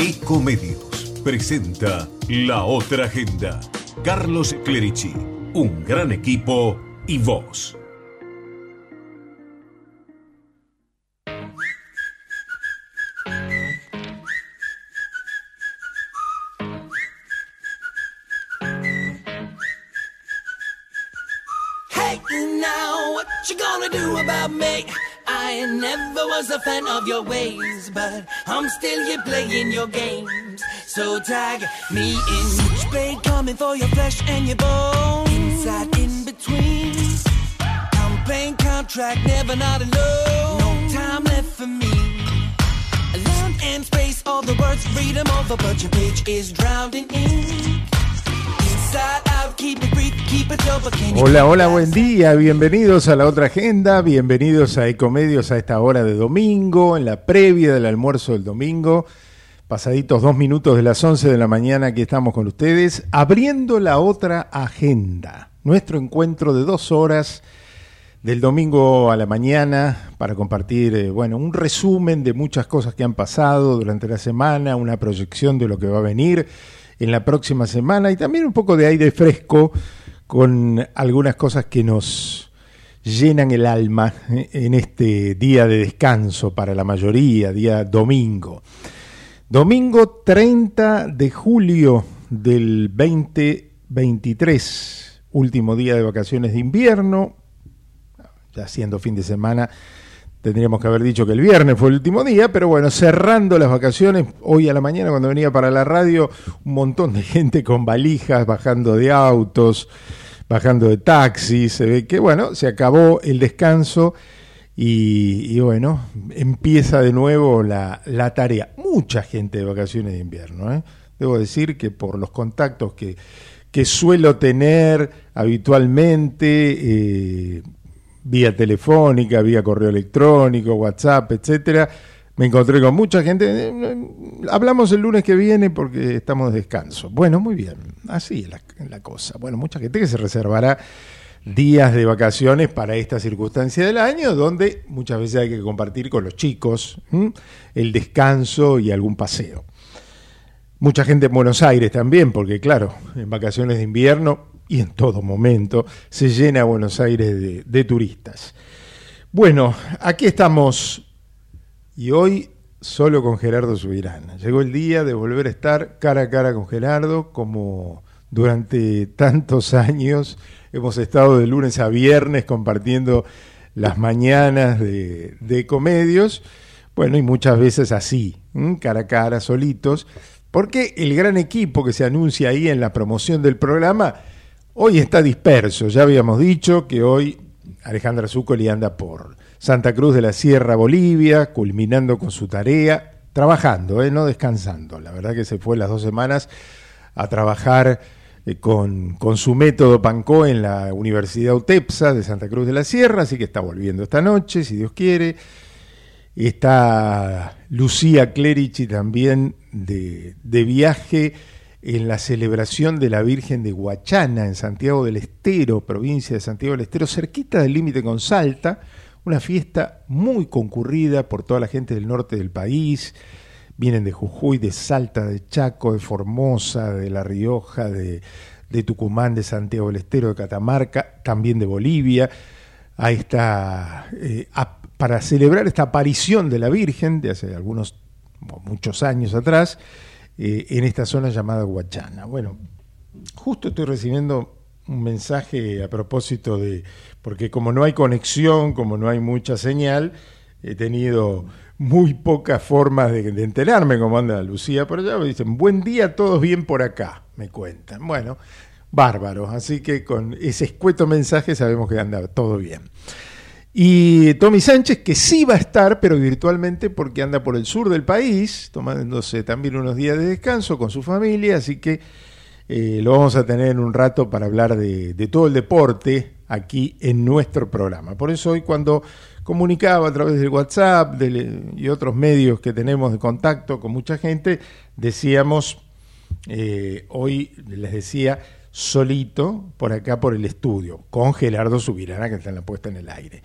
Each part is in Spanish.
Ecomedios presenta La Otra Agenda. Carlos Clerici, un gran equipo y vos. Still here playing your games. So tag me in. Switchblade coming for your flesh and your bones. Inside, in between. I'm playing contract, never not alone. No time left for me. Land and space, all the words, read them over, but your page is drowned in Hola, hola, buen día, bienvenidos a la otra agenda, bienvenidos a Ecomedios a esta hora de domingo, en la previa del almuerzo del domingo, pasaditos dos minutos de las 11 de la mañana, aquí estamos con ustedes, abriendo la otra agenda, nuestro encuentro de dos horas del domingo a la mañana para compartir, eh, bueno, un resumen de muchas cosas que han pasado durante la semana, una proyección de lo que va a venir en la próxima semana y también un poco de aire fresco con algunas cosas que nos llenan el alma eh, en este día de descanso para la mayoría, día domingo. Domingo 30 de julio del 2023, último día de vacaciones de invierno, ya siendo fin de semana, tendríamos que haber dicho que el viernes fue el último día, pero bueno, cerrando las vacaciones, hoy a la mañana cuando venía para la radio, un montón de gente con valijas, bajando de autos, bajando de taxis, se ve que bueno, se acabó el descanso y, bueno, empieza de nuevo la, la, tarea. Mucha gente de vacaciones de invierno, ¿eh? debo decir que por los contactos que, que suelo tener habitualmente, eh, vía telefónica, vía correo electrónico, WhatsApp, etcétera. Me encontré con mucha gente. Hablamos el lunes que viene porque estamos de descanso. Bueno, muy bien. Así es la, cosa. Bueno, mucha gente que se reservará días de vacaciones para esta circunstancia del año, donde muchas veces hay que compartir con los chicos el descanso y algún paseo. Mucha gente en Buenos Aires también, porque claro, en vacaciones de invierno y en todo momento se llena Buenos Aires de, turistas. Bueno, aquí estamos y hoy solo con Gerardo Subirana. Llegó el día de volver a estar cara a cara con Gerardo, como durante tantos años hemos estado de lunes a viernes compartiendo las mañanas de comedios. Bueno, y muchas veces así, cara a cara, solitos, porque el gran equipo que se anuncia ahí en la promoción del programa hoy está disperso. Ya habíamos dicho que hoy Alejandra Zúcoli anda por Santa Cruz de la Sierra, Bolivia, culminando con su tarea, trabajando, ¿eh? no descansando. La verdad que se fue las dos semanas a trabajar eh, con, con, su método Pancó en la Universidad UTEPSA de Santa Cruz de la Sierra, así que está volviendo esta noche, si Dios quiere. Está Lucía Clerici también de, de viaje en la celebración de la Virgen de Huachana en Santiago del Estero, provincia de Santiago del Estero, cerquita del límite con Salta, una fiesta muy concurrida por toda la gente del norte del país, vienen de Jujuy, de Salta, de Chaco, de Formosa, de La Rioja, de, de Tucumán, de Santiago del Estero, de Catamarca, también de Bolivia, a esta, eh, para celebrar esta aparición de la Virgen de hace algunos, muchos años atrás, eh, en esta zona llamada Huachana. Bueno, justo estoy recibiendo un mensaje a propósito de, porque como no hay conexión, como no hay mucha señal, he tenido muy pocas formas de, de enterarme cómo anda Lucía por allá. Me dicen, buen día, todos bien por acá, me cuentan. Bueno, bárbaro. Así que con ese escueto mensaje sabemos que anda todo bien. Y Tommy Sánchez, que sí va a estar, pero virtualmente porque anda por el sur del país, tomándose también unos días de descanso con su familia, así que eh, lo vamos a tener en un rato para hablar de, todo el deporte aquí en nuestro programa. Por eso hoy cuando comunicaba a través del WhatsApp y otros medios que tenemos de contacto con mucha gente, decíamos, eh, hoy les decía, solito por acá por el estudio, con Gerardo Subirana que está en la puesta en el aire.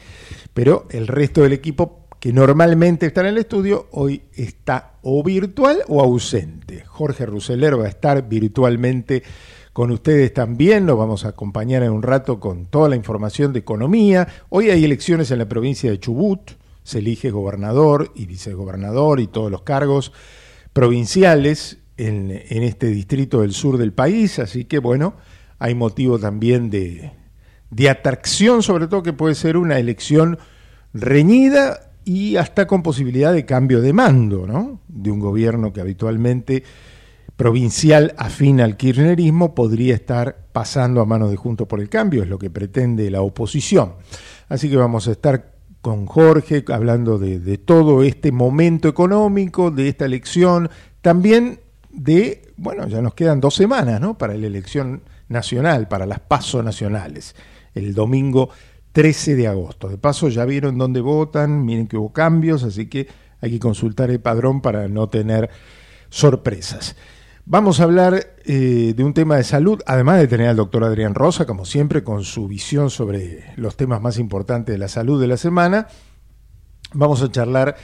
Pero el resto del equipo que normalmente está en el estudio, hoy está o virtual o ausente. Jorge Ruseler va a estar virtualmente con ustedes también. Nos vamos a acompañar en un rato con toda la información de economía. Hoy hay elecciones en la provincia de Chubut. Se elige gobernador y vicegobernador y todos los cargos provinciales en, en este distrito del sur del país. Así que bueno, hay motivo también de, de atracción, sobre todo que puede ser una elección reñida y hasta con posibilidad de cambio de mando, ¿no? De un gobierno que habitualmente provincial afín al kirchnerismo podría estar pasando a manos de Juntos por el Cambio, es lo que pretende la oposición. Así que vamos a estar con Jorge hablando de, de todo este momento económico, de esta elección, también de, bueno, ya nos quedan dos semanas, ¿no? Para la elección nacional, para las pasos nacionales, el domingo 13 de agosto. De paso, ya vieron dónde votan, miren que hubo cambios, así que hay que consultar el padrón para no tener sorpresas. Vamos a hablar eh, de un tema de salud, además de tener al doctor Adrián Rosa, como siempre, con su visión sobre los temas más importantes de la salud de la semana. Vamos a charlar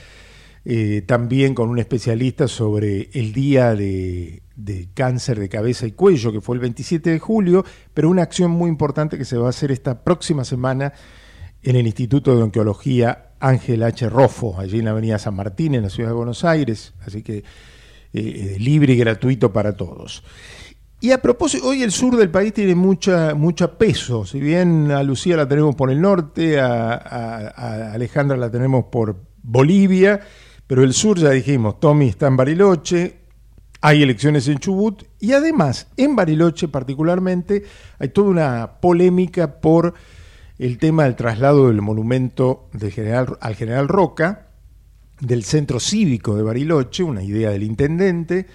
eh, también con un especialista sobre el día de, de, cáncer de cabeza y cuello, que fue el 27 de julio, pero una acción muy importante que se va a hacer esta próxima semana en el Instituto de Oncología Ángel H. Rofo, allí en la Avenida San Martín, en la ciudad de Buenos Aires. Así que eh, libre y gratuito para todos. Y a propósito, hoy el sur del país tiene mucha, mucha peso. Si bien a Lucía la tenemos por el norte, a, a, Alejandra la tenemos por Bolivia, pero el sur ya dijimos, Tommy está en Bariloche, hay elecciones en Chubut y además en Bariloche particularmente hay toda una polémica por el tema del traslado del monumento al general Roca del Centro Cívico de Bariloche, una idea del intendente.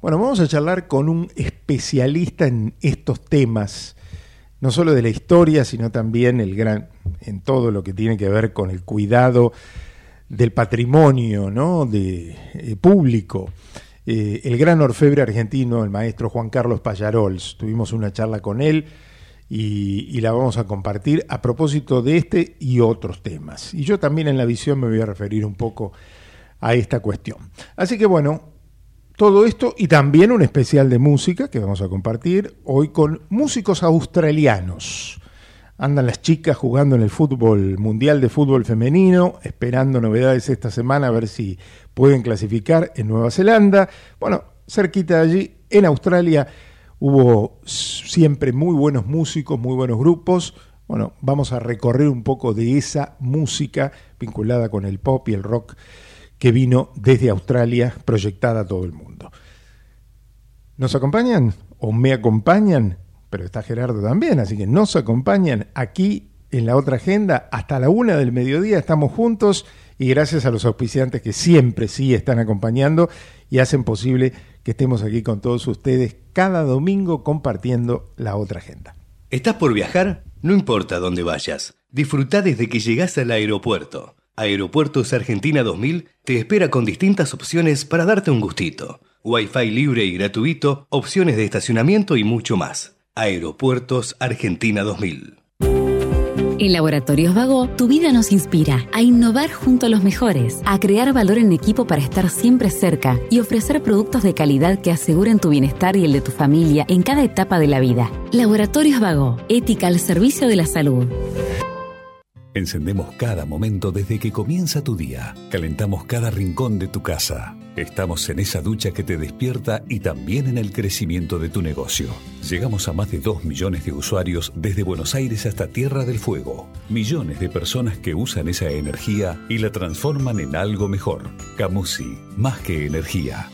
Bueno, vamos a charlar con un especialista en estos temas, no solo de la historia, sino también el gran, en todo lo que tiene que ver con el cuidado del patrimonio ¿no? de, eh, público. Eh, el gran orfebre argentino, el maestro Juan Carlos Payarols. Tuvimos una charla con él y, la vamos a compartir a propósito de este y otros temas. Y yo también en la visión me voy a referir un poco a esta cuestión. Así que bueno, todo esto y también un especial de música que vamos a compartir hoy con músicos australianos. Andan las chicas jugando en el fútbol mundial de fútbol femenino, esperando novedades esta semana a ver si pueden clasificar en Nueva Zelanda. Bueno, cerquita de allí, en Australia, Hubo siempre muy buenos músicos, muy buenos grupos. Bueno, vamos a recorrer un poco de esa música vinculada con el pop y el rock que vino desde Australia, proyectada a todo el mundo. ¿Nos acompañan? ¿O me acompañan? Pero está Gerardo también, así que nos acompañan aquí en la otra agenda. Hasta la una del mediodía estamos juntos y gracias a los auspiciantes que siempre sí están acompañando y hacen posible que estemos aquí con todos ustedes cada domingo compartiendo la otra agenda. ¿Estás por viajar? No importa dónde vayas. Disfruta desde que llegas al aeropuerto. Aeropuertos Argentina 2000 te espera con distintas opciones para darte un gustito. Wi-Fi libre y gratuito, opciones de estacionamiento y mucho más. Aeropuertos Argentina 2000. En Laboratorios Vago, tu vida nos inspira a innovar junto a los mejores, a crear valor en equipo para estar siempre cerca y ofrecer productos de calidad que aseguren tu bienestar y el de tu familia en cada etapa de la vida. Laboratorios Vago, ética al servicio de la salud. Encendemos cada momento desde que comienza tu día. Calentamos cada rincón de tu casa. Estamos en esa ducha que te despierta y también en el crecimiento de tu negocio. Llegamos a más de 2 millones de usuarios desde Buenos Aires hasta Tierra del Fuego. Millones de personas que usan esa energía y la transforman en algo mejor. Camusi, más que energía.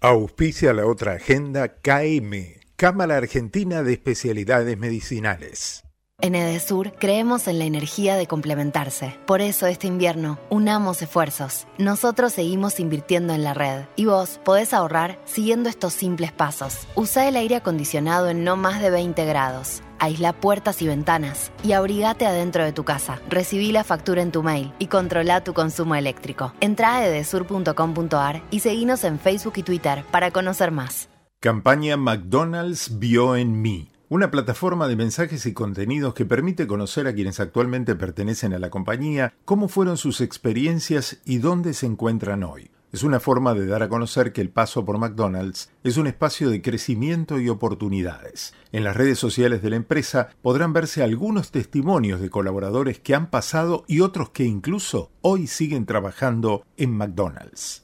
Auspicia la otra agenda KM, Cámara Argentina de Especialidades Medicinales. En Edesur creemos en la energía de complementarse. Por eso este invierno, unamos esfuerzos. Nosotros seguimos invirtiendo en la red y vos podés ahorrar siguiendo estos simples pasos. Usa el aire acondicionado en no más de 20 grados. Aísla puertas y ventanas y abrigate adentro de tu casa. Recibí la factura en tu mail y controla tu consumo eléctrico. Entra a edesur.com.ar y seguinos en Facebook y Twitter para conocer más. Campaña McDonald's vio en mí una plataforma de mensajes y contenidos que permite conocer a quienes actualmente pertenecen a la compañía, cómo fueron sus experiencias y dónde se encuentran hoy. Es una forma de dar a conocer que el paso por McDonald's es un espacio de crecimiento y oportunidades. En las redes sociales de la empresa podrán verse algunos testimonios de colaboradores que han pasado y otros que incluso hoy siguen trabajando en McDonald's.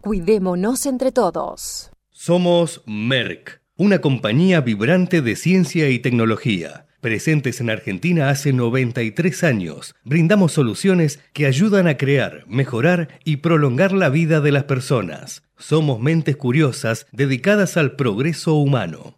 Cuidémonos entre todos. Somos Merck, una compañía vibrante de ciencia y tecnología. Presentes en Argentina hace 93 años, brindamos soluciones que ayudan a crear, mejorar y prolongar la vida de las personas. Somos mentes curiosas dedicadas al progreso humano.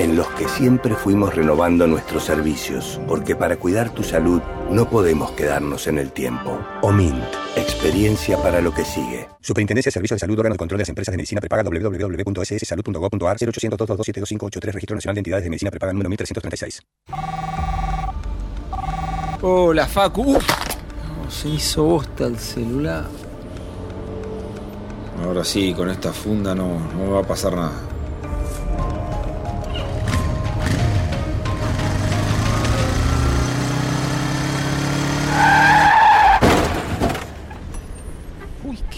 en los que siempre fuimos renovando nuestros servicios, porque para cuidar tu salud no podemos quedarnos en el tiempo. OMINT, experiencia para lo que sigue. Superintendencia de Servicios de Salud, órgano de control de las empresas de medicina prepaga www.sssalud.gov.ar 0800 227 Registro Nacional de Entidades de Medicina Prepaga número 1336. Hola, Facu. se hizo bosta el celular. Ahora sí, con esta funda no, no me va a pasar nada.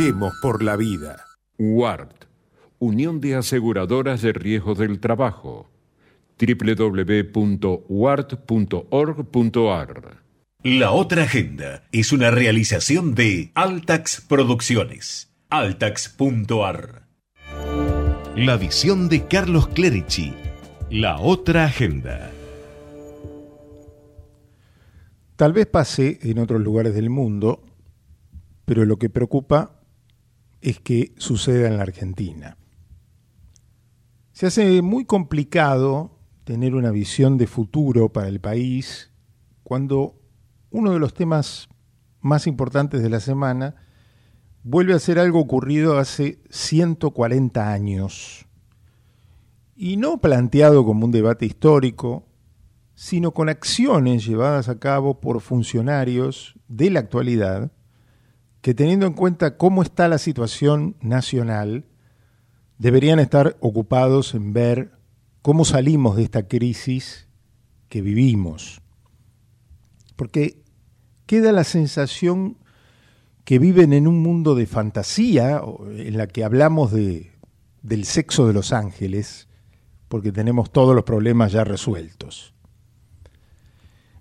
Luchemos por la vida. WART, Unión de Aseguradoras de Riesgo del Trabajo. www.wart.org.ar La otra agenda es una realización de Altax Producciones. Altax.ar. La visión de Carlos Clerici. La otra agenda. Tal vez pase en otros lugares del mundo, pero lo que preocupa es que suceda en la Argentina. Se hace muy complicado tener una visión de futuro para el país cuando uno de los temas más importantes de la semana vuelve a ser algo ocurrido hace 140 años y no planteado como un debate histórico, sino con acciones llevadas a cabo por funcionarios de la actualidad que teniendo en cuenta cómo está la situación nacional, deberían estar ocupados en ver cómo salimos de esta crisis que vivimos. Porque queda la sensación que viven en un mundo de fantasía, en la que hablamos de, del sexo de los ángeles, porque tenemos todos los problemas ya resueltos.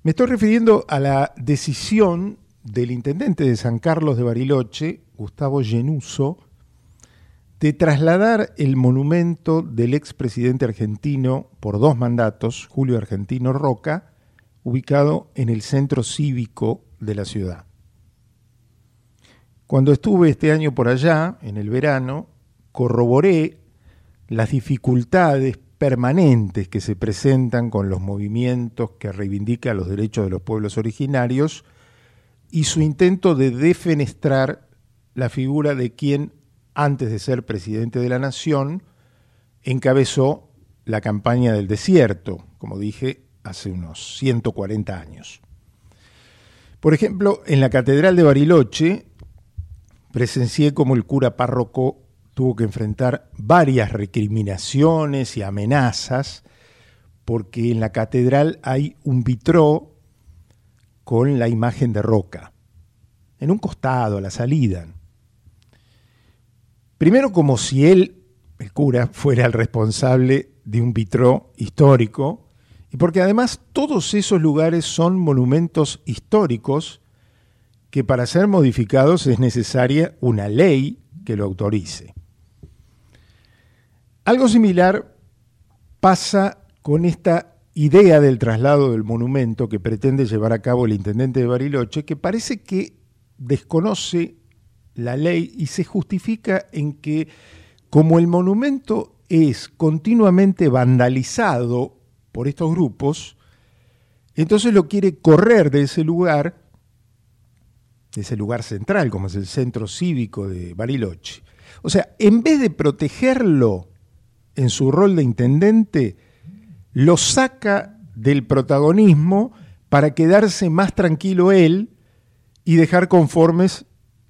Me estoy refiriendo a la decisión del intendente de San Carlos de Bariloche, Gustavo Genuso, de trasladar el monumento del expresidente argentino por dos mandatos, Julio Argentino Roca, ubicado en el centro cívico de la ciudad. Cuando estuve este año por allá, en el verano, corroboré las dificultades permanentes que se presentan con los movimientos que reivindican los derechos de los pueblos originarios y su intento de defenestrar la figura de quien, antes de ser presidente de la nación, encabezó la campaña del desierto, como dije, hace unos 140 años. Por ejemplo, en la Catedral de Bariloche presencié como el cura párroco tuvo que enfrentar varias recriminaciones y amenazas porque en la catedral hay un vitró con la imagen de Roca, en un costado, a la salida. Primero como si él, el cura, fuera el responsable de un vitró histórico, y porque además todos esos lugares son monumentos históricos que para ser modificados es necesaria una ley que lo autorice. Algo similar pasa con esta idea del traslado del monumento que pretende llevar a cabo el intendente de Bariloche, que parece que desconoce la ley y se justifica en que como el monumento es continuamente vandalizado por estos grupos, entonces lo quiere correr de ese lugar, de ese lugar central, como es el centro cívico de Bariloche. O sea, en vez de protegerlo en su rol de intendente, lo saca del protagonismo para quedarse más tranquilo él y dejar conformes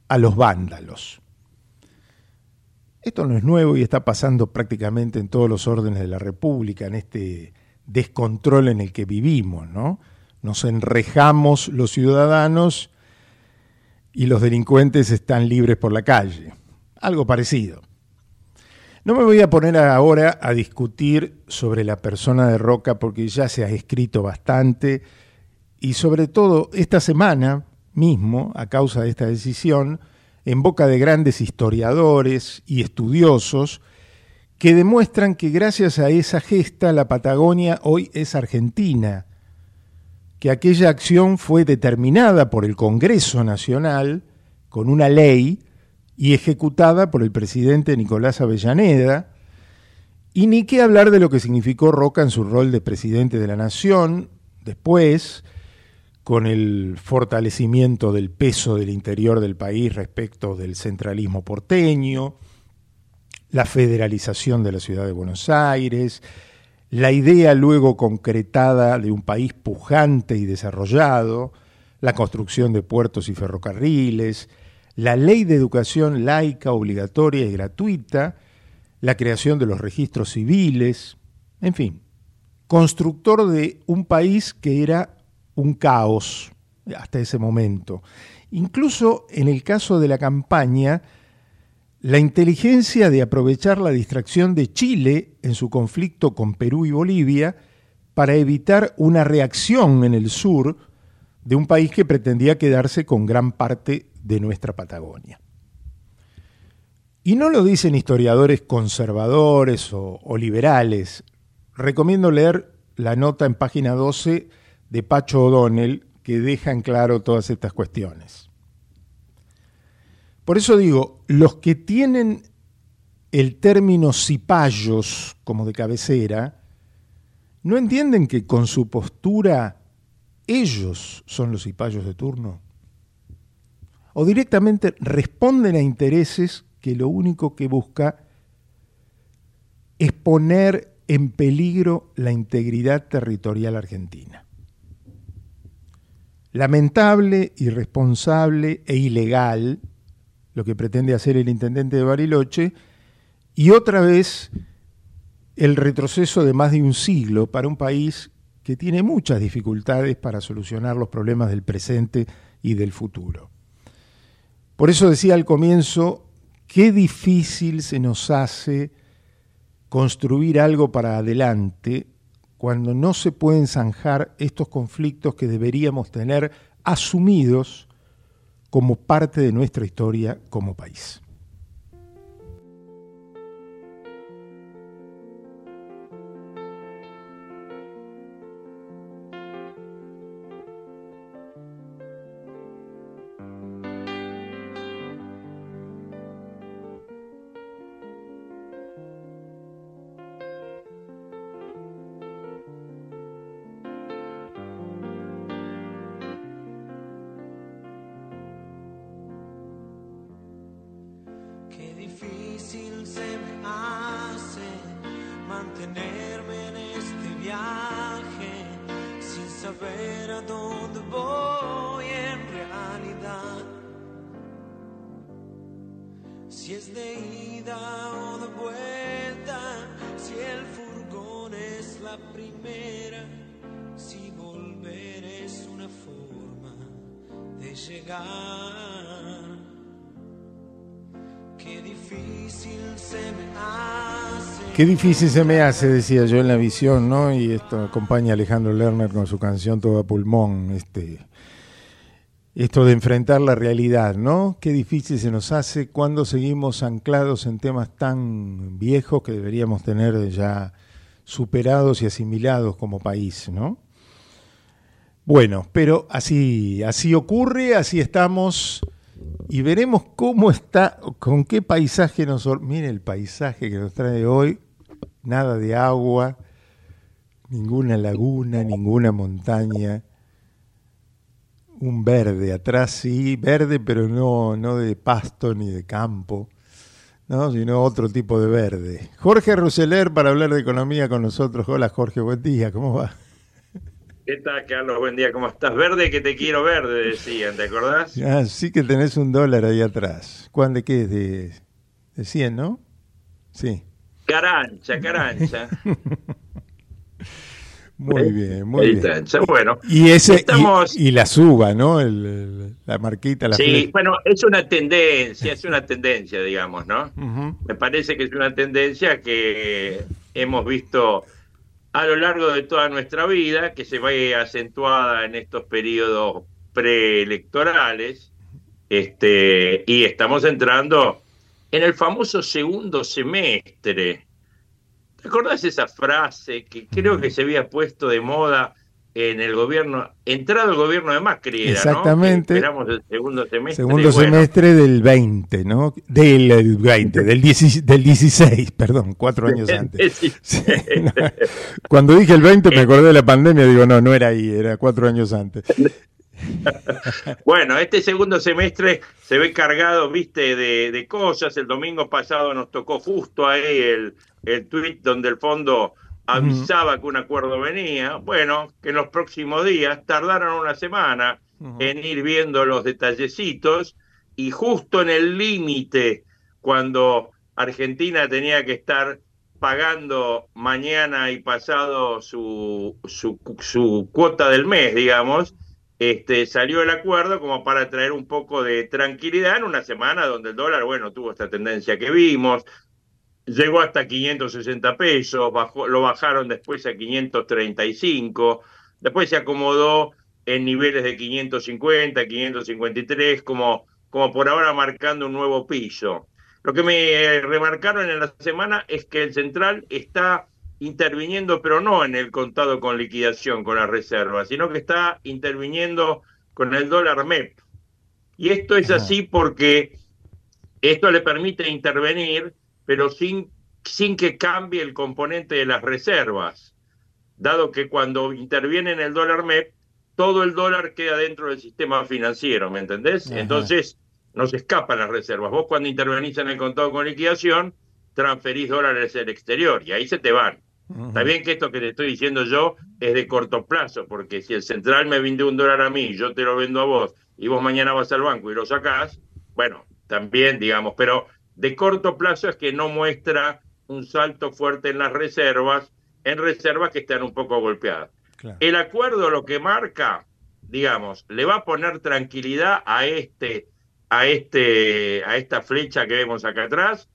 a los vándalos. Esto no es nuevo y está pasando prácticamente en todos los órdenes de la República, en este descontrol en el que vivimos, ¿no? Nos enrejamos los ciudadanos y los delincuentes están libres por la calle. Algo parecido. No me voy a poner ahora a discutir sobre la persona de Roca porque ya se ha escrito bastante y sobre todo esta semana mismo, a causa de esta decisión, en boca de grandes historiadores y estudiosos, que demuestran que gracias a esa gesta la Patagonia hoy es Argentina, que aquella acción fue determinada por el Congreso Nacional con una ley y ejecutada por el presidente Nicolás Avellaneda, y ni qué hablar de lo que significó Roca en su rol de presidente de la Nación, después, con el fortalecimiento del peso del interior del país respecto del centralismo porteño, la federalización de la ciudad de Buenos Aires, la idea luego concretada de un país pujante y desarrollado, la construcción de puertos y ferrocarriles, la ley de educación laica, obligatoria y gratuita, la creación de los registros civiles, en fin, constructor de un país que era un caos hasta ese momento. Incluso en el caso de la campaña, la inteligencia de aprovechar la distracción de Chile en su conflicto con Perú y Bolivia para evitar una reacción en el sur de un país que pretendía quedarse con gran parte de nuestra Patagonia. Y no lo dicen historiadores conservadores o, liberales. Recomiendo leer la nota en página 12 de Pacho O'Donnell que deja en claro todas estas cuestiones. Por eso digo, los que tienen el término cipayos como de cabecera, no entienden que con su postura ellos son los cipayos de turno o directamente responden a intereses que lo único que busca es poner en peligro la integridad territorial argentina. Lamentable, irresponsable e ilegal lo que pretende hacer el intendente de Bariloche y otra vez el retroceso de más de un siglo para un país que tiene muchas dificultades para solucionar los problemas del presente y del futuro. Por eso decía al comienzo, qué difícil se nos hace construir algo para adelante cuando no se pueden zanjar estos conflictos que deberíamos tener asumidos como parte de nuestra historia como país. Qué difícil se me hace, decía yo en la visión, ¿no? Y esto acompaña Alejandro Lerner con su canción Todo a pulmón, este esto de enfrentar la realidad, ¿no? Qué difícil se nos hace cuando seguimos anclados en temas tan viejos que deberíamos tener ya superados y asimilados como país, ¿no? Bueno, pero así, así ocurre, así estamos y veremos cómo está, con qué paisaje nos... Mire el paisaje que nos trae hoy, nada de agua, ninguna laguna, ninguna montaña, un verde atrás, sí, verde, pero no, no de pasto ni de campo, ¿no? sino otro tipo de verde. Jorge Roseler para hablar de economía con nosotros. Hola Jorge, buen día, ¿cómo va? ¿Qué tal, Carlos? Buen día, ¿cómo estás? Verde que te quiero verde, decían, ¿te acordás? Ah, sí que tenés un dólar ahí atrás. ¿Cuándo de qué es? De, de 100, ¿no? Sí. Carancha, carancha. muy bien, muy bien. Bueno, y, ese, y, la suba, ¿no? El, la marquita, la Sí, bueno, es una tendencia, es una tendencia, digamos, ¿no? Me parece que es una tendencia que hemos visto a lo largo de toda nuestra vida, que se vaya acentuada en estos periodos preelectorales, este, y estamos entrando en el famoso segundo semestre. ¿Te acordás esa frase que creo que se había puesto de moda en el gobierno, entrado el gobierno de Macri, era, Exactamente. Esperamos el segundo semestre. Segundo semestre del 20, ¿no? Del 20, del, 16, perdón, cuatro años antes. Cuando dije el 20 me acordé de la pandemia, digo, no, no era ahí, era cuatro años antes. bueno, este segundo semestre se ve cargado, viste, de, de, cosas. El domingo pasado nos tocó justo ahí el, el tweet donde el fondo avisaba que un acuerdo venía, bueno, que en los próximos días tardaron una semana en ir viendo los detallecitos. Y justo en el límite, cuando Argentina tenía que estar pagando mañana y pasado su, su, su cuota del mes, digamos, este, salió el acuerdo como para traer un poco de tranquilidad en una semana donde el dólar, bueno, tuvo esta tendencia que vimos, llegó hasta 560 pesos, bajó, lo bajaron después a 535, después se acomodó en niveles de 550, 553, como, como por ahora marcando un nuevo piso. Lo que me remarcaron en la semana es que el central está interviniendo, pero no en el contado con liquidación, con la reserva, sino que está interviniendo con el dólar MEP. Y esto es así porque esto le permite intervenir pero sin, sin que cambie el componente de las reservas, dado que cuando interviene en el dólar MEP, todo el dólar queda dentro del sistema financiero, ¿me entendés? Entonces, no se escapan las reservas. Vos cuando intervenís en el contado con liquidación, transferís dólares al exterior y ahí se te van. Está bien que esto que te estoy diciendo yo es de corto plazo, porque si el central me vende un dólar a mí, yo te lo vendo a vos, y vos mañana vas al banco y lo sacás, bueno, también, digamos, pero de corto plazo es que no muestra un salto fuerte en las reservas, en reservas que están un poco golpeadas. El acuerdo lo que marca, digamos, le va a poner tranquilidad a este, a este, a esta flecha que vemos acá atrás,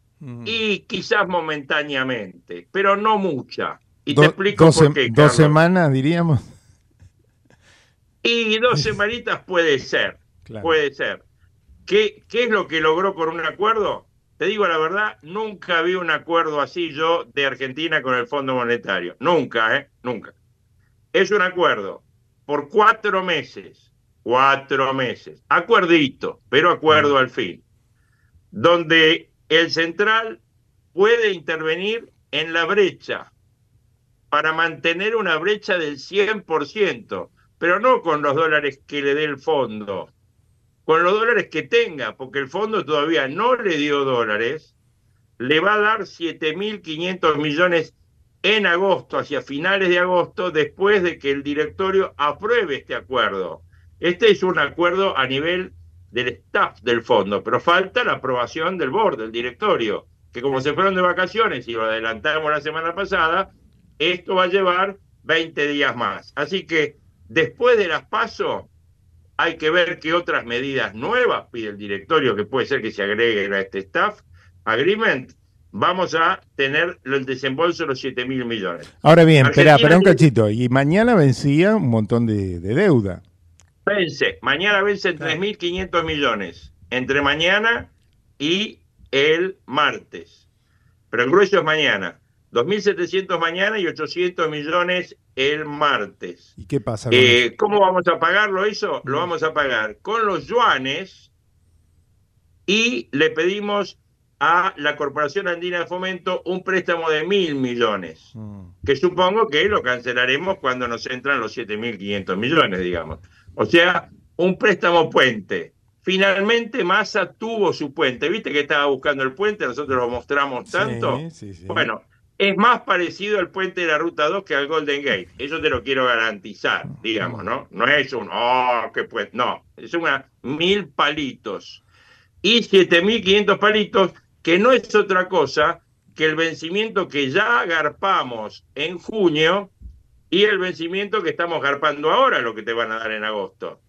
y quizás momentáneamente, pero no mucha. Y te explico por qué. Dos semanas, diríamos. Y dos semanitas puede ser, puede ser. ¿Qué, ¿Qué es lo que logró con un acuerdo? te digo la verdad, nunca vi un acuerdo así yo de Argentina con el Fondo Monetario. Nunca, ¿eh? Nunca. Es un acuerdo por cuatro meses. Cuatro meses. Acuerdito, pero acuerdo al fin. Donde el central puede intervenir en la brecha para mantener una brecha del 100%, pero no con los dólares que le dé el fondo, con los dólares que tenga, porque el fondo todavía no le dio dólares le va a dar 7.500 millones en agosto, hacia finales de agosto, después de que el directorio apruebe este acuerdo. Este es un acuerdo a nivel del staff del fondo, pero falta la aprobación del board, del directorio, que como se fueron de vacaciones y lo adelantamos la semana pasada, esto va a llevar 20 días más. Así que después de las pasos, hay que ver qué otras medidas nuevas pide el directorio, que puede ser que se agreguen a este staff agreement. Vamos a tener el desembolso de los 7 mil millones. Ahora bien, espera, espera un cachito. Y mañana vencía un montón de, de deuda. Vence, mañana vencen 3.500 millones, entre mañana y el martes. Pero el grueso es mañana. 2.700 mañana y 800 millones el martes. ¿Y qué pasa? Eh, ¿Cómo vamos a pagarlo eso? Lo vamos a pagar con los yuanes y le pedimos a la Corporación Andina de Fomento un préstamo de mil millones, que supongo que lo cancelaremos cuando nos entran los 7.500 millones, digamos. O sea, un préstamo puente. Finalmente Massa tuvo su puente. ¿Viste que estaba buscando el puente? Nosotros lo mostramos tanto. Sí, sí, sí. Bueno, es más parecido al puente de la Ruta 2 que al Golden Gate. Eso te lo quiero garantizar, digamos, ¿no? No es un, oh, qué pues, no. Es una mil palitos. Y 7.500 palitos, que no es otra cosa que el vencimiento que ya agarpamos en junio y el vencimiento que estamos garpando ahora, lo que te van a dar en agosto.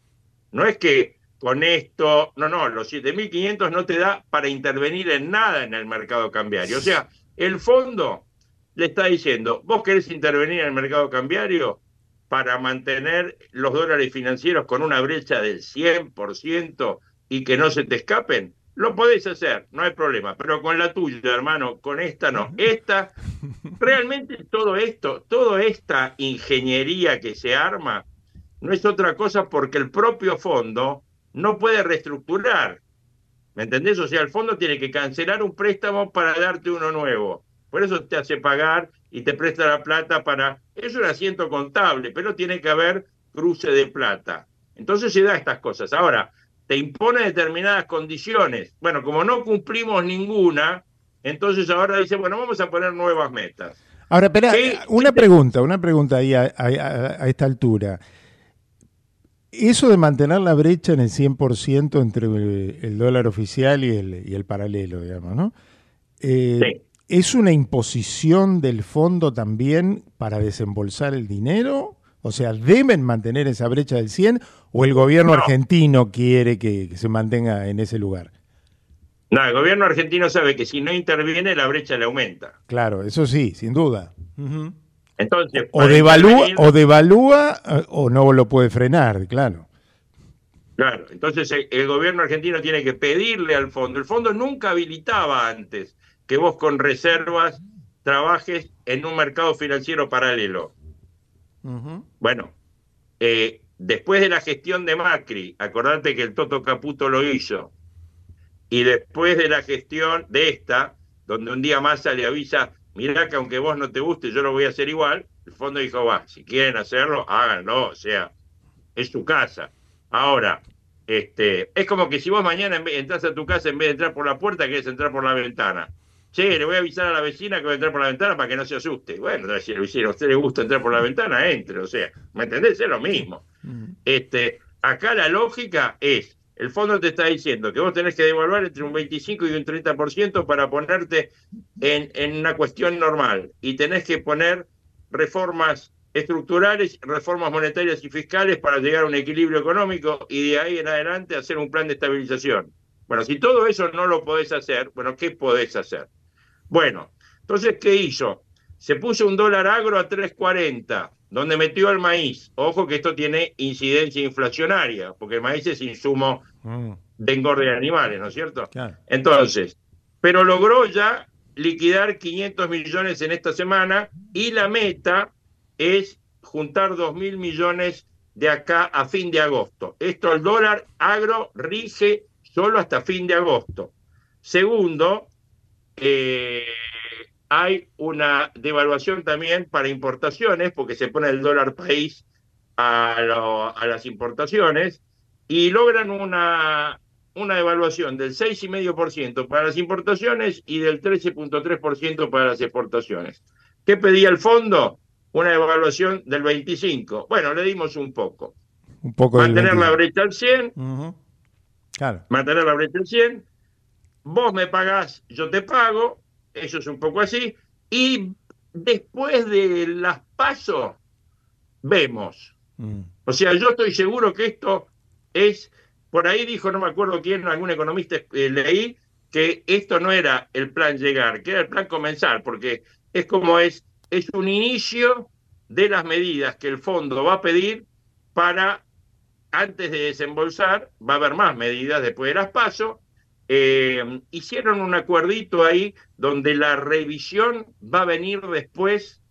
No es que con esto, no, no, los 7.500 no te da para intervenir en nada en el mercado cambiario. O sea, el fondo le está diciendo, vos querés intervenir en el mercado cambiario para mantener los dólares financieros con una brecha del 100% y que no se te escapen, lo podés hacer, no hay problema, pero con la tuya, hermano, con esta no. Esta, realmente todo esto, toda esta ingeniería que se arma, no es otra cosa porque el propio fondo no puede reestructurar. ¿Me entendés? O sea, el fondo tiene que cancelar un préstamo para darte uno nuevo. Por eso te hace pagar y te presta la plata para... Es un asiento contable, pero tiene que haber cruce de plata. Entonces se da estas cosas. Ahora, te impone determinadas condiciones. Bueno, como no cumplimos ninguna, entonces ahora dice, bueno, vamos a poner nuevas metas. Ahora, espera, Sí, una pregunta, una pregunta ahí a, a- a- a esta altura. Eso de mantener la brecha en el 100% entre el, dólar oficial y el, y el paralelo, digamos, ¿no? Eh, ¿Es una imposición del fondo también para desembolsar el dinero? O sea, ¿deben mantener esa brecha del 100 o el gobierno argentino quiere que, que se mantenga en ese lugar? No, el gobierno argentino sabe que si no interviene, la brecha le aumenta. Claro, eso sí, sin duda. Entonces, O devalúa, intervenir- o devalúa eh, o no lo puede frenar, claro. Claro, entonces el, el gobierno argentino tiene que pedirle al fondo. El fondo nunca habilitaba antes que vos con reservas trabajes en un mercado financiero paralelo. Bueno, eh, después de la gestión de Macri, acordate que el Toto Caputo lo hizo, y después de la gestión de esta, donde un día Massa le avisa, mirá que aunque vos no te guste, yo lo voy a hacer igual, el fondo dijo, va, si quieren hacerlo, háganlo, o sea, es su casa. Ahora, este, es como que si vos mañana entras a tu casa, en vez de entrar por la puerta, querés entrar por la ventana. Che, le voy a avisar a la vecina que voy a entrar por la ventana para que no se asuste. Bueno, si a a usted le gusta entrar por la ventana, entre. O sea, ¿me entendés? Es lo mismo. Este, acá la lógica es, el fondo te está diciendo que vos tenés que devolver entre un 25 y un 30% para ponerte en, en una cuestión normal y tenés que poner reformas estructurales, reformas monetarias y fiscales para llegar a un equilibrio económico y de ahí en adelante hacer un plan de estabilización. Bueno, si todo eso no lo podés hacer, bueno, ¿qué podés hacer? Bueno, entonces, ¿qué hizo? Se puso un dólar agro a 3.40, donde metió el maíz. Ojo que esto tiene incidencia inflacionaria, porque el maíz es insumo de engorde de animales, ¿no es cierto? Entonces, pero logró ya liquidar 500 millones en esta semana y la meta es juntar 2 mil millones de acá a fin de agosto. Esto el dólar agro rige solo hasta fin de agosto. Segundo, eh, hay una devaluación también para importaciones, porque se pone el dólar país a, lo- a las importaciones y logran una una devaluación del 6,5% para las importaciones y del 13,3% para las exportaciones. ¿Qué pedía el fondo? Una devaluación del 25%. Bueno, le dimos un poco. Un poco del Mantener la 22. brecha al 100, Ujú. Claro. mantener la brecha al 100, vos me pagás, yo te pago, eso es un poco así, y después de las pasos, vemos. Mm. O sea, yo estoy seguro que esto es, por ahí dijo, no me acuerdo quién, algún economista eh, leí, que esto no era el plan llegar, que era el plan comenzar, porque es como es, es un inicio de las medidas que el fondo va a pedir para, antes de desembolsar, va a haber más medidas después de las pasos. Eh, hicieron un acuerdito ahí donde la revisión va a venir después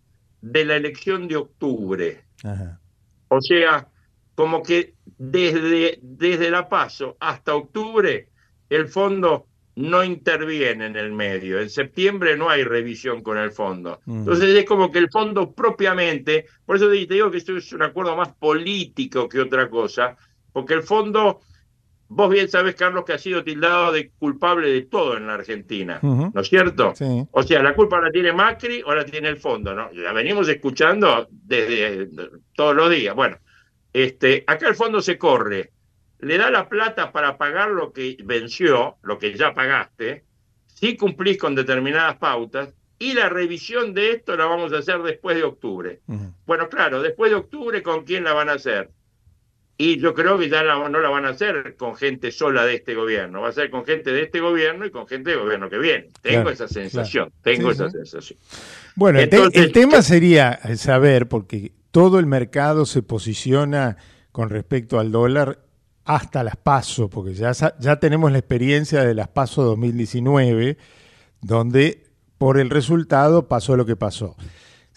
de la elección de octubre. Ajá. O sea, como que desde, desde la paso hasta octubre el fondo no interviene en el medio. En septiembre no hay revisión con el fondo. Mm. Entonces es como que el fondo propiamente, por eso te digo que esto es un acuerdo más político que otra cosa, porque el fondo, vos bien sabés, Carlos, que ha sido tildado de culpable de todo en la Argentina. ¿no es cierto? Sí. O sea, la culpa la tiene Macri o la tiene el fondo, ¿no? La venimos escuchando desde todos los días. Bueno, este, acá el fondo se corre, le da la plata para pagar lo que venció, lo que ya pagaste, si cumplís con determinadas pautas, y la revisión de esto la vamos a hacer después de octubre. Bueno, claro, después de octubre, ¿con quién la van a hacer? Y yo creo que ya la- no la van a hacer con gente sola de este gobierno, va a ser con gente de este gobierno y con gente del gobierno que viene. Tengo Claro, esa sensación, claro. tengo Sí, esa sí. sensación. Bueno, el, te- el tema sería saber, porque todo el mercado se posiciona con respecto al dólar hasta las PASO, porque ya, ya tenemos la experiencia de las PASO 2019, donde por el resultado pasó lo que pasó.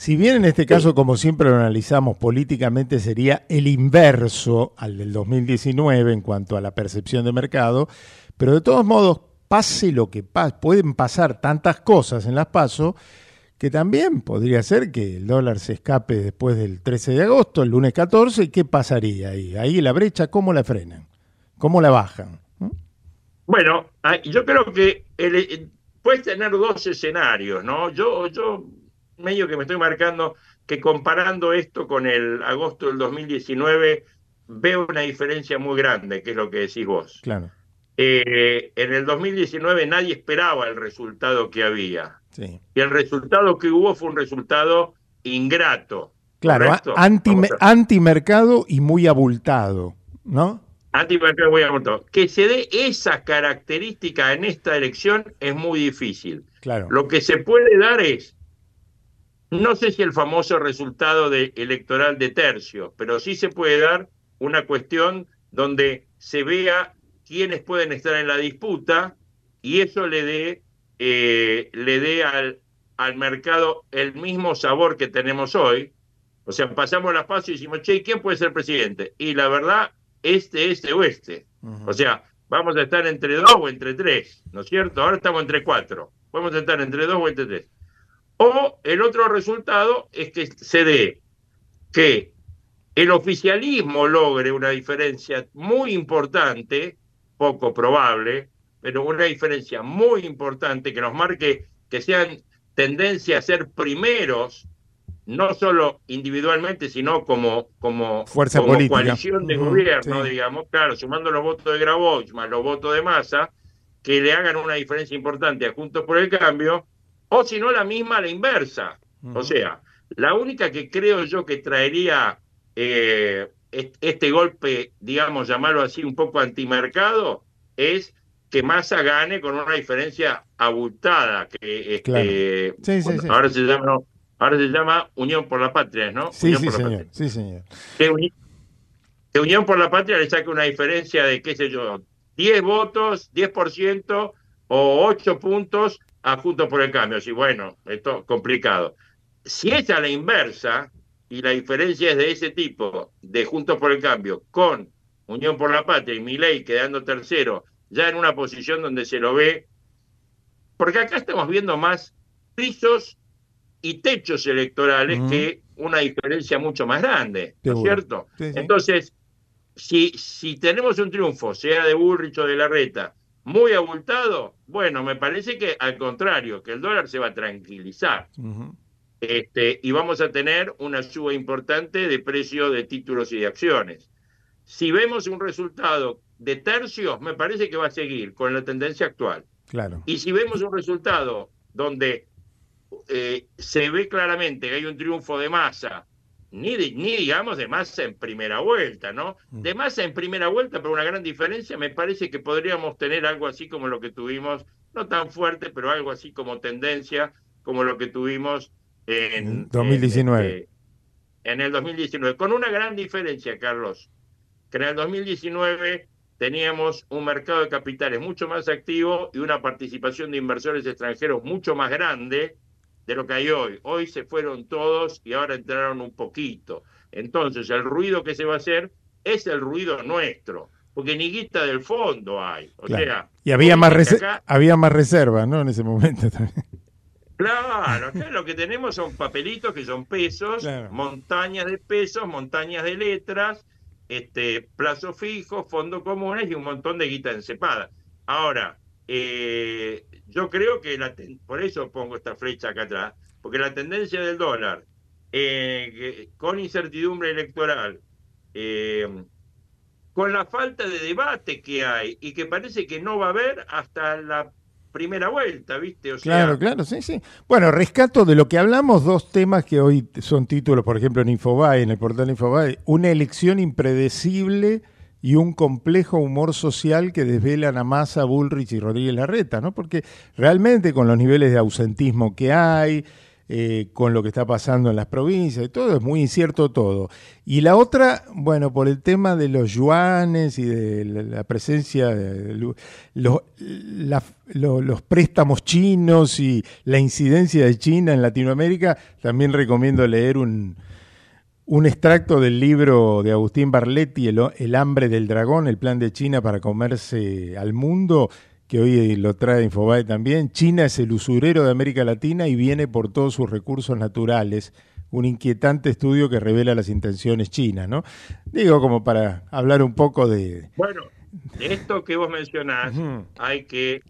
Si bien en este caso, como siempre lo analizamos políticamente, sería el inverso al del 2019 en cuanto a la percepción de mercado, pero de todos modos, pase lo que pase, pueden pasar tantas cosas en las PASO que también podría ser que el dólar se escape después del 13 de agosto, el lunes 14, ¿y qué pasaría ahí? Ahí la brecha, ¿cómo la frenan? ¿Cómo la bajan? Bueno, ah, yo creo que el- eh, puedes tener dos escenarios, ¿no? Yo, yo medio que me estoy marcando que comparando esto con el agosto del 2019 veo una diferencia muy grande, que es lo que decís vos. Claro, Eh, en el 2019 nadie esperaba el resultado que había. sí. Y el resultado que hubo fue un resultado ingrato. Claro, ¿correcto? a- anti, antimercado y muy abultado, ¿no? Antimercado muy abultado. Que se dé esa característica en esta elección es muy difícil. Claro. Lo que se puede dar es, no sé si el famoso resultado de electoral de tercio, pero sí se puede dar una cuestión donde se vea quiénes pueden estar en la disputa y eso le dé eh, le dé al, al mercado el mismo sabor que tenemos hoy. O sea, pasamos las pasos y decimos, che, ¿quién puede ser presidente? Y la verdad, este, este o este. O sea, vamos a estar entre dos o entre tres, ¿no es cierto? Ahora estamos entre cuatro. Podemos estar entre dos o entre tres. O el otro resultado es que se dé que el oficialismo logre una diferencia muy importante, poco probable, pero una diferencia muy importante que nos marque que sean tendencia a ser primeros, no solo individualmente, sino como, como, Fuerza como política. coalición de gobierno, sí. digamos, claro, sumando los votos de Grabois más los votos de Massa, que le hagan una diferencia importante a Juntos por el Cambio, o si no la misma la inversa. O sea, la única que creo yo que traería eh, est- este golpe, digamos, llamarlo así, un poco antimercado, es que Massa gane con una diferencia abultada, que este, Claro. Sí, sí, bueno, sí. ahora se llama ahora se llama Unión por la Patria, ¿no? Sí, Unión sí, por la señor. Patria. Sí, señor. Que, Uni- que Unión por la Patria le saque una diferencia de, qué sé yo, 10 votos, 10% o 8 puntos a Juntos por el Cambio. Sí, bueno, esto es complicado. Si es a la inversa y la diferencia es de ese tipo, de Juntos por el Cambio, con Unión por la Patria y Milei quedando tercero, ya en una posición donde se lo ve, porque acá estamos viendo más pisos y techos electorales que una diferencia mucho más grande, ¿no es cierto? Sí, sí. Entonces, si, si tenemos un triunfo, sea de Bullrich o de Larreta, muy abultado, bueno, me parece que al contrario, que el dólar se va a tranquilizar. Este, y vamos a tener una suba importante de precio de títulos y de acciones. Si vemos un resultado de tercios, me parece que va a seguir con la tendencia actual. Claro. Y si vemos un resultado donde eh, se ve claramente que hay un triunfo de masa, ni, ni digamos de masa en primera vuelta, ¿no? De masa en primera vuelta, pero una gran diferencia, me parece que podríamos tener algo así como lo que tuvimos, no tan fuerte, pero algo así como tendencia, como lo que tuvimos en, 2019. en, este, en el 2019, con una gran diferencia, Carlos, que en el 2019 teníamos un mercado de capitales mucho más activo y una participación de inversores extranjeros mucho más grande de lo que hay hoy. Hoy se fueron todos y ahora entraron un poquito. Entonces, el ruido que se va a hacer es el ruido nuestro, porque ni guita del fondo hay. O Claro. sea, y había más, acá- había más reservas, ¿no? En ese momento también. Claro, acá lo que tenemos son papelitos que son pesos, Claro. montañas de pesos, montañas de letras, este, plazos fijos, fondos comunes y un montón de guita encepada. Ahora, eh, yo creo que la ten- por eso pongo esta flecha acá atrás, porque la tendencia del dólar, eh, con incertidumbre electoral, eh, con la falta de debate que hay y que parece que no va a haber hasta la primera vuelta, ¿viste? Claro, claro, sí, sí. Bueno, rescato de lo que hablamos dos temas que hoy son títulos, por ejemplo, en Infobae, en el portal Infobae, una elección impredecible y un complejo humor social que desvelan a Massa, Bullrich y Rodríguez Larreta, ¿no? Porque realmente con los niveles de ausentismo que hay, eh, con lo que está pasando en las provincias y todo, es muy incierto todo. Y la otra, bueno, por el tema de los yuanes y de la, presencia de lu- lo- la- lo- los préstamos chinos y la incidencia de China en Latinoamérica, también recomiendo leer un, un extracto del libro de Agustín Barletti, el, el hambre del dragón, el plan de China para comerse al mundo, que hoy lo trae Infobae también. China es el usurero de América Latina y viene por todos sus recursos naturales. Un inquietante estudio que revela las intenciones chinas, ¿no? Digo, como para hablar un poco de... Bueno, esto que vos mencionás, hay que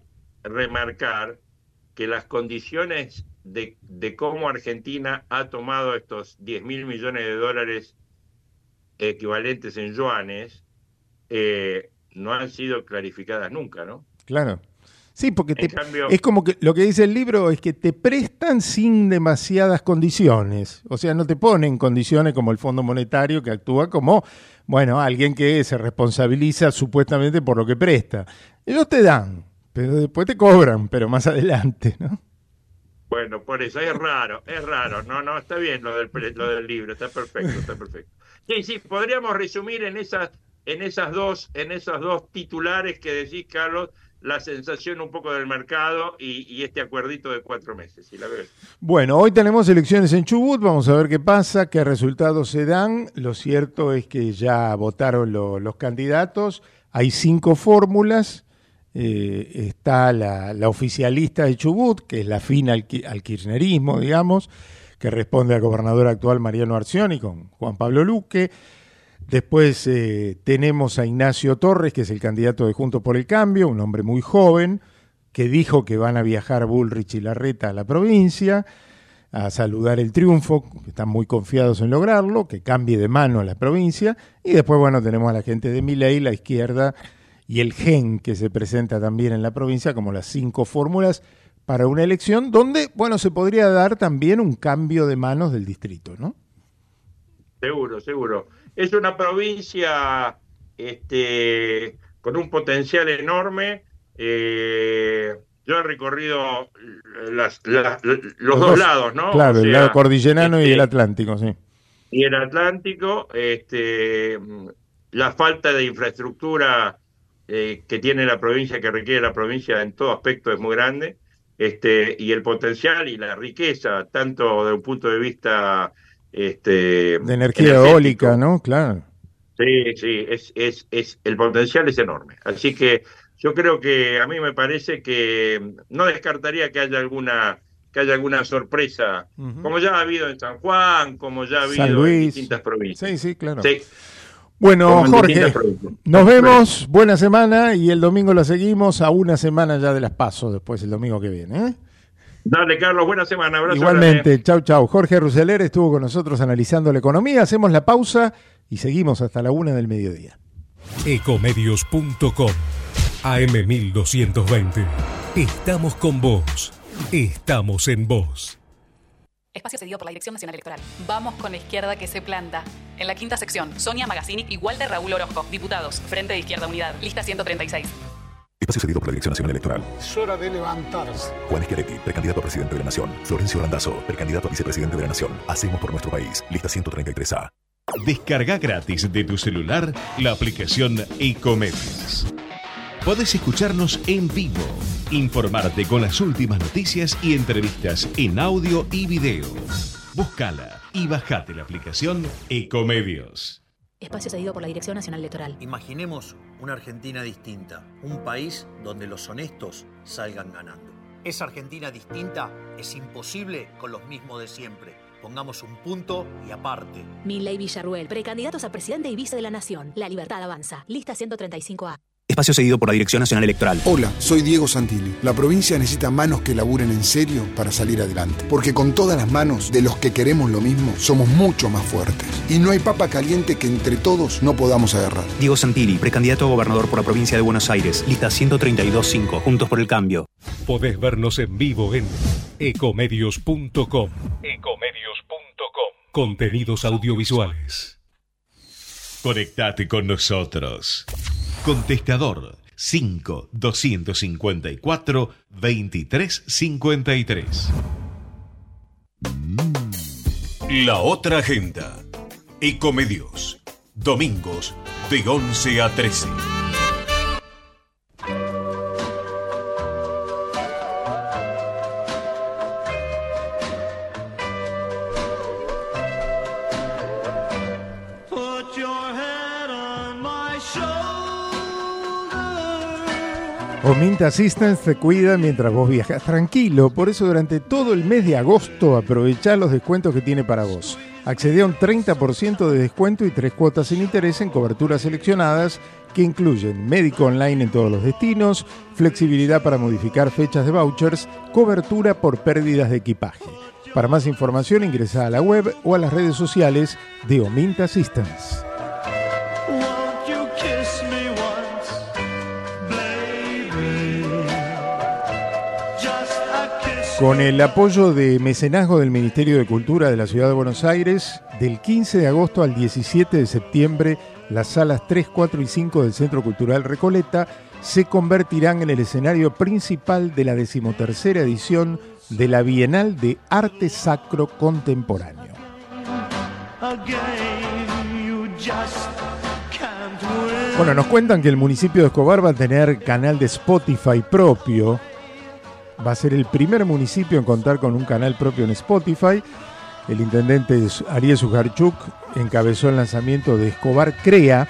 remarcar que las condiciones de, de cómo Argentina ha tomado estos 10 mil millones de dólares equivalentes en yuanes eh, no han sido clarificadas nunca, ¿no? Claro. Sí, porque En te- cambio- es como que lo que dice el libro es que te prestan sin demasiadas condiciones. O sea, no te ponen condiciones como el Fondo Monetario que actúa como, bueno, alguien que se responsabiliza supuestamente por lo que presta. Ellos te dan, pero después te cobran, pero más adelante, ¿no? Bueno, por eso es raro, es raro. No, no, está bien lo del, lo del libro, está perfecto, está perfecto. Sí, sí, podríamos resumir en esas, en esas dos, en esos dos titulares que decís, Carlos, la sensación un poco del mercado y, y este acuerdito de cuatro meses. Si la ves. Bueno, hoy tenemos elecciones en Chubut, vamos a ver qué pasa, qué resultados se dan. Lo cierto es que ya votaron lo- los candidatos, hay cinco fórmulas. Eh, está la, oficialista de Chubut, que es la fina al, ki- al kirchnerismo, digamos, que responde al gobernador actual Mariano Arcioni con Juan Pablo Luque. Después eh, tenemos a Ignacio Torres, que es el candidato de Juntos por el Cambio, un hombre muy joven, que dijo que van a viajar Bullrich y Larreta a la provincia a saludar el triunfo, que están muy confiados en lograrlo, que cambie de mano la provincia. Y después, bueno, tenemos a la gente de Milei, la izquierda y el GEN, que se presenta también en la provincia como las cinco fórmulas para una elección donde, bueno, se podría dar también un cambio de manos del distrito, ¿no? Seguro, seguro. Es una provincia este, con un potencial enorme. Eh, yo he recorrido las- los, dos lados, ¿no? Claro, O el lado cordillerano y este, el Atlántico, sí. y el Atlántico, este, la falta de infraestructura eh, que tiene la provincia, que requiere la provincia en todo aspecto es muy grande, este, y el potencial y la riqueza, tanto desde un punto de vista este, De energía eólica, ¿no? Claro. Sí, sí, es, es, es, el potencial es enorme. Así que yo creo que a mí me parece que no descartaría que haya alguna que haya alguna sorpresa, como ya ha habido en San Juan, como ya ha habido en distintas provincias. Sí, sí, claro. Sí. Bueno, Jorge, nos vemos, buena semana y el domingo la seguimos a una semana ya de las pasos, después el domingo que viene. ¿eh? Dale, Carlos, buena semana. Abrazo Igualmente, grande. chau, chau. Jorge Ruseler estuvo con nosotros analizando la economía, hacemos la pausa y seguimos hasta la una del mediodía. Ecomedios.com AM1220. Estamos con vos. Estamos en vos. Espacio cedido por la Dirección Nacional Electoral. Vamos con la izquierda que se planta. En la quinta sección, Sonia Magazzini igual de Raúl Orozco. Diputados, Frente de Izquierda Unidad, lista 136. Espacio cedido por la Dirección Nacional Electoral. Es hora de levantarse. Juan Schiaretti, precandidato a presidente de la Nación. Florencio Randazo, precandidato a vicepresidente de la Nación. Hacemos por nuestro país. Lista 133A. Descarga gratis de tu celular la aplicación Ecomedios. Podés escucharnos en vivo, informarte con las últimas noticias y entrevistas en audio y video. Búscala y bajate la aplicación Ecomedios. Espacio cedido por la Dirección Nacional Electoral. Imaginemos una Argentina distinta, un país donde los honestos salgan ganando. Esa Argentina distinta es imposible con los mismos de siempre. Pongamos un punto y aparte. Milley Villarruel, precandidatos a presidente y vice de la Nación. La libertad avanza. Lista 135A. Espacio cedido por la Dirección Nacional Electoral. Hola, soy Diego Santilli. La provincia necesita manos que laburen en serio para salir adelante. Porque con todas las manos de los que queremos lo mismo, somos mucho más fuertes. Y no hay papa caliente que entre todos no podamos agarrar. Diego Santilli, precandidato a gobernador por la provincia de Buenos Aires. Lista 132.5. Juntos por el cambio. Podés vernos en vivo en ecomedios.com. Ecomedios.com. Contenidos audiovisuales. Conectate con nosotros. Contestador 5 254 2353. La otra agenda. Ecomedios. Domingos de 11 a 13. Omint Assistance te cuida mientras vos viajas tranquilo, por eso durante todo el mes de agosto aprovechá los descuentos que tiene para vos. Accede a un 30% de descuento y tres cuotas sin interés en coberturas seleccionadas que incluyen médico online en todos los destinos, flexibilidad para modificar fechas de vouchers, cobertura por pérdidas de equipaje. Para más información ingresa a la web o a las redes sociales de Omint Assistance. Con el apoyo de mecenazgo del Ministerio de Cultura de la Ciudad de Buenos Aires, del 15 de agosto al 17 de septiembre, las salas 3, 4 y 5 del Centro Cultural Recoleta se convertirán en el escenario principal de la decimotercera edición de la Bienal de Arte Sacro Contemporáneo. Bueno, nos cuentan que el municipio de Escobar va a tener canal de Spotify propio. Va a ser el primer municipio en contar con un canal propio en Spotify. El intendente Ariel Sujarchuk encabezó el lanzamiento de Escobar Crea,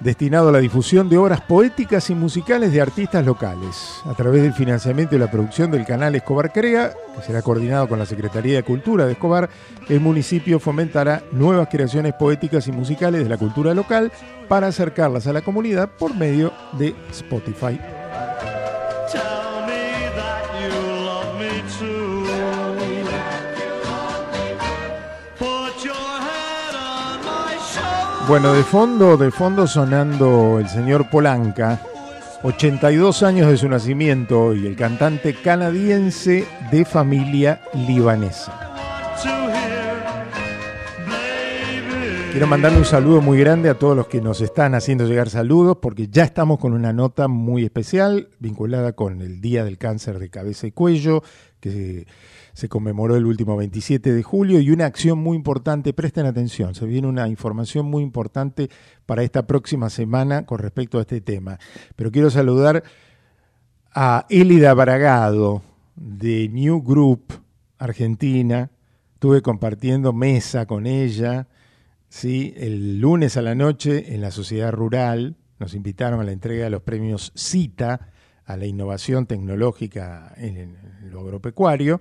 destinado a la difusión de obras poéticas y musicales de artistas locales. A través del financiamiento y la producción del canal Escobar Crea, que será coordinado con la Secretaría de Cultura de Escobar, el municipio fomentará nuevas creaciones poéticas y musicales de la cultura local para acercarlas a la comunidad por medio de Spotify. Bueno, de fondo, de fondo sonando el señor Polanca, 82 años de su nacimiento y el cantante canadiense de familia libanesa. Quiero mandarle un saludo muy grande a todos los que nos están haciendo llegar saludos porque ya estamos con una nota muy especial vinculada con el Día del Cáncer de Cabeza y Cuello que se, conmemoró el último 27 de julio y una acción muy importante, presten atención, se viene una información muy importante para esta próxima semana con respecto a este tema. Pero quiero saludar a Elida Bragado de New Group Argentina. Estuve compartiendo mesa con ella, ¿sí? el lunes a la noche en la Sociedad Rural. Nos invitaron a la entrega de los premios CITA a la innovación tecnológica en lo agropecuario.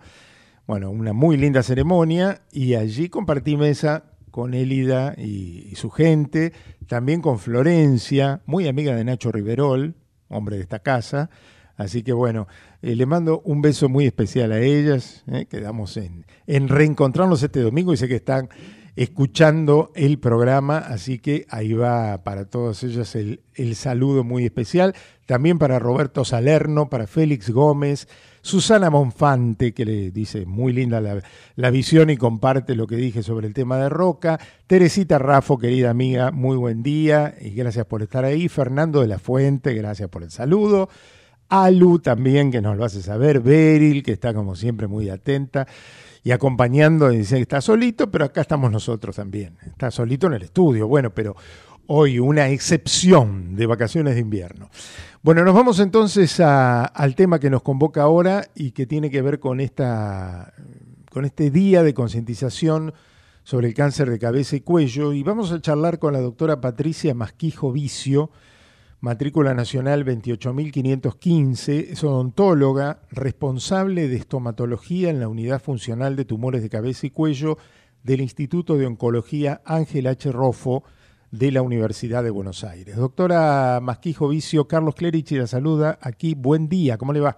Bueno, una muy linda ceremonia y allí compartí mesa con Élida y, y su gente, también con Florencia, muy amiga de Nacho Riverol, hombre de esta casa. Así que bueno, eh, le mando un beso muy especial a ellas. eh, quedamos en, en reencontrarnos este domingo y sé que están escuchando el programa, así que ahí va para todas ellas el, el saludo muy especial. También para Roberto Salerno, para Félix Gómez, Susana Monfante, que le dice muy linda la, la visión y comparte lo que dije sobre el tema de Roca. Teresita Rafo, querida amiga, muy buen día y gracias por estar ahí. Fernando de la Fuente, gracias por el saludo. Alu también, que nos lo hace saber. Beril, que está como siempre muy atenta y acompañando. Dice que está solito, pero acá estamos nosotros también. Está solito en el estudio. Bueno, pero hoy una excepción de vacaciones de invierno. Bueno, nos vamos entonces al tema que nos convoca ahora y que tiene que ver con, esta, con este día de concientización sobre el cáncer de cabeza y cuello. Y vamos a charlar con la doctora Patricia Masquijo Vicio, matrícula nacional 28515, es odontóloga, responsable de estomatología en la unidad funcional de tumores de cabeza y cuello del Instituto de Oncología Ángel H. Rofo de la Universidad de Buenos Aires. Doctora Masquijo Vicio, Carlos Clerici la saluda aquí. Buen día, ¿cómo le va?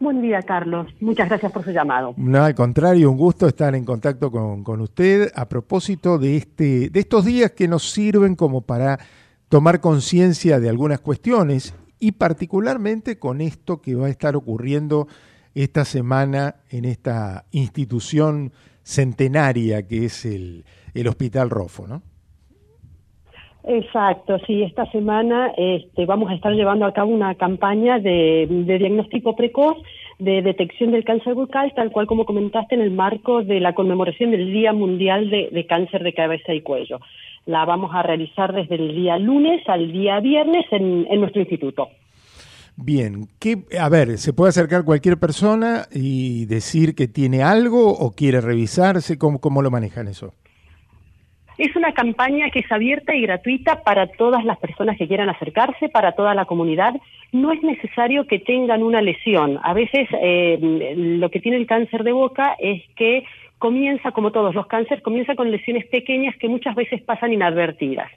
Buen día, Carlos. Muchas gracias por su llamado. No, al contrario, un gusto estar en contacto con, con usted a propósito de, este, de estos días que nos sirven como para tomar conciencia de algunas cuestiones y particularmente con esto que va a estar ocurriendo esta semana en esta institución centenaria que es el, el Hospital Rofo, ¿no? Exacto, sí, esta semana este, vamos a estar llevando a cabo una campaña de, de diagnóstico precoz de detección del cáncer bucal, tal cual como comentaste en el marco de la conmemoración del Día Mundial de, Cáncer de Cabeza y Cuello. La vamos a realizar desde el día lunes al día viernes en, en nuestro instituto. Bien, ¿qué, a ver, ¿se puede acercar cualquier persona y decir que tiene algo o quiere revisarse? ¿Cómo, cómo lo manejan eso? Es una campaña que es abierta y gratuita para todas las personas que quieran acercarse, para toda la comunidad. No es necesario que tengan una lesión. A veces eh, lo que tiene el cáncer de boca es que comienza, como todos los cánceres, comienza con lesiones pequeñas que muchas veces pasan inadvertidas.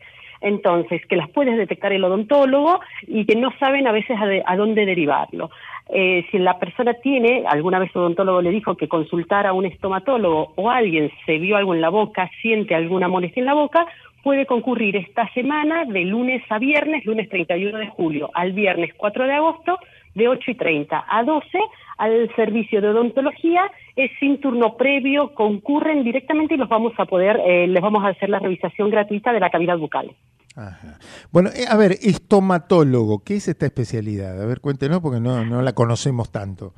Entonces, que las puedes detectar el odontólogo y que no saben a veces a, de, a dónde derivarlo. Eh, si la persona tiene, alguna vez el odontólogo le dijo que consultara a un estomatólogo o alguien se vio algo en la boca, siente alguna molestia en la boca, puede concurrir esta semana de lunes a viernes, lunes 31 de julio al viernes 4 de agosto, de 8 y 30 a 12 al servicio de odontología, es sin turno previo, concurren directamente y los vamos a poder, eh, les vamos a hacer la revisación gratuita de la cavidad bucal. Ajá. Bueno, eh, a ver, estomatólogo, ¿qué es esta especialidad? A ver, cuéntenos porque no, no la conocemos tanto.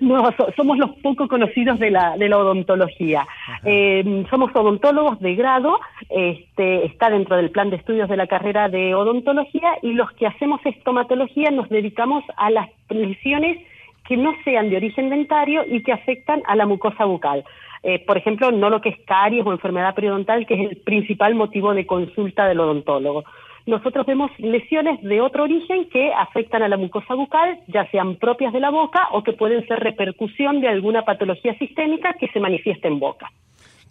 No, so, somos los poco conocidos de la, de la odontología. Eh, somos odontólogos de grado, este, está dentro del plan de estudios de la carrera de odontología y los que hacemos estomatología nos dedicamos a las lesiones que no sean de origen dentario y que afectan a la mucosa bucal. Eh, por ejemplo, no lo que es caries o enfermedad periodontal, que es el principal motivo de consulta del odontólogo. Nosotros vemos lesiones de otro origen que afectan a la mucosa bucal, ya sean propias de la boca o que pueden ser repercusión de alguna patología sistémica que se manifiesta en boca.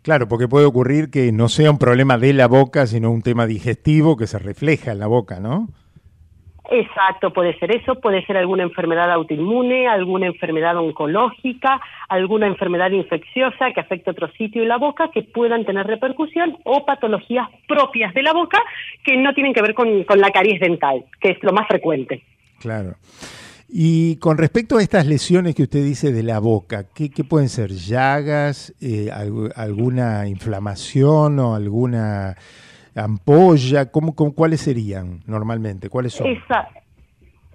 Claro, porque puede ocurrir que no sea un problema de la boca, sino un tema digestivo que se refleja en la boca, ¿no? Exacto, puede ser eso, puede ser alguna enfermedad autoinmune, alguna enfermedad oncológica, alguna enfermedad infecciosa que afecte otro sitio de la boca que puedan tener repercusión o patologías propias de la boca que no tienen que ver con, con la caries dental, que es lo más frecuente. Claro. Y con respecto a estas lesiones que usted dice de la boca, ¿qué, qué pueden ser? ¿Llagas? Eh, alg ¿Alguna inflamación o alguna ampolla? ¿Cómo, cómo, ¿Cuáles serían normalmente? ¿Cuáles son? Exacto.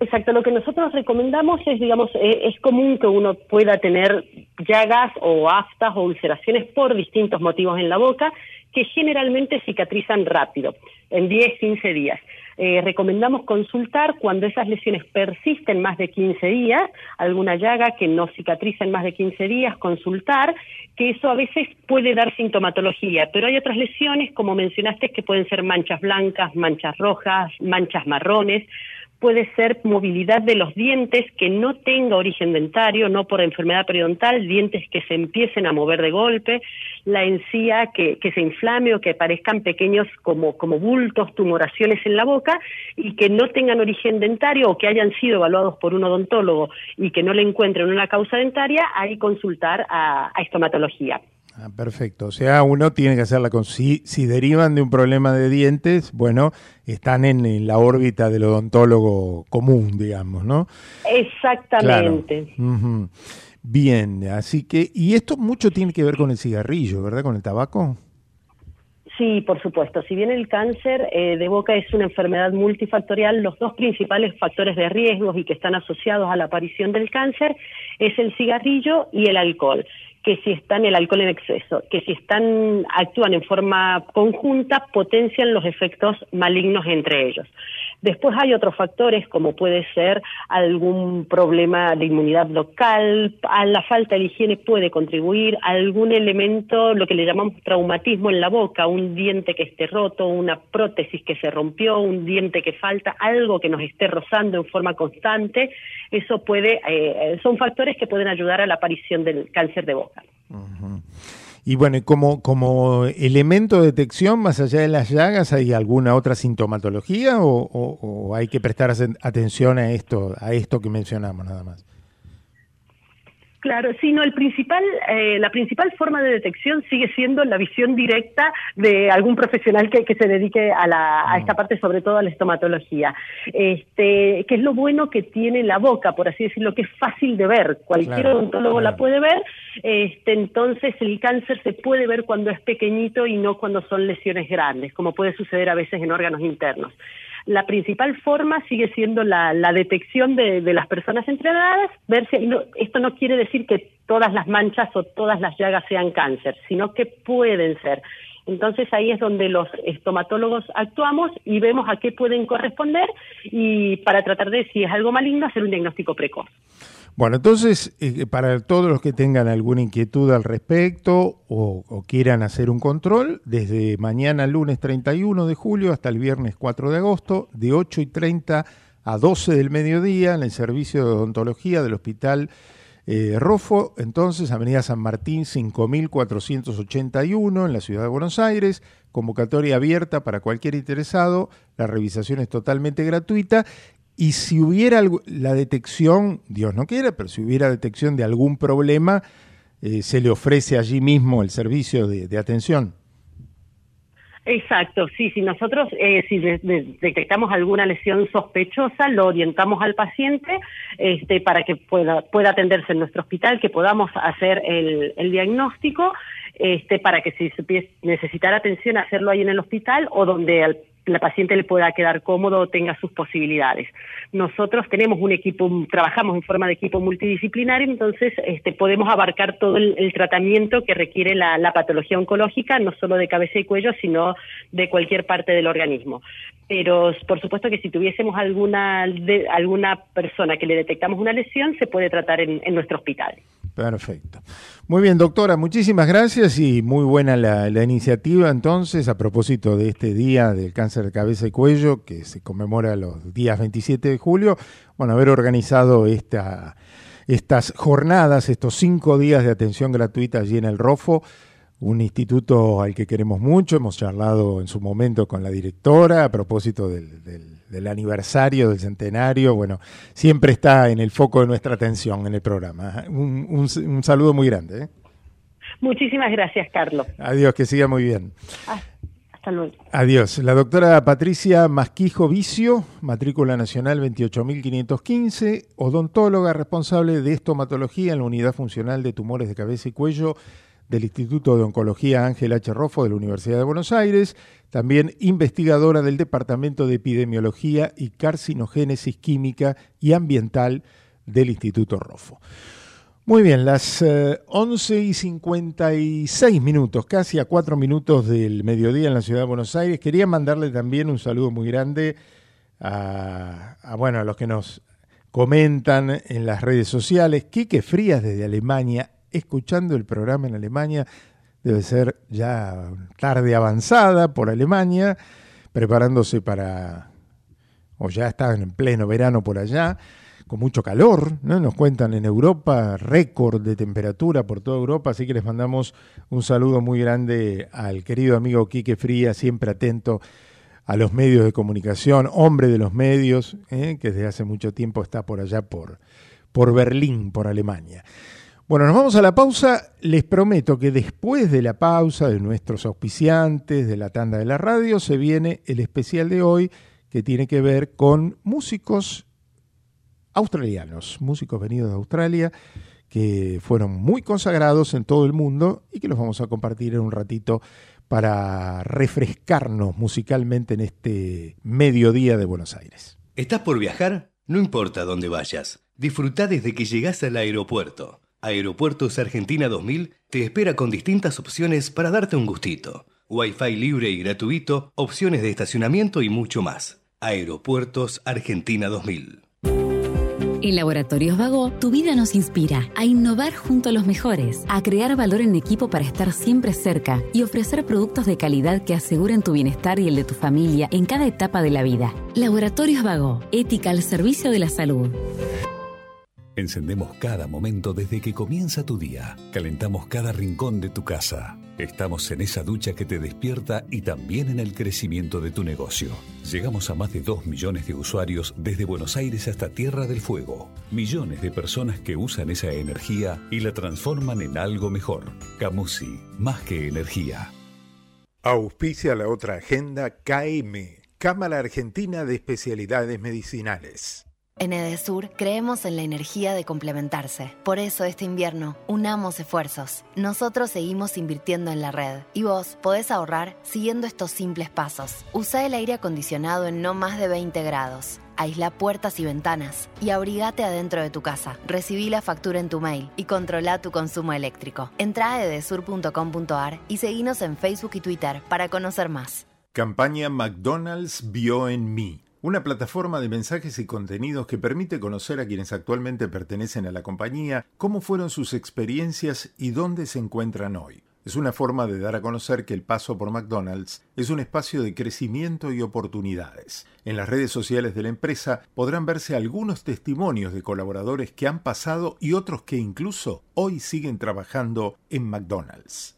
Exacto, lo que nosotros recomendamos es, digamos, eh, es común que uno pueda tener llagas o aftas o ulceraciones por distintos motivos en la boca que generalmente cicatrizan rápido, en 10, 15 días. Eh, recomendamos consultar cuando esas lesiones persisten más de 15 días, alguna llaga que no cicatriza en más de 15 días, consultar, que eso a veces puede dar sintomatología, pero hay otras lesiones, como mencionaste, que pueden ser manchas blancas, manchas rojas, manchas marrones, puede ser movilidad de los dientes que no tenga origen dentario, no por enfermedad periodontal, dientes que se empiecen a mover de golpe, la encía que, que se inflame o que parezcan pequeños como, como bultos, tumoraciones en la boca y que no tengan origen dentario o que hayan sido evaluados por un odontólogo y que no le encuentren una causa dentaria, hay consultar a, a estomatología. Ah, perfecto. O sea, uno tiene que hacerla con. Si, si derivan de un problema de dientes, bueno, están en, en la órbita del odontólogo común, digamos, ¿no? Exactamente. Ujú. Bien, así que. Y esto mucho tiene que ver con el cigarrillo, ¿verdad? Con el tabaco. Sí, por supuesto. Si bien el cáncer eh, de boca es una enfermedad multifactorial, los dos principales factores de riesgos y que están asociados a la aparición del cáncer es el cigarrillo y el alcohol que si están el alcohol en exceso, que si están actúan en forma conjunta potencian los efectos malignos entre ellos. Después hay otros factores como puede ser algún problema de inmunidad local, la falta de higiene puede contribuir, algún elemento, lo que le llamamos traumatismo en la boca, un diente que esté roto, una prótesis que se rompió, un diente que falta, algo que nos esté rozando en forma constante, eso puede, eh, son factores que pueden ayudar a la aparición del cáncer de boca. Y bueno, como, como elemento de detección, más allá de las llagas, ¿hay alguna otra sintomatología o, o- hay que prestar atención a esto, a esto que mencionamos nada más? Claro, sí, no, el principal, eh, la principal forma de detección sigue siendo la visión directa de algún profesional que, que se dedique a, la, a esta parte, sobre todo a la estomatología. Este, que es lo bueno que tiene la boca, por así decirlo, que es fácil de ver. Cualquier Claro, odontólogo la puede ver. Este, entonces, el cáncer se puede ver cuando es pequeñito y no cuando son lesiones grandes, como puede suceder a veces en órganos internos la principal forma sigue siendo la, la detección de, de las personas entrenadas, ver si no- esto no quiere decir que todas las manchas o todas las llagas sean cáncer, sino que pueden ser. Entonces ahí es donde los estomatólogos actuamos y vemos a qué pueden corresponder y para tratar de, si es algo maligno, hacer un diagnóstico precoz. Bueno, entonces, eh, para todos los que tengan alguna inquietud al respecto o, quieran hacer un control, desde mañana lunes 31 de julio hasta el viernes 4 de agosto, de 8 y 30 a 12 del mediodía, en el servicio de odontología del Hospital eh, Rofo, entonces, Avenida San Martín 5481 en la ciudad de Buenos Aires, convocatoria abierta para cualquier interesado, la revisación es totalmente gratuita y si hubiera la detección, Dios no quiera, pero si hubiera detección de algún problema, eh, se le ofrece allí mismo el servicio de, atención. Exacto, sí, si nosotros eh, si de- de- detectamos alguna lesión sospechosa, lo orientamos al paciente este, para que pueda, pueda atenderse en nuestro hospital, que podamos hacer el, el diagnóstico, este, para que si necesitara atención, hacerlo ahí en el hospital o donde al la paciente le pueda quedar cómodo o tenga sus posibilidades. Nosotros tenemos un equipo, trabajamos en forma de equipo multidisciplinario, entonces este, podemos abarcar todo el, tratamiento que requiere la, la patología oncológica, no solo de cabeza y cuello, sino de cualquier parte del organismo. Pero por supuesto que si tuviésemos alguna, de- alguna persona que le detectamos una lesión, se puede tratar en nuestro hospital. Perfecto. Muy bien, doctora, muchísimas gracias y muy buena la, iniciativa entonces a propósito de este día del cáncer de cabeza y cuello que se conmemora los días 27 de julio. Bueno, haber organizado esta, estas jornadas, estos cinco días de atención gratuita allí en el ROFO, un instituto al que queremos mucho. Hemos charlado en su momento con la directora a propósito del- del aniversario, del centenario. Bueno, siempre está en el foco de nuestra atención en el programa. Un, un- un saludo muy grande. ¿eh? Muchísimas gracias, Carlos. Adiós, que siga muy bien. Hasta luego. Adiós. La doctora Patricia Masquijo Vicio, matrícula nacional 28515, odontóloga responsable de estomatología en la unidad funcional de tumores de cabeza y cuello del Instituto de Oncología Ángel H. Rofo de la Universidad de Buenos Aires, también investigadora del Departamento de Epidemiología y Carcinogénesis Química y Ambiental del Instituto Rofo. Muy bien, las eh, 11 y 56 minutos, casi a 4 minutos del mediodía en la ciudad de Buenos Aires. Quería mandarle también un saludo muy grande a, bueno, a los que nos comentan en las redes sociales. Quique Frías desde Alemania, escuchando el programa en Alemania. Debe ser ya tarde avanzada por Alemania, preparándose para o ya está en pleno verano por allá, con mucho calor, ¿no? Nos cuentan en Europa, récord de temperatura por toda Europa, así que les mandamos un saludo muy grande al querido amigo Quique Fría, siempre atento a los medios de comunicación, hombre de los medios, ¿eh? que desde hace mucho tiempo está por allá por, por Berlín, por Alemania. Bueno, nos vamos a la pausa. Les prometo que después de la pausa de nuestros auspiciantes, de la tanda de la radio, se viene el especial de hoy que tiene que ver con músicos australianos, músicos venidos de Australia que fueron muy consagrados en todo el mundo y que los vamos a compartir en un ratito para refrescarnos musicalmente en este mediodía de Buenos Aires. ¿Estás por viajar? No importa dónde vayas. Disfruta desde que llegas al aeropuerto. Aeropuertos Argentina 2000 te espera con distintas opciones para darte un gustito. Wi-Fi libre y gratuito, opciones de estacionamiento y mucho más. Aeropuertos Argentina 2000. En Laboratorios Vago, tu vida nos inspira a innovar junto a los mejores, a crear valor en equipo para estar siempre cerca y ofrecer productos de calidad que aseguren tu bienestar y el de tu familia en cada etapa de la vida. Laboratorios Vago, ética al servicio de la salud. Encendemos cada momento desde que comienza tu día. Calentamos cada rincón de tu casa. Estamos en esa ducha que te despierta y también en el crecimiento de tu negocio. Llegamos a más de 2 millones de usuarios desde Buenos Aires hasta Tierra del Fuego. Millones de personas que usan esa energía y la transforman en algo mejor. Camusi, más que energía. Auspicia la otra agenda KM, Cámara Argentina de Especialidades Medicinales. En Edesur creemos en la energía de complementarse. Por eso este invierno unamos esfuerzos. Nosotros seguimos invirtiendo en la red y vos podés ahorrar siguiendo estos simples pasos. Usa el aire acondicionado en no más de 20 grados. Aísla puertas y ventanas y abrigate adentro de tu casa. Recibí la factura en tu mail y controla tu consumo eléctrico. Entra a edesur.com.ar y seguinos en Facebook y Twitter para conocer más. Campaña McDonald's vio en mí. Una plataforma de mensajes y contenidos que permite conocer a quienes actualmente pertenecen a la compañía, cómo fueron sus experiencias y dónde se encuentran hoy. Es una forma de dar a conocer que el paso por McDonald's es un espacio de crecimiento y oportunidades. En las redes sociales de la empresa podrán verse algunos testimonios de colaboradores que han pasado y otros que incluso hoy siguen trabajando en McDonald's.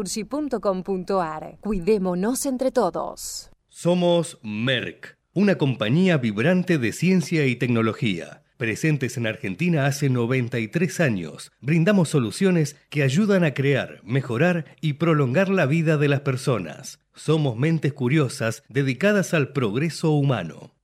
naturgy.com.ar. Cuidémonos entre todos. Somos Merck, una compañía vibrante de ciencia y tecnología. Presentes en Argentina hace 93 años, brindamos soluciones que ayudan a crear, mejorar y prolongar la vida de las personas. Somos mentes curiosas dedicadas al progreso humano.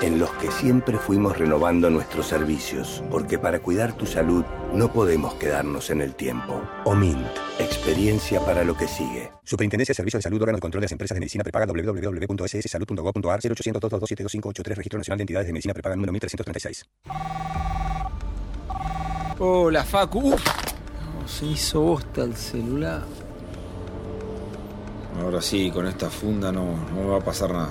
en los que siempre fuimos renovando nuestros servicios, porque para cuidar tu salud no podemos quedarnos en el tiempo. OMINT, experiencia para lo que sigue. Superintendencia de Servicios de Salud, órgano de control de las empresas de medicina prepaga www.sssalud.gov.ar 0800-227-2583, Registro Nacional de Entidades de Medicina Prepaga número 1336. Hola, Facu. Uf, no, se hizo bosta el celular. Ahora sí, con esta funda no, no me va a pasar nada.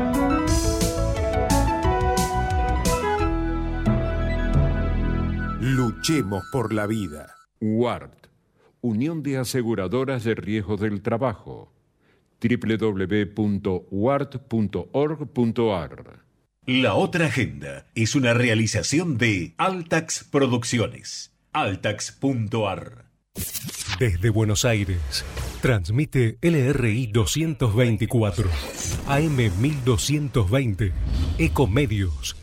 Luchemos por la vida. WART, Unión de Aseguradoras de Riesgo del Trabajo. www.wart.org.ar La otra agenda es una realización de Altax Producciones. Altax.ar Desde Buenos Aires, transmite LRI 224, AM 1220, Ecomedios.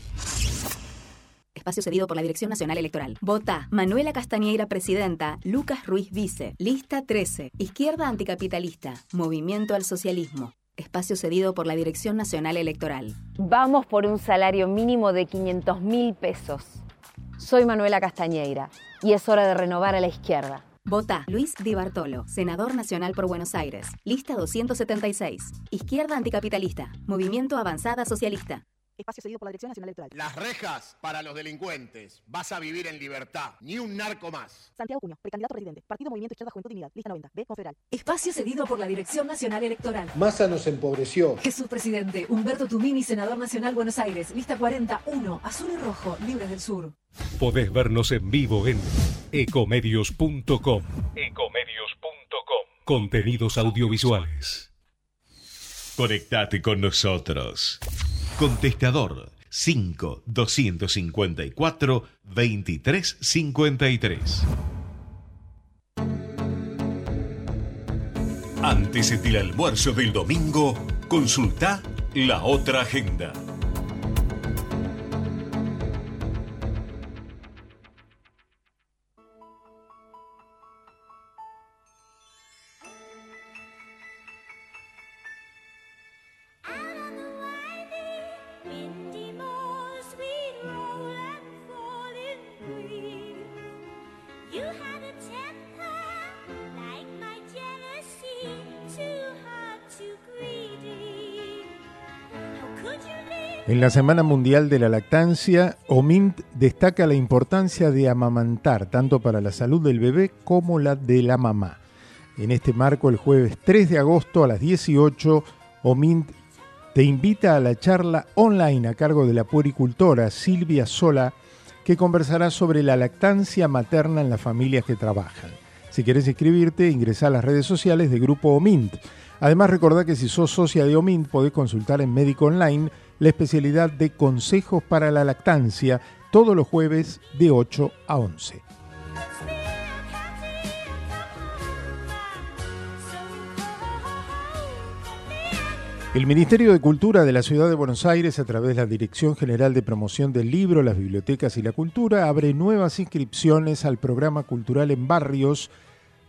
Espacio cedido por la Dirección Nacional Electoral. Vota Manuela Castañeira, presidenta. Lucas Ruiz, vice. Lista 13. Izquierda anticapitalista. Movimiento al socialismo. Espacio cedido por la Dirección Nacional Electoral. Vamos por un salario mínimo de 500 mil pesos. Soy Manuela Castañeira y es hora de renovar a la izquierda. Vota Luis Di Bartolo, senador nacional por Buenos Aires. Lista 276. Izquierda anticapitalista. Movimiento Avanzada Socialista. Espacio cedido por la Dirección Nacional Electoral. Las rejas para los delincuentes. Vas a vivir en libertad. Ni un narco más. Santiago Cuño, precandidato presidente. Partido Movimiento Izquierda Juventud Dignidad. Lista 90. B. Confederal. Espacio cedido por la Dirección Nacional Electoral. Massa nos empobreció. Jesús Presidente. Humberto Tumini, senador nacional Buenos Aires. Lista 41. Azul y rojo. Libres del Sur. Podés vernos en vivo en ecomedios.com. Ecomedios.com. Contenidos audiovisuales. Conectate con nosotros. Contestador 5 254 2353. Antes del almuerzo del domingo, consulta la otra agenda. En la Semana Mundial de la Lactancia, OMINT destaca la importancia de amamantar, tanto para la salud del bebé como la de la mamá. En este marco, el jueves 3 de agosto a las 18, OMINT te invita a la charla online a cargo de la puericultora Silvia Sola, que conversará sobre la lactancia materna en las familias que trabajan. Si quieres inscribirte, ingresa a las redes sociales de Grupo OMINT. Además, recordá que si sos socia de OMINT, podés consultar en Médico Online la especialidad de consejos para la lactancia todos los jueves de 8 a 11. El Ministerio de Cultura de la Ciudad de Buenos Aires, a través de la Dirección General de Promoción del Libro, las Bibliotecas y la Cultura, abre nuevas inscripciones al programa cultural en barrios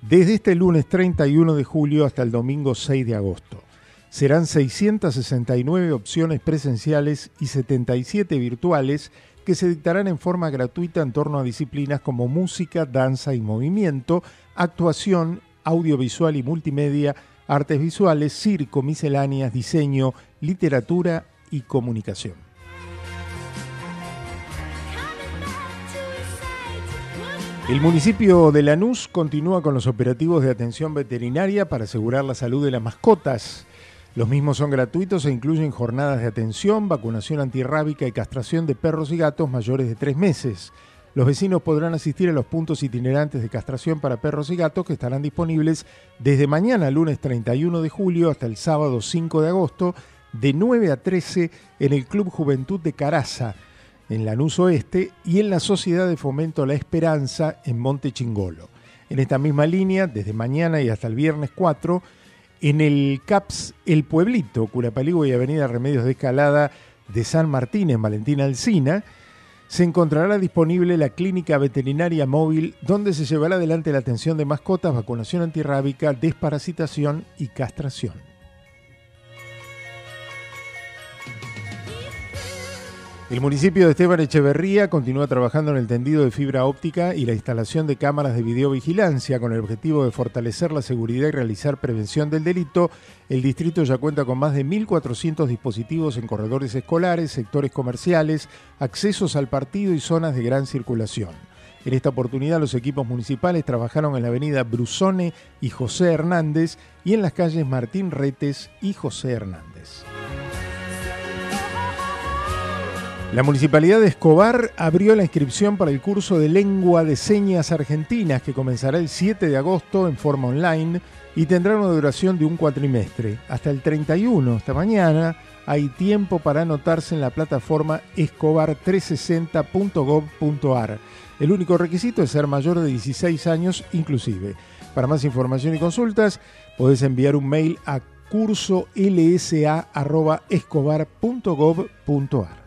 desde este lunes 31 de julio hasta el domingo 6 de agosto. Serán 669 opciones presenciales y 77 virtuales que se dictarán en forma gratuita en torno a disciplinas como música, danza y movimiento, actuación, audiovisual y multimedia, artes visuales, circo, misceláneas, diseño, literatura y comunicación. El municipio de Lanús continúa con los operativos de atención veterinaria para asegurar la salud de las mascotas. Los mismos son gratuitos e incluyen jornadas de atención, vacunación antirrábica y castración de perros y gatos mayores de tres meses. Los vecinos podrán asistir a los puntos itinerantes de castración para perros y gatos que estarán disponibles desde mañana, lunes 31 de julio, hasta el sábado 5 de agosto, de 9 a 13 en el Club Juventud de Caraza, en Lanús Oeste, y en la Sociedad de Fomento La Esperanza, en Monte Chingolo. En esta misma línea, desde mañana y hasta el viernes 4, en el CAPS El Pueblito, Curapaligo y Avenida Remedios de Escalada de San Martín, en Valentina Alcina, se encontrará disponible la clínica veterinaria móvil donde se llevará adelante la atención de mascotas, vacunación antirrábica, desparasitación y castración. El municipio de Esteban Echeverría continúa trabajando en el tendido de fibra óptica y la instalación de cámaras de videovigilancia con el objetivo de fortalecer la seguridad y realizar prevención del delito. El distrito ya cuenta con más de 1.400 dispositivos en corredores escolares, sectores comerciales, accesos al partido y zonas de gran circulación. En esta oportunidad los equipos municipales trabajaron en la avenida Brusone y José Hernández y en las calles Martín Retes y José Hernández. La Municipalidad de Escobar abrió la inscripción para el curso de lengua de señas argentinas que comenzará el 7 de agosto en forma online y tendrá una duración de un cuatrimestre. Hasta el 31, esta mañana, hay tiempo para anotarse en la plataforma escobar360.gov.ar. El único requisito es ser mayor de 16 años inclusive. Para más información y consultas, podés enviar un mail a cursolsa.escobar.gov.ar.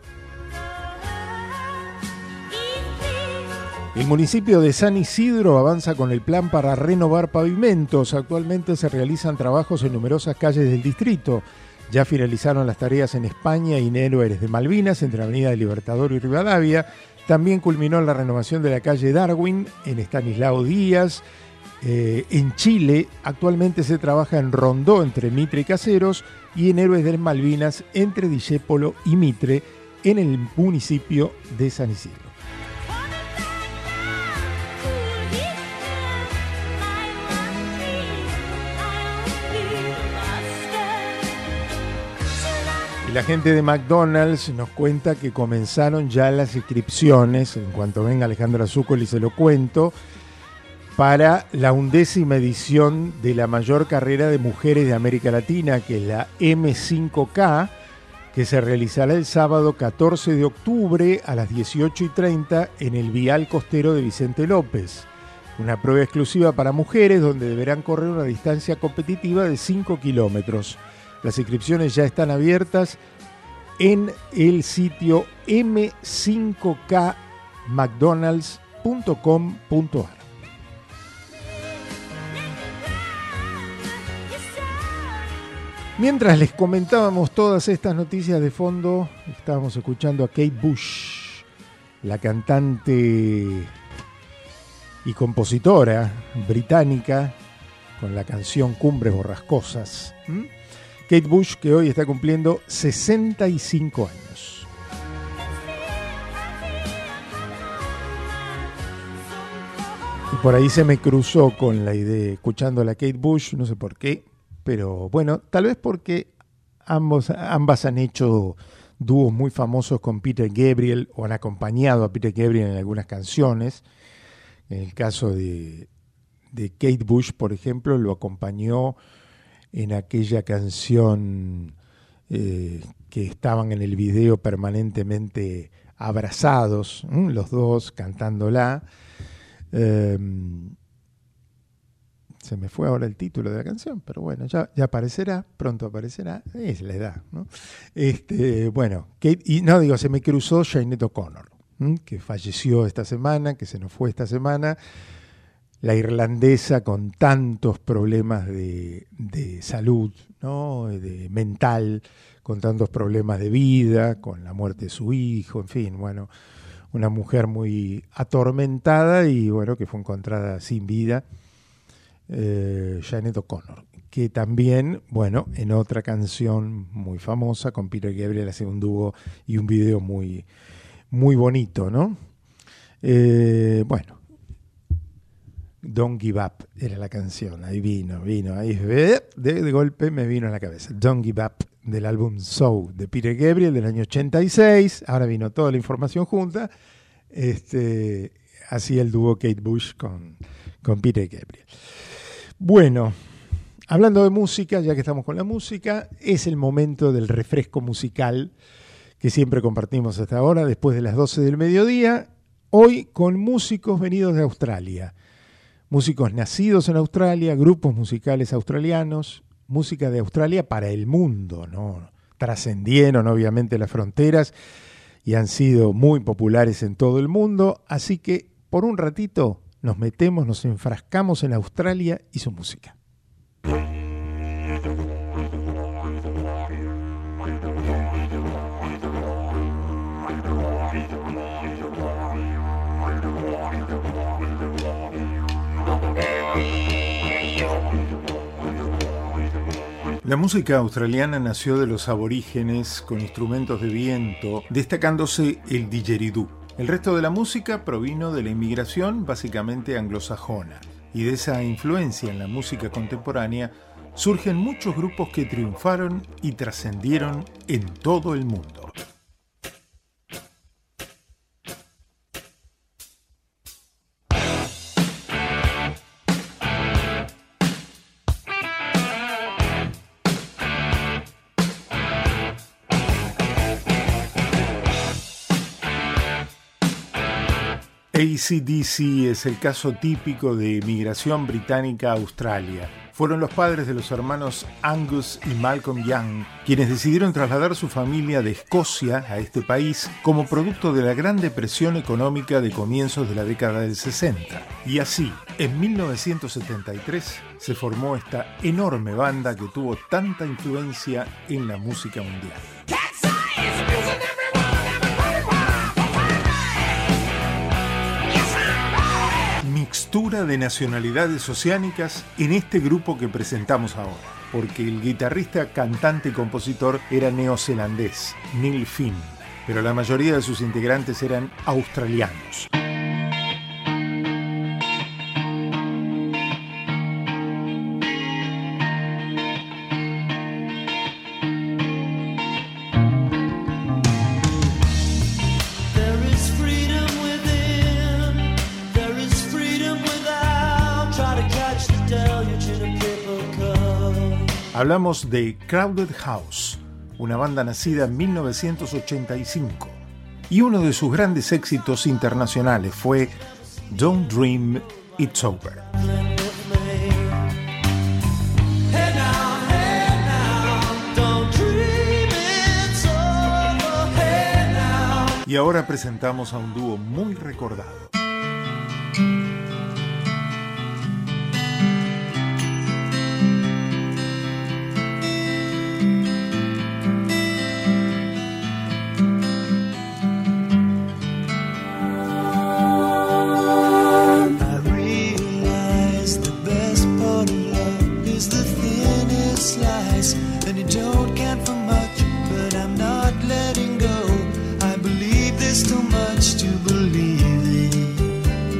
El municipio de San Isidro avanza con el plan para renovar pavimentos. Actualmente se realizan trabajos en numerosas calles del distrito. Ya finalizaron las tareas en España y Héroes de Malvinas, entre Avenida Libertador y Rivadavia. También culminó la renovación de la calle Darwin en Estanislao Díaz. Eh, en Chile actualmente se trabaja en Rondó entre Mitre y Caseros y en Héroes de Malvinas entre Discépolo y Mitre en el municipio de San Isidro. La gente de McDonald's nos cuenta que comenzaron ya las inscripciones, en cuanto venga Alejandra Zúcoli se lo cuento, para la undécima edición de la mayor carrera de mujeres de América Latina, que es la M5K, que se realizará el sábado 14 de octubre a las 18 y 30 en el Vial Costero de Vicente López. Una prueba exclusiva para mujeres donde deberán correr una distancia competitiva de 5 kilómetros. Las inscripciones ya están abiertas en el sitio m5kmcdonalds.com.ar. Mientras les comentábamos todas estas noticias de fondo, estábamos escuchando a Kate Bush, la cantante y compositora británica, con la canción Cumbres Borrascosas. Kate Bush, que hoy está cumpliendo 65 años. Y por ahí se me cruzó con la idea, escuchando a la Kate Bush, no sé por qué, pero bueno, tal vez porque ambos, ambas han hecho dúos muy famosos con Peter Gabriel o han acompañado a Peter Gabriel en algunas canciones. En el caso de, de Kate Bush, por ejemplo, lo acompañó en aquella canción eh, que estaban en el video permanentemente abrazados, los dos cantándola. Em, se me fue ahora el título de la canción, pero bueno, ya, aparecerá, pronto aparecerá, es la edad. Este, bueno, y no digo, se me cruzó Janet O'Connor, que falleció esta semana, que se nos fue esta semana, la irlandesa con tantos problemas de, salud, ¿no? de mental, con tantos problemas de vida, con la muerte de su hijo, en fin, bueno, una mujer muy atormentada y bueno, que fue encontrada sin vida, eh, Janet O'Connor, que también, bueno, en otra canción muy famosa con Peter Gabriel hace un dúo y un video muy, muy bonito, ¿no? Eh, bueno, Don't Give Up era la canción, ahí vino, vino, ahí de, de, golpe me vino a la cabeza. Don't Give Up del álbum Soul de Peter Gabriel del año 86, ahora vino toda la información junta, este, así el dúo Kate Bush con, con Peter Gabriel. Bueno, hablando de música, ya que estamos con la música, es el momento del refresco musical que siempre compartimos hasta ahora, después de las 12 del mediodía, hoy con músicos venidos de Australia músicos nacidos en Australia, grupos musicales australianos, música de Australia para el mundo, ¿no? Trascendieron obviamente las fronteras y han sido muy populares en todo el mundo, así que por un ratito nos metemos, nos enfrascamos en Australia y su música. La música australiana nació de los aborígenes con instrumentos de viento, destacándose el didgeridoo. El resto de la música provino de la inmigración básicamente anglosajona, y de esa influencia en la música contemporánea surgen muchos grupos que triunfaron y trascendieron en todo el mundo. ACDC es el caso típico de emigración británica a Australia. Fueron los padres de los hermanos Angus y Malcolm Young quienes decidieron trasladar su familia de Escocia a este país como producto de la gran depresión económica de comienzos de la década del 60. Y así, en 1973, se formó esta enorme banda que tuvo tanta influencia en la música mundial. De nacionalidades oceánicas en este grupo que presentamos ahora, porque el guitarrista, cantante y compositor era neozelandés, Neil Finn, pero la mayoría de sus integrantes eran australianos. Hablamos de Crowded House, una banda nacida en 1985. Y uno de sus grandes éxitos internacionales fue Don't Dream It's Over. Y ahora presentamos a un dúo muy recordado.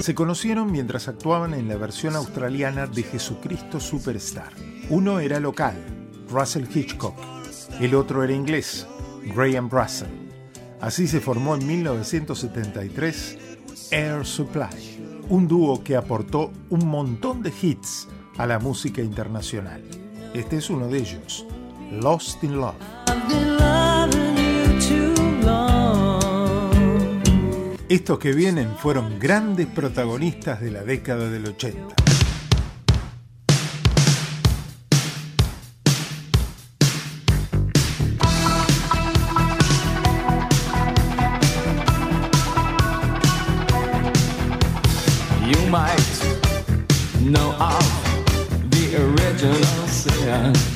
Se conocieron mientras actuaban en la versión australiana de Jesucristo Superstar. Uno era local, Russell Hitchcock. El otro era inglés, Graham Russell. Así se formó en 1973 Air Supply, un dúo que aportó un montón de hits a la música internacional. Este es uno de ellos, Lost in Love. Estos que vienen fueron grandes protagonistas de la década del 80. You might know the original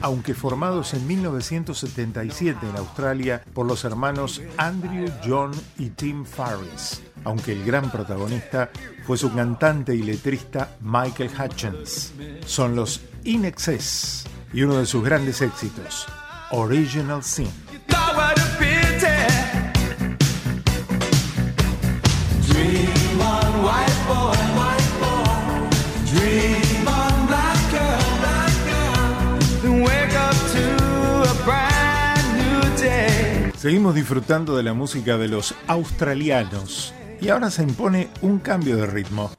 aunque formados en 1977 en Australia por los hermanos Andrew, John y Tim Farris, aunque el gran protagonista fue su cantante y letrista Michael Hutchins. Son los In Excess y uno de sus grandes éxitos, Original Sin. Seguimos disfrutando de la música de los australianos y ahora se impone un cambio de ritmo.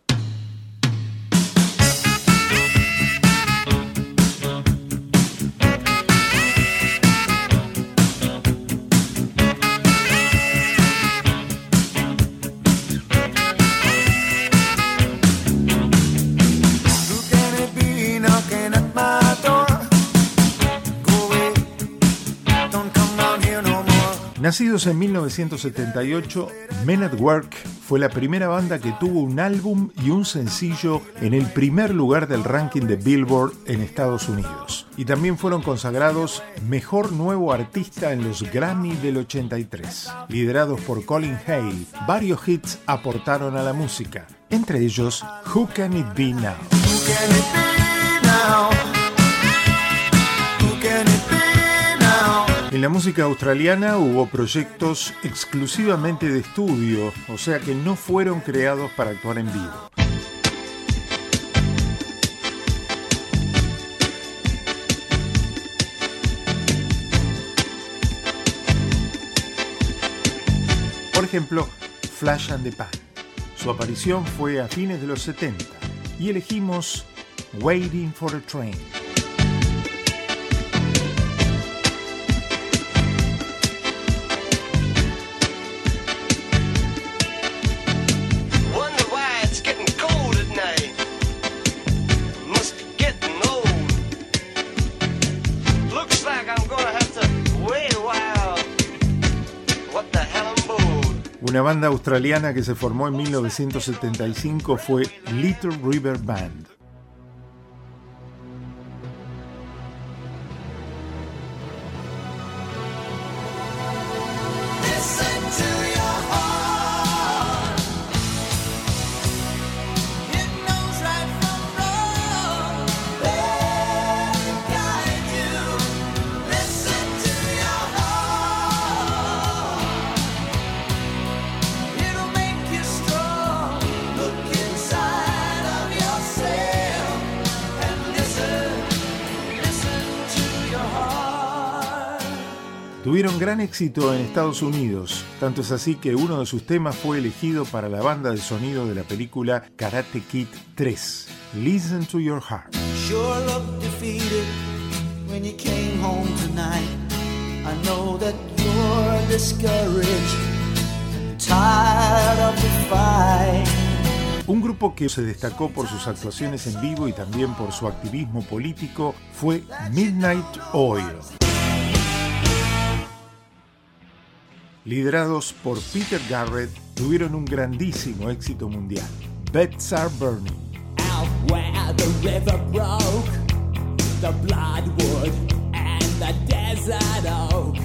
Nacidos en 1978, Men at Work fue la primera banda que tuvo un álbum y un sencillo en el primer lugar del ranking de Billboard en Estados Unidos. Y también fueron consagrados Mejor Nuevo Artista en los Grammy del 83. Liderados por Colin Hay, varios hits aportaron a la música, entre ellos Who Can It Be Now? En la música australiana hubo proyectos exclusivamente de estudio, o sea que no fueron creados para actuar en vivo. Por ejemplo, Flash and the Pan. Su aparición fue a fines de los 70 y elegimos Waiting for a Train. Una banda australiana que se formó en 1975 fue Little River Band. Gran éxito en Estados Unidos, tanto es así que uno de sus temas fue elegido para la banda de sonido de la película Karate Kid 3, Listen to Your Heart. Sure looked defeated when you came home tonight. I know that you're discouraged and tired of the fight. Un grupo que se destacó por sus actuaciones en vivo y también por su activismo político fue Midnight Oil. Liderados por Peter Garrett, tuvieron un grandísimo éxito mundial. Beds Are Burning. Out where the river broke, the bloodwood and the desert oak.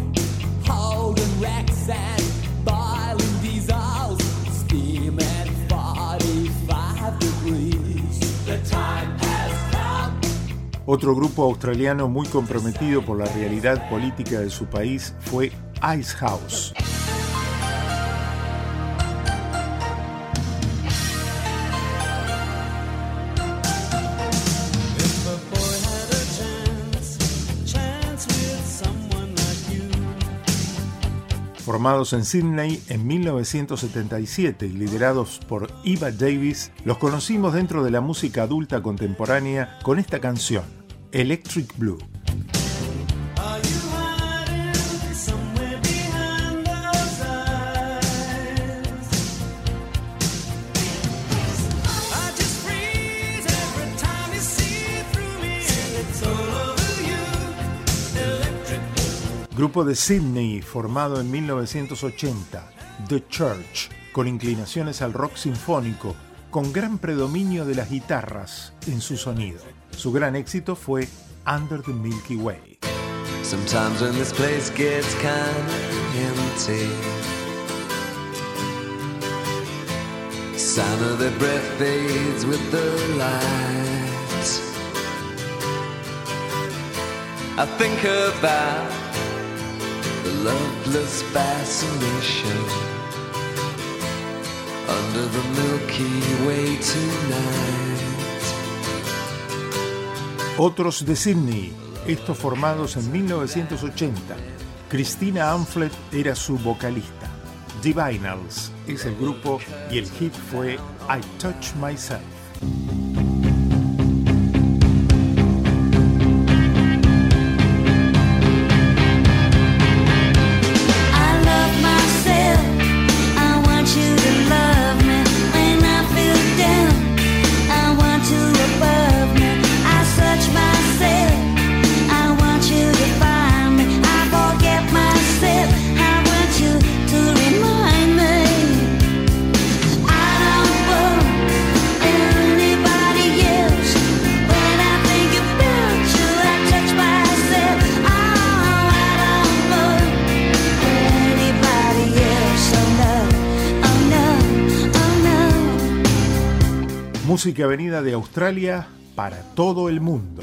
Holding wrecks and boiling diesels, steaming 45 degrees. The time has come. Otro grupo australiano muy comprometido por la realidad política de su país fue Ice House. Formados en Sydney en 1977 y liderados por Eva Davis, los conocimos dentro de la música adulta contemporánea con esta canción, Electric Blue. Grupo de Sydney formado en 1980, The Church, con inclinaciones al rock sinfónico, con gran predominio de las guitarras en su sonido. Su gran éxito fue Under the Milky Way. Sometimes when this place gets empty, sound of their breath fades with the about loveless fascination under the Milky Way tonight. Otros de Sydney, estos formados en 1980. Christina Amflet era su vocalista. Divinals es el grupo y el hit fue I Touch Myself. Música venida de Australia para todo el mundo.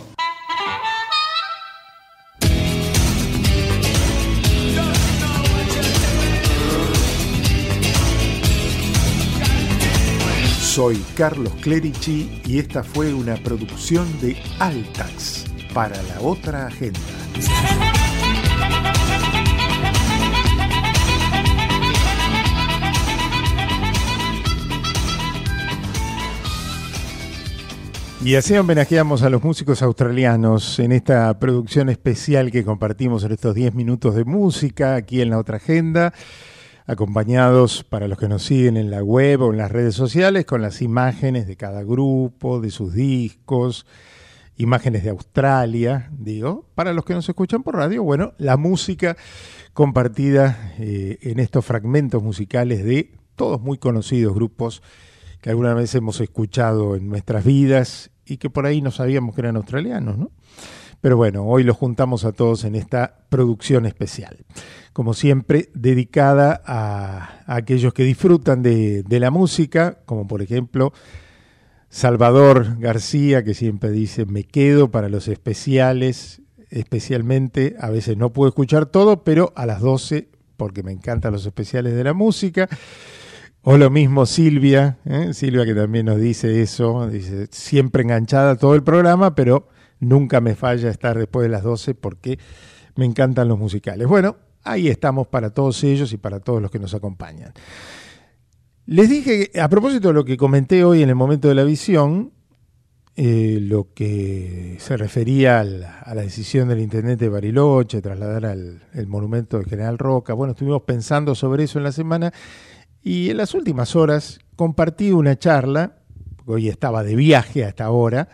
Soy Carlos Clerici y esta fue una producción de Altax para la otra agenda. Y así homenajeamos a los músicos australianos en esta producción especial que compartimos en estos 10 minutos de música aquí en la otra agenda, acompañados para los que nos siguen en la web o en las redes sociales con las imágenes de cada grupo, de sus discos, imágenes de Australia, digo, para los que nos escuchan por radio, bueno, la música compartida eh, en estos fragmentos musicales de todos muy conocidos grupos que alguna vez hemos escuchado en nuestras vidas y que por ahí no sabíamos que eran australianos, ¿no? Pero bueno, hoy los juntamos a todos en esta producción especial. Como siempre, dedicada a, aquellos que disfrutan de, de, la música, como por ejemplo Salvador García, que siempre dice, me quedo para los especiales, especialmente, a veces no puedo escuchar todo, pero a las 12, porque me encantan los especiales de la música. O lo mismo Silvia, ¿eh? Silvia que también nos dice eso, dice siempre enganchada todo el programa, pero nunca me falla estar después de las 12 porque me encantan los musicales. Bueno, ahí estamos para todos ellos y para todos los que nos acompañan. Les dije, a propósito de lo que comenté hoy en el momento de la visión, eh, lo que se refería a la, decisión del intendente de Bariloche, trasladar al el monumento de General Roca, bueno, estuvimos pensando sobre eso en la semana y en las últimas horas compartí una charla, porque hoy estaba de viaje hasta ahora,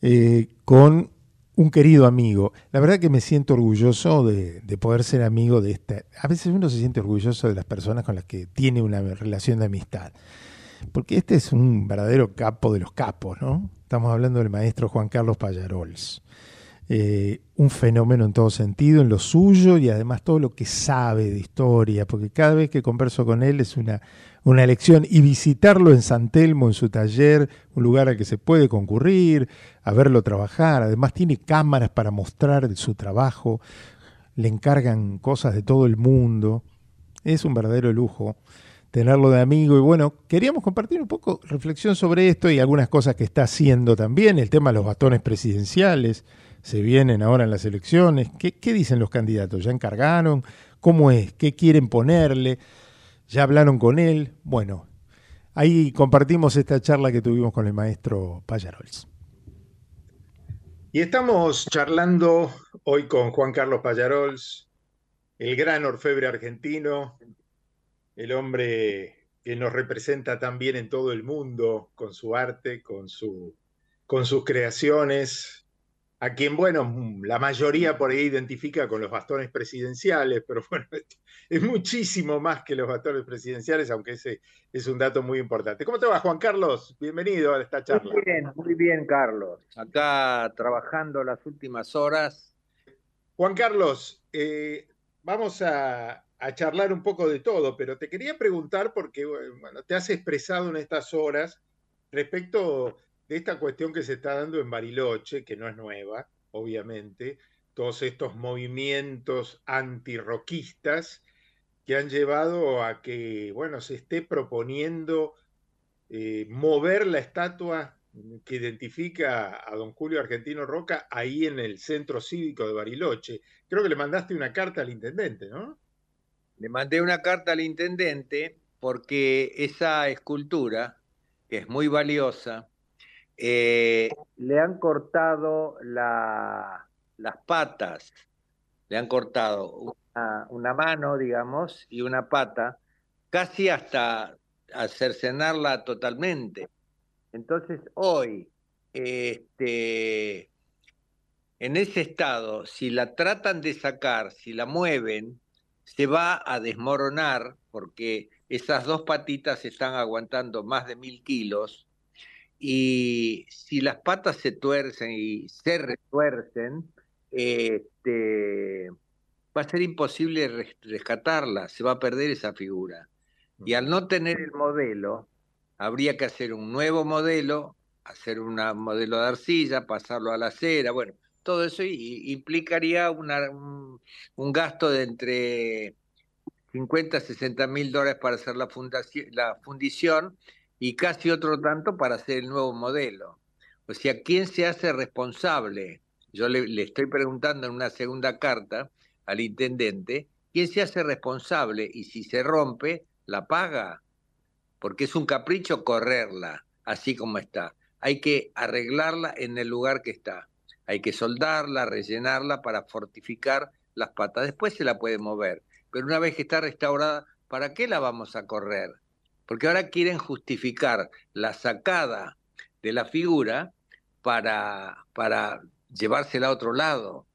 eh, con un querido amigo. La verdad que me siento orgulloso de, de, poder ser amigo de esta... A veces uno se siente orgulloso de las personas con las que tiene una relación de amistad. Porque este es un verdadero capo de los capos, ¿no? Estamos hablando del maestro Juan Carlos Payarols eh, un fenómeno en todo sentido, en lo suyo y además todo lo que sabe de historia, porque cada vez que converso con él es una, una lección y visitarlo en San Telmo, en su taller, un lugar al que se puede concurrir, a verlo trabajar, además tiene cámaras para mostrar su trabajo, le encargan cosas de todo el mundo, es un verdadero lujo tenerlo de amigo. Y bueno, queríamos compartir un poco reflexión sobre esto y algunas cosas que está haciendo también, el tema de los bastones presidenciales, se vienen ahora en las elecciones. ¿Qué, ¿Qué, dicen los candidatos? ¿Ya encargaron? ¿Cómo es? ¿Qué quieren ponerle? ¿Ya hablaron con él? Bueno, ahí compartimos esta charla que tuvimos con el maestro Payarols. Y estamos charlando hoy con Juan Carlos Payarols, el gran orfebre argentino, el hombre que nos representa tan bien en todo el mundo con su arte, con, su, con sus creaciones, a quien, bueno, la mayoría por ahí identifica con los bastones presidenciales, pero bueno, es muchísimo más que los bastones presidenciales, aunque ese es un dato muy importante. ¿Cómo te va, Juan Carlos? Bienvenido a esta charla. Muy bien, muy bien, Carlos. Acá trabajando las últimas horas. Juan Carlos, eh, vamos a, a charlar un poco de todo, pero te quería preguntar, porque bueno, te has expresado en estas horas respecto de esta cuestión que se está dando en Bariloche, que no es nueva, obviamente, todos estos movimientos antirroquistas que han llevado a que, bueno, se esté proponiendo eh, mover la estatua que identifica a don Julio Argentino Roca ahí en el centro cívico de Bariloche. Creo que le mandaste una carta al intendente, ¿no? Le mandé una carta al intendente porque esa escultura, que es muy valiosa, eh, le han cortado la, las patas, le han cortado una, una, mano, digamos, y una pata, casi hasta cercenarla totalmente. Entonces, hoy, este, en ese estado, si la tratan de sacar, si la mueven, se va a desmoronar porque esas dos patitas están aguantando más de mil kilos y si las patas se tuercen y se retuercen, este, va a ser imposible rescatarla, se va a perder esa figura. Y al no tener el modelo, habría que hacer un nuevo modelo hacer un modelo de arcilla, pasarlo a la acera, bueno, todo eso implicaría un, gasto de entre 50 a 60 mil dólares para hacer la fundición y casi otro tanto para hacer el nuevo modelo. O sea, ¿quién se hace responsable? Yo le, le estoy preguntando en una segunda carta al intendente, ¿quién se hace responsable? Y si se rompe, ¿la paga? Porque es un capricho correrla así como está. Hay que arreglarla en el lugar que está. Hay que soldarla, rellenarla para fortificar las patas. Después se la puede mover. Pero una vez que está restaurada, ¿para qué la vamos a correr? Porque ahora quieren justificar la sacada de la figura para, para llevársela a otro lado.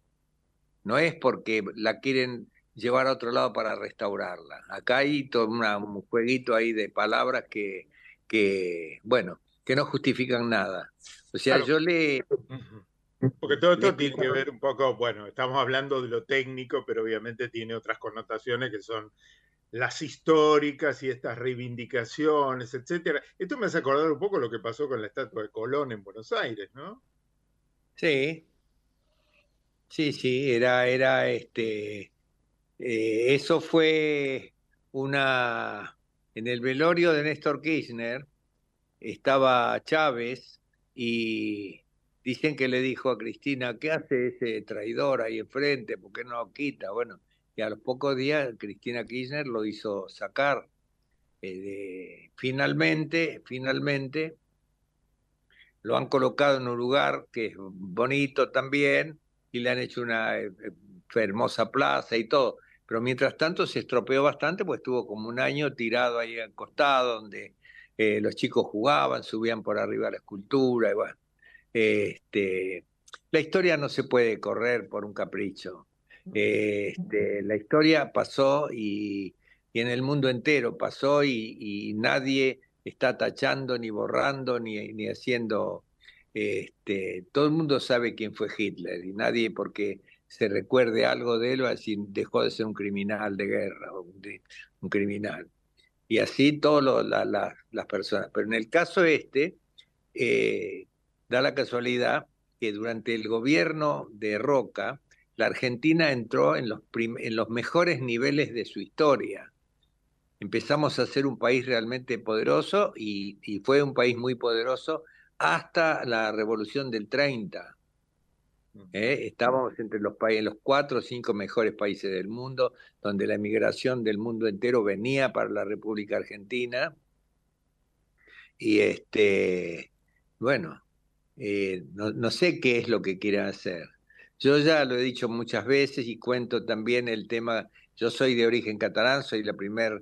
No es porque la quieren llevar a otro lado para restaurarla. Acá hay todo una- un jueguito ahí de palabras que, que, bueno, que no justifican nada. O sea, Claro. yo le... Porque todo esto Le- tiene que ver un poco, bueno, estamos hablando de lo técnico, pero obviamente tiene otras connotaciones que son las históricas y estas reivindicaciones, etcétera. Esto me hace acordar un poco lo que pasó con la estatua de Colón en Buenos Aires, ¿no? Sí, sí, sí, era, era este, eh, eso fue una, en el velorio de Néstor Kirchner estaba Chávez y dicen que le dijo a Cristina, ¿qué hace ese traidor ahí enfrente? ¿Por qué no lo quita? Bueno, y a los pocos días Cristina Kirchner lo hizo sacar. eh, finalmente, finalmente lo han colocado en un lugar que es bonito también y le han hecho una eh, eh, hermosa plaza y todo. Pero mientras tanto se estropeó bastante, pues estuvo como un año tirado ahí al costado, donde los chicos jugaban, subían por arriba la escultura y bueno. Este, la historia no se puede correr por un capricho. Este, la historia pasó y, y en el mundo entero pasó y, y nadie está tachando ni borrando ni, ni haciendo este, todo el mundo sabe quién fue Hitler y nadie porque se recuerde algo de él va a decir dejó de ser un criminal de guerra o un, un criminal y así todas las personas. Pero en el caso este eh, da la casualidad que durante el gobierno de Roca la Argentina entró en los, prim- en los mejores niveles de su historia empezamos a ser un país realmente poderoso y, y fue un país muy poderoso hasta la revolución del 30. ¿eh? Estábamos entre los, países, los cuatro o cinco mejores países del mundo, donde la emigración del mundo entero venía para la República Argentina. Y este, bueno, eh, no, no sé qué es lo que quieren hacer. Yo ya lo he dicho muchas veces y cuento también el tema, yo soy de origen catalán, soy la primera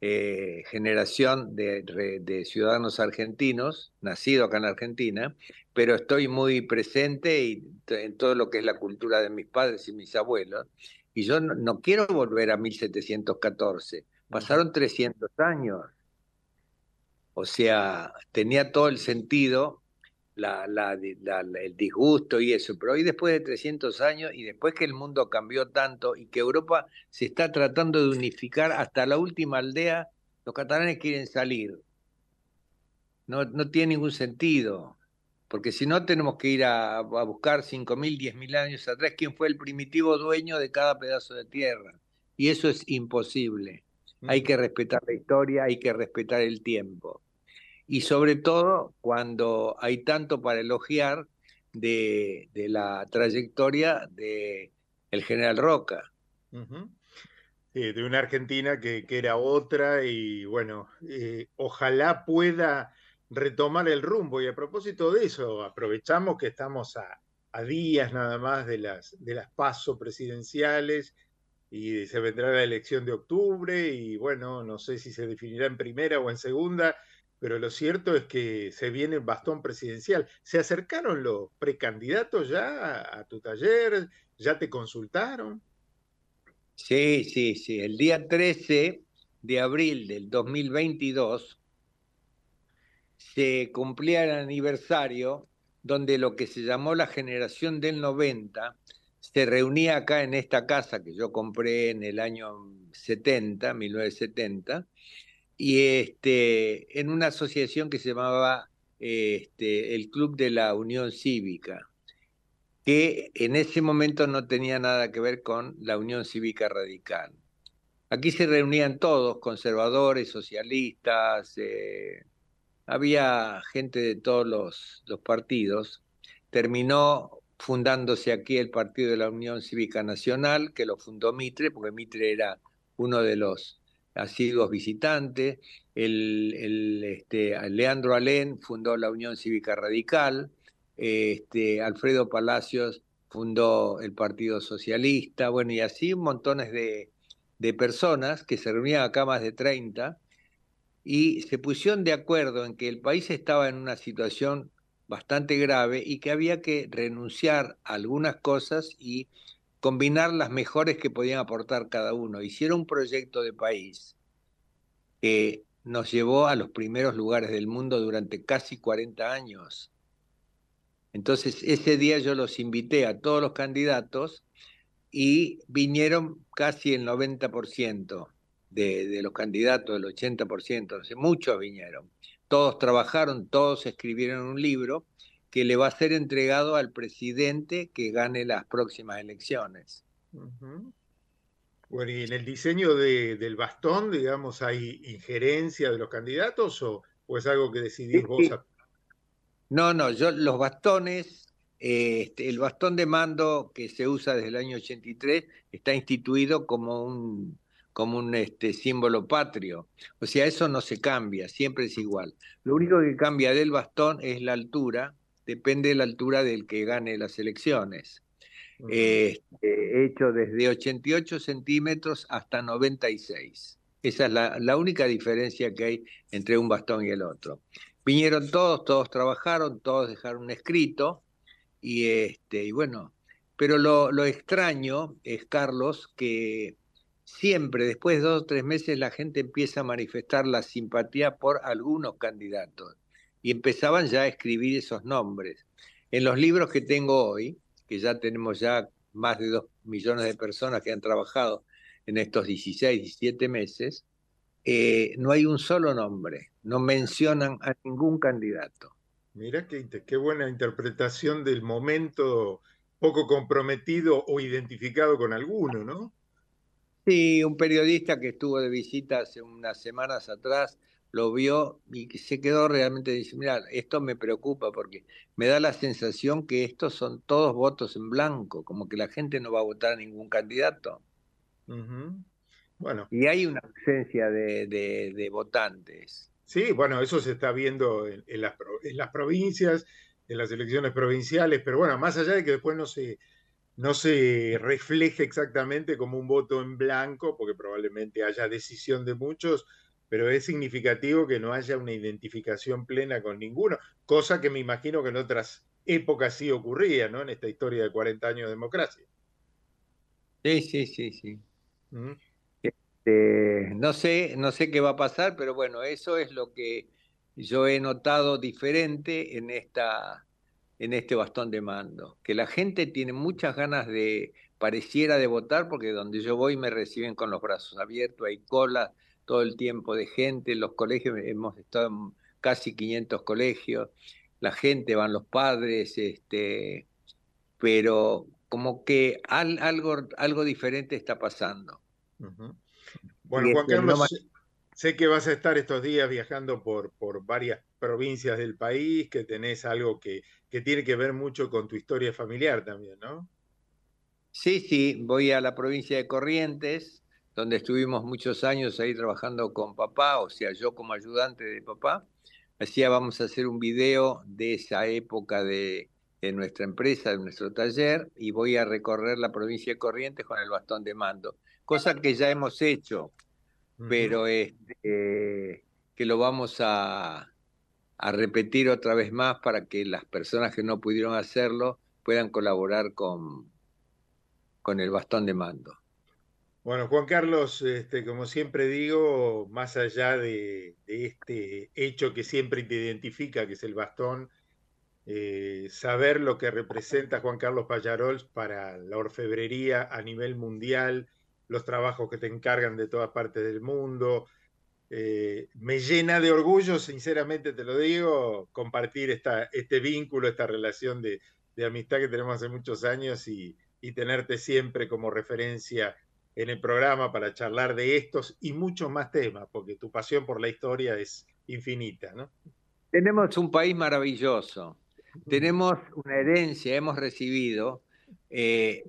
eh, generación de, ciudadanos argentinos, nacido acá en Argentina, pero estoy muy presente y en todo lo que es la cultura de mis padres y mis abuelos. Y yo no, no quiero volver a 1714, pasaron 300 años. O sea, tenía todo el sentido la, la, la- la- el disgusto y eso, pero hoy después de 300 años y después que el mundo cambió tanto y que Europa se está tratando de unificar hasta la última aldea, los catalanes quieren salir. No, no tiene ningún sentido, porque si no tenemos que ir a, a buscar 5.000, 10.000 años atrás quién fue el primitivo dueño de cada pedazo de tierra. Y eso es imposible. Hay que respetar la historia, hay que respetar el tiempo y sobre todo cuando hay tanto para elogiar de, la trayectoria de el general Roca. Sí, de una Argentina que, que era otra y bueno, eh, ojalá pueda retomar el rumbo. Y a propósito de eso, aprovechamos que estamos a, a días nada más de las, de las pasos presidenciales y se vendrá la elección de octubre y bueno, no sé si se definirá en primera o en segunda, pero lo cierto es que se viene el bastón presidencial. ¿Se acercaron los precandidatos ya a, tu taller? ¿Ya te consultaron? Sí, sí, sí. El día 13 de abril del 2022 se cumplía el aniversario donde lo que se llamó la generación del 90 se reunía acá en esta casa que yo compré en el año 70, 1970, y este, en una asociación que se llamaba este, el club de la Unión Cívica, que en ese momento no tenía nada que ver con la Unión Cívica Radical. Aquí se reunían todos, conservadores, socialistas, eh, había gente de todos los, los partidos. Terminó fundándose aquí el Partido de la Unión Cívica Nacional, que lo fundó Mitre, porque Mitre era uno de los asiduos visitantes. El, este, Leandro Alén fundó la Unión Cívica Radical. Este, Alfredo Palacios fundó el Partido Socialista. Bueno, y así montones de, de personas que se reunían acá más de 30 y se pusieron de acuerdo en que el país estaba en una situación bastante grave y que había que renunciar a algunas cosas y combinar las mejores que podían aportar cada uno. Hicieron un proyecto de país que nos llevó a los primeros lugares del mundo durante casi 40 años. Entonces, ese día yo los invité a todos los candidatos y vinieron casi el 90% de, de los candidatos, el 80%, muchos vinieron. Todos trabajaron, todos escribieron un libro que le va a ser entregado al presidente que gane las próximas elecciones. Bueno, y en el diseño de, del bastón, digamos, ¿hay injerencia de los candidatos o, o es algo que decidís vos? A... No, no, yo los bastones, eh, este, el bastón de mando que se usa desde el año 83 está instituido como un, como un este, símbolo patrio. O sea, eso no se cambia, siempre es igual. Lo único que cambia del bastón es la altura, depende de la altura del que gane las elecciones. Uh -huh. este, hecho desde 88 centímetros hasta 96. Esa es la, la, única diferencia que hay entre un bastón y el otro. Vinieron todos, todos trabajaron, todos dejaron un escrito y, este, y bueno, pero lo, lo extraño es, Carlos, que siempre después de dos o tres meses la gente empieza a manifestar la simpatía por algunos candidatos y empezaban ya a escribir esos nombres. En los libros que tengo hoy, que ya tenemos ya más de dos millones de personas que han trabajado en estos 16, 17 meses, eh, no hay un solo nombre, no mencionan a ningún candidato. Mira qué, qué buena interpretación del momento poco comprometido o identificado con alguno, ¿no? Sí, un periodista que estuvo de visita hace unas semanas atrás lo vio y se quedó realmente dice, mira, esto me preocupa porque me da la sensación que estos son todos votos en blanco, como que la gente no va a votar a ningún candidato. Uh -huh. Bueno. Y hay una ausencia de, de, de, votantes. Sí, bueno, eso se está viendo en, en, las, en las provincias, en las elecciones provinciales, pero bueno, más allá de que después no se, no se refleje exactamente como un voto en blanco, porque probablemente haya decisión de muchos, pero es significativo que no haya una identificación plena con ninguno, cosa que me imagino que en otras épocas sí ocurría, ¿no? En esta historia de 40 años de democracia. Sí, sí, sí, sí. ¿Mm? Este, no sé, no sé qué va a pasar, pero bueno, eso es lo que yo he notado diferente en esta en este bastón de mando, que la gente tiene muchas ganas de pareciera de votar porque donde yo voy me reciben con los brazos abiertos, hay colas todo el tiempo de gente, en los colegios hemos estado en casi 500 colegios, la gente, van los padres, este, pero como que al, algo, algo diferente está pasando. Uh -huh. Bueno, Juan Carlos, no... sé que vas a estar estos días viajando por, por varias provincias del país, que tenés algo que, que tiene que ver mucho con tu historia familiar también, ¿no? Sí, sí, voy a la provincia de Corrientes, donde estuvimos muchos años ahí trabajando con papá, o sea, yo como ayudante de papá. Así vamos a hacer un video de esa época de, de, nuestra empresa, de nuestro taller, y voy a recorrer la provincia de Corrientes con el bastón de mando, cosa que ya hemos hecho, uh -huh. pero este, que lo vamos a, a repetir otra vez más para que las personas que no pudieron hacerlo puedan colaborar con, con el bastón de mando. Bueno, Juan Carlos, este, como siempre digo, más allá de, este hecho que siempre te identifica, que es el bastón, eh, saber lo que representa Juan Carlos Pallarols para la orfebrería a nivel mundial, los trabajos que te encargan de todas partes del mundo, eh, me llena de orgullo, sinceramente te lo digo, compartir esta, este vínculo, esta relación de, amistad que tenemos hace muchos años y tenerte siempre como referencia en el programa para charlar de estos y muchos más temas, porque tu pasión por la historia es infinita, ¿no? Tenemos un país maravilloso, tenemos una herencia, hemos recibido, eh,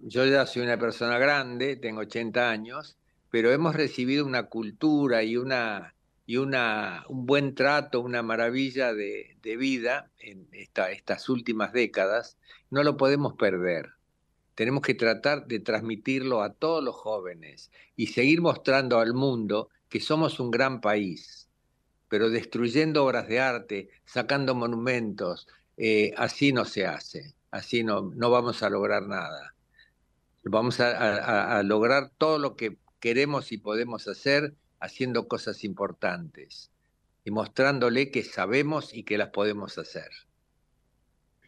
yo ya soy una persona grande, tengo 80 años, pero hemos recibido una cultura y una y una, un buen trato, una maravilla de, de vida en esta, estas últimas décadas, no lo podemos perder. Tenemos que tratar de transmitirlo a todos los jóvenes y seguir mostrando al mundo que somos un gran país, pero destruyendo obras de arte, sacando monumentos, eh, así no se hace, así no, no vamos a lograr nada. Vamos a, lograr todo lo que queremos y podemos hacer haciendo cosas importantes y mostrándole que sabemos y que las podemos hacer.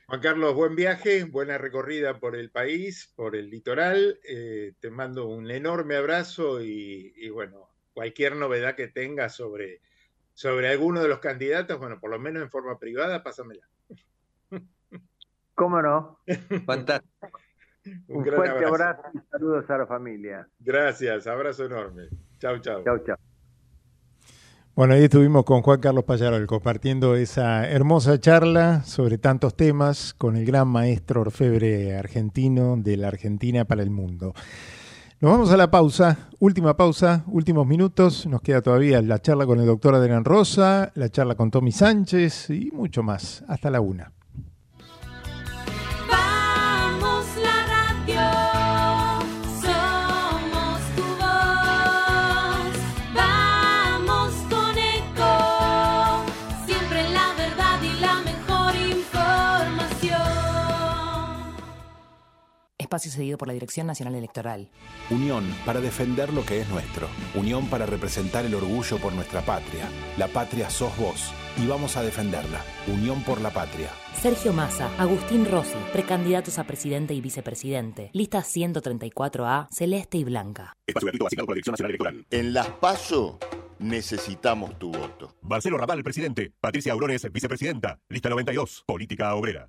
Juan Carlos, buen viaje, buena recorrida por el país, por el litoral. Eh, te mando un enorme abrazo y, y, bueno, cualquier novedad que tengas sobre, sobre alguno de los candidatos, bueno, por lo menos en forma privada, pásamela. ¿Cómo no? Fantástico. Un, un fuerte abrazo. abrazo y saludos a la familia. Gracias, abrazo enorme. Chau, chau. Chau, chau. Bueno, ahí estuvimos con Juan Carlos Payarol compartiendo esa hermosa charla sobre tantos temas con el gran maestro orfebre argentino de la Argentina para el mundo. Nos vamos a la pausa, última pausa, últimos minutos. Nos queda todavía la charla con el doctor Adrián Rosa, la charla con Tommy Sánchez y mucho más. Hasta la una. Espacio cedido por la Dirección Nacional Electoral. Unión para defender lo que es nuestro. Unión para representar el orgullo por nuestra patria. La patria sos vos y vamos a defenderla. Unión por la patria. Sergio Massa, Agustín Rossi, precandidatos a presidente y vicepresidente. Lista 134A, celeste y blanca. Espacio gratuito asignado por la Dirección Nacional Electoral. En las PASO necesitamos tu voto. Marcelo Raval, presidente. Patricia Aurones, vicepresidenta. Lista 92, política obrera.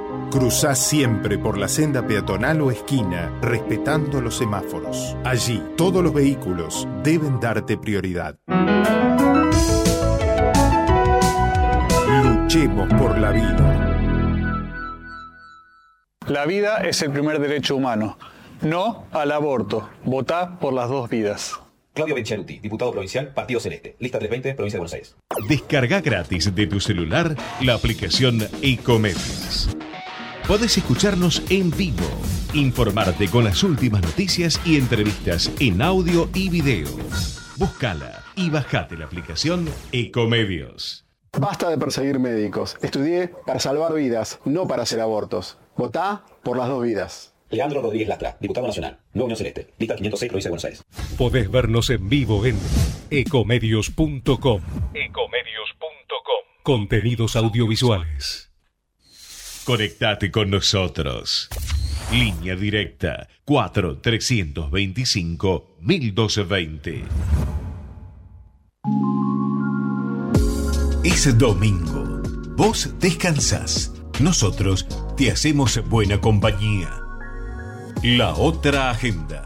Cruzá siempre por la senda peatonal o esquina, respetando los semáforos. Allí, todos los vehículos deben darte prioridad. Luchemos por la vida. La vida es el primer derecho humano. No al aborto. Votá por las dos vidas. Claudio Benchaluti, diputado provincial, Partido Celeste. Lista 320, Provincia de Buenos Aires. Descarga gratis de tu celular la aplicación Ecomedios. Podés escucharnos en vivo, informarte con las últimas noticias y entrevistas en audio y video. Búscala y bajate la aplicación Ecomedios. Basta de perseguir médicos. Estudié para salvar vidas, no para hacer abortos. Votá por las dos vidas. Leandro Rodríguez Lastra, diputado nacional. Nueva Unión Celeste. Lista 506, Provincia de Buenos Aires. Podés vernos en vivo en ecomedios.com. Ecomedios.com. Contenidos audiovisuales. Conectate con nosotros. Línea directa 4 325 1220. Es domingo. Vos descansás. Nosotros te hacemos buena compañía. La otra agenda.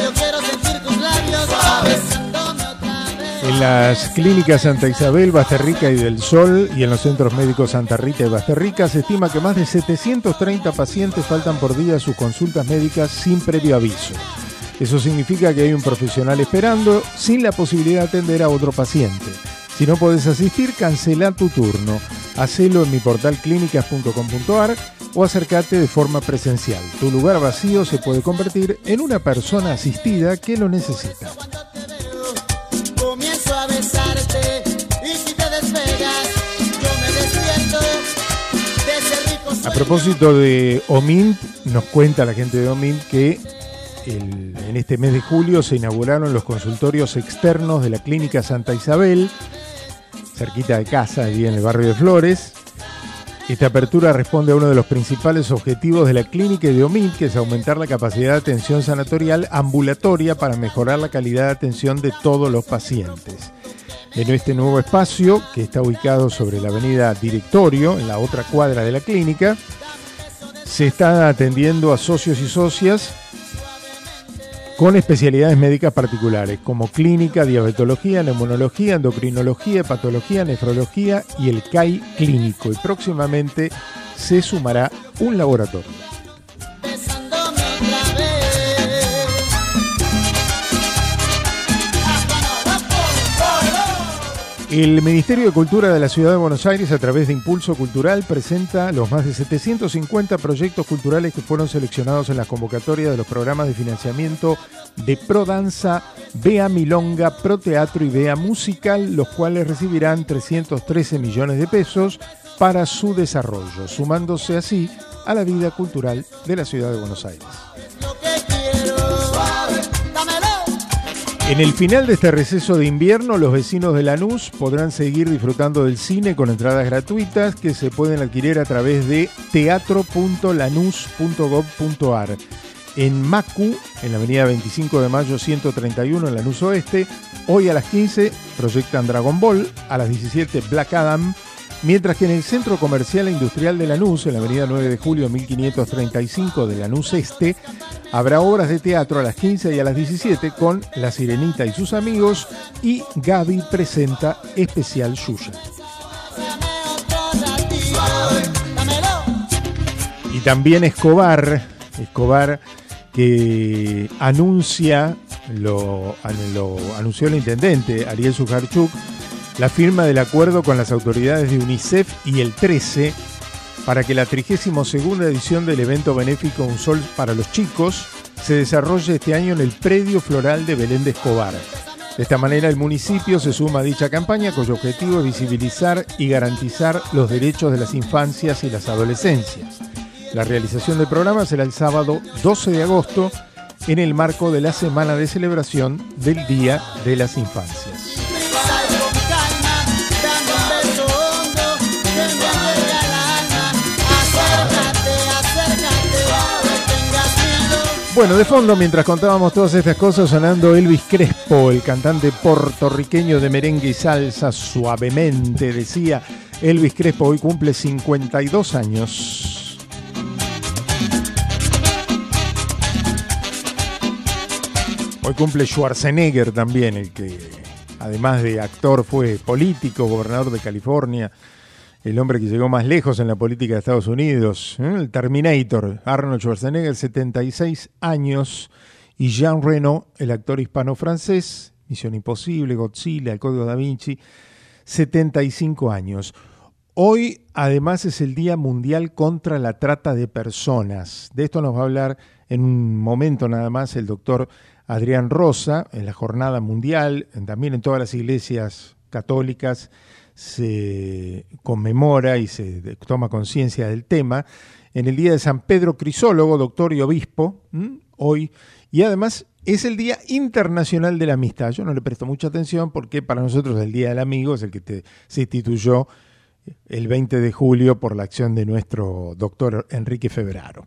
El las clínicas Santa Isabel, Basterrica y del Sol y en los centros médicos Santa Rita y Basterrica se estima que más de 730 pacientes faltan por día sus consultas médicas sin previo aviso. Eso significa que hay un profesional esperando sin la posibilidad de atender a otro paciente. Si no podés asistir, cancela tu turno. Hacelo en mi portal clínicas.com.ar o acércate de forma presencial. Tu lugar vacío se puede convertir en una persona asistida que lo necesita. A propósito de OMINT, nos cuenta la gente de OMINT que en este mes de julio se inauguraron los consultorios externos de la Clínica Santa Isabel, cerquita de casa, allí en el barrio de Flores. Esta apertura responde a uno de los principales objetivos de la clínica de OMINT, que es aumentar la capacidad de atención sanatorial ambulatoria para mejorar la calidad de atención de todos los pacientes. En este nuevo espacio, que está ubicado sobre la avenida Directorio, en la otra cuadra de la clínica, se está atendiendo a socios y socias con especialidades médicas particulares, como clínica, diabetología, neumonología, endocrinología, hepatología, nefrología y el CAI clínico. Y próximamente se sumará un laboratorio. El Ministerio de Cultura de la Ciudad de Buenos Aires, a través de Impulso Cultural, presenta los más de 750 proyectos culturales que fueron seleccionados en la convocatoria de los programas de financiamiento de Pro Danza, Bea Milonga, Pro Teatro y Bea Musical, los cuales recibirán 313 millones de pesos para su desarrollo, sumándose así a la vida cultural de la Ciudad de Buenos Aires. En el final de este receso de invierno, los vecinos de Lanús podrán seguir disfrutando del cine con entradas gratuitas que se pueden adquirir a través de teatro.lanús.gov.ar. En Macu, en la avenida 25 de mayo 131 en Lanús Oeste, hoy a las 15 proyectan Dragon Ball, a las 17 Black Adam, mientras que en el Centro Comercial e Industrial de Lanús, en la avenida 9 de julio 1535 de Lanús Este, habrá obras de teatro a las 15 y a las 17 con La Sirenita y sus amigos y Gaby presenta especial Yuya. Y también Escobar, Escobar que anuncia, lo anunció el intendente Ariel Sujarchuk, la firma del acuerdo con las autoridades de UNICEF y el 13 para que la 32 edición del evento benéfico Un Sol para los Chicos se desarrolle este año en el predio floral de Belén de Escobar. De esta manera el municipio se suma a dicha campaña cuyo objetivo es visibilizar y garantizar los derechos de las infancias y las adolescencias. La realización del programa será el sábado 12 de agosto en el marco de la semana de celebración del Día de las Infancias. Bueno, de fondo, mientras contábamos todas estas cosas, sonando Elvis Crespo, el cantante puertorriqueño de merengue y salsa, suavemente decía, Elvis Crespo hoy cumple 52 años. Hoy cumple Schwarzenegger también, el que además de actor fue político, gobernador de California, el hombre que llegó más lejos en la política de Estados Unidos, ¿eh? el Terminator, Arnold Schwarzenegger, 76 años, y Jean Reno, el actor hispano-francés, Misión Imposible, Godzilla, El Código da Vinci, 75 años. Hoy además es el Día Mundial contra la Trata de Personas. De esto nos va a hablar en un momento nada más el doctor Adrián Rosa, en la Jornada Mundial, también en todas las iglesias católicas se conmemora y se toma conciencia del tema en el día de San Pedro Crisólogo, doctor y obispo, hoy, y además es el Día Internacional de la Amistad. Yo no le presto mucha atención porque para nosotros el Día del Amigo es el que se instituyó el 20 de julio por la acción de nuestro doctor Enrique Febraro.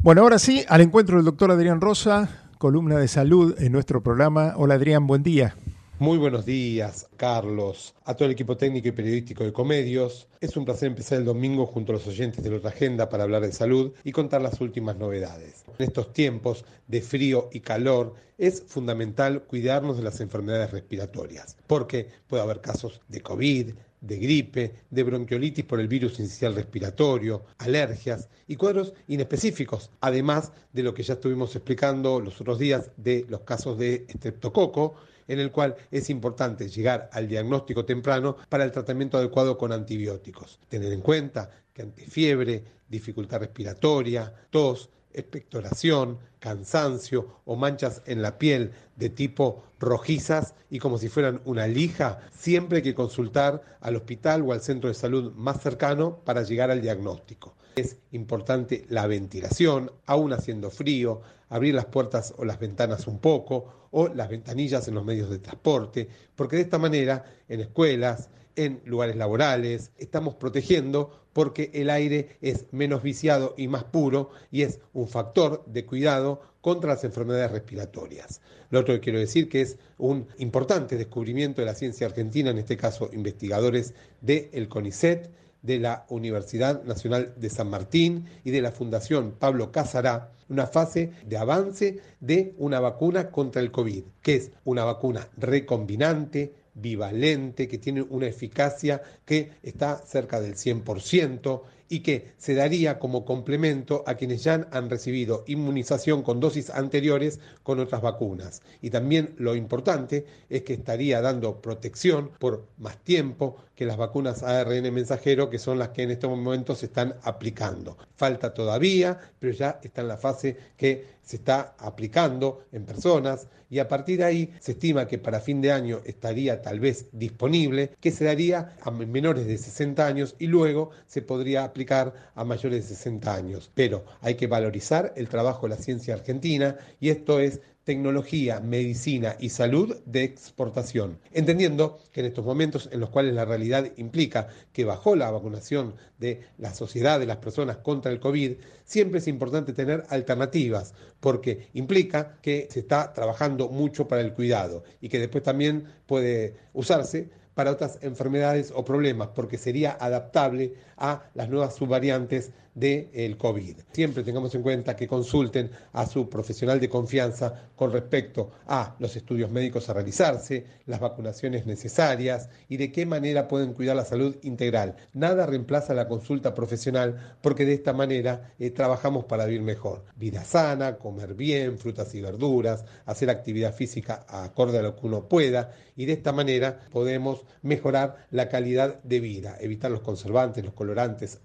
Bueno, ahora sí, al encuentro del doctor Adrián Rosa, columna de salud en nuestro programa. Hola Adrián, buen día. Muy buenos días, Carlos, a todo el equipo técnico y periodístico de Comedios. Es un placer empezar el domingo junto a los oyentes de la otra agenda para hablar de salud y contar las últimas novedades. En estos tiempos de frío y calor es fundamental cuidarnos de las enfermedades respiratorias, porque puede haber casos de COVID, de gripe, de bronquiolitis por el virus inicial respiratorio, alergias y cuadros inespecíficos, además de lo que ya estuvimos explicando los otros días de los casos de estreptococo, en el cual es importante llegar al diagnóstico temprano para el tratamiento adecuado con antibióticos. Tener en cuenta que ante fiebre, dificultad respiratoria, tos, expectoración, cansancio o manchas en la piel de tipo rojizas y como si fueran una lija, siempre hay que consultar al hospital o al centro de salud más cercano para llegar al diagnóstico. Es importante la ventilación, aún haciendo frío, abrir las puertas o las ventanas un poco o las ventanillas en los medios de transporte, porque de esta manera en escuelas, en lugares laborales, estamos protegiendo porque el aire es menos viciado y más puro y es un factor de cuidado contra las enfermedades respiratorias. Lo otro que quiero decir que es un importante descubrimiento de la ciencia argentina, en este caso investigadores del CONICET, de la Universidad Nacional de San Martín y de la Fundación Pablo Casará, una fase de avance de una vacuna contra el COVID, que es una vacuna recombinante, bivalente, que tiene una eficacia que está cerca del 100% y que se daría como complemento a quienes ya han recibido inmunización con dosis anteriores con otras vacunas. Y también lo importante es que estaría dando protección por más tiempo que las vacunas ARN mensajero, que son las que en estos momentos se están aplicando. Falta todavía, pero ya está en la fase que se está aplicando en personas y a partir de ahí se estima que para fin de año estaría tal vez disponible, que se daría a menores de 60 años y luego se podría aplicar a mayores de 60 años. Pero hay que valorizar el trabajo de la ciencia argentina y esto es tecnología, medicina y salud de exportación, entendiendo que en estos momentos en los cuales la realidad implica que bajó la vacunación de la sociedad, de las personas contra el COVID, siempre es importante tener alternativas, porque implica que se está trabajando mucho para el cuidado y que después también puede usarse para otras enfermedades o problemas, porque sería adaptable a las nuevas subvariantes del COVID. Siempre tengamos en cuenta que consulten a su profesional de confianza con respecto a los estudios médicos a realizarse, las vacunaciones necesarias y de qué manera pueden cuidar la salud integral. Nada reemplaza la consulta profesional porque de esta manera eh, trabajamos para vivir mejor. Vida sana, comer bien, frutas y verduras, hacer actividad física acorde a lo que uno pueda y de esta manera podemos mejorar la calidad de vida, evitar los conservantes, los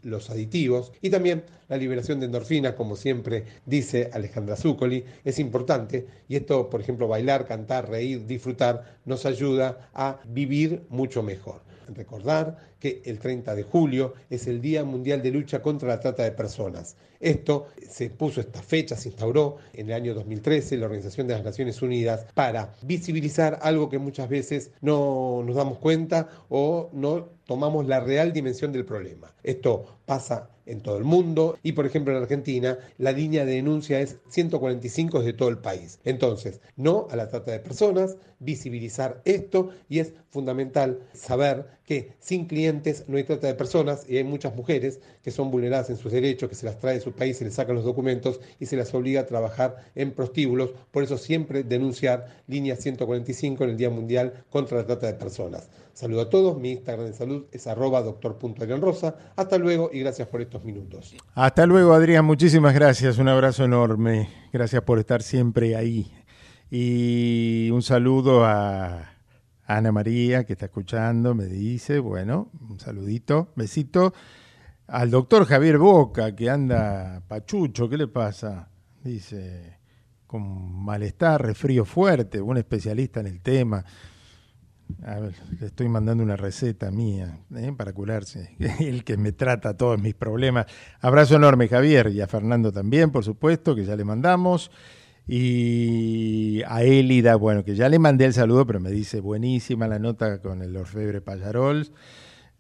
los aditivos y también también la liberación de endorfinas, como siempre dice Alejandra Zuccoli, es importante y esto, por ejemplo, bailar, cantar, reír, disfrutar, nos ayuda a vivir mucho mejor. Recordar que el 30 de julio es el Día Mundial de Lucha contra la Trata de Personas. Esto se puso esta fecha, se instauró en el año 2013 la Organización de las Naciones Unidas para visibilizar algo que muchas veces no nos damos cuenta o no tomamos la real dimensión del problema. Esto pasa en todo el mundo y por ejemplo en Argentina la línea de denuncia es 145 de todo el país. Entonces, no a la trata de personas, visibilizar esto y es fundamental saber que sin clientes no hay trata de personas y hay muchas mujeres que son vulneradas en sus derechos, que se las trae de su país, se les sacan los documentos y se las obliga a trabajar en prostíbulos. Por eso siempre denunciar línea 145 en el Día Mundial contra la Trata de Personas. Saludo a todos, mi Instagram de salud es arroba doctor.adrianrosa. Hasta luego y gracias por estos minutos. Hasta luego, Adrián, muchísimas gracias, un abrazo enorme. Gracias por estar siempre ahí. Y un saludo a Ana María, que está escuchando, me dice, bueno, un saludito, besito. Al doctor Javier Boca, que anda pachucho, ¿qué le pasa? Dice, con malestar, resfrío fuerte, un especialista en el tema. A ver, le estoy mandando una receta mía ¿eh? para curarse, el que me trata todos mis problemas. Abrazo enorme, Javier, y a Fernando también, por supuesto, que ya le mandamos. Y a Élida, bueno, que ya le mandé el saludo, pero me dice buenísima la nota con el orfebre Payarol.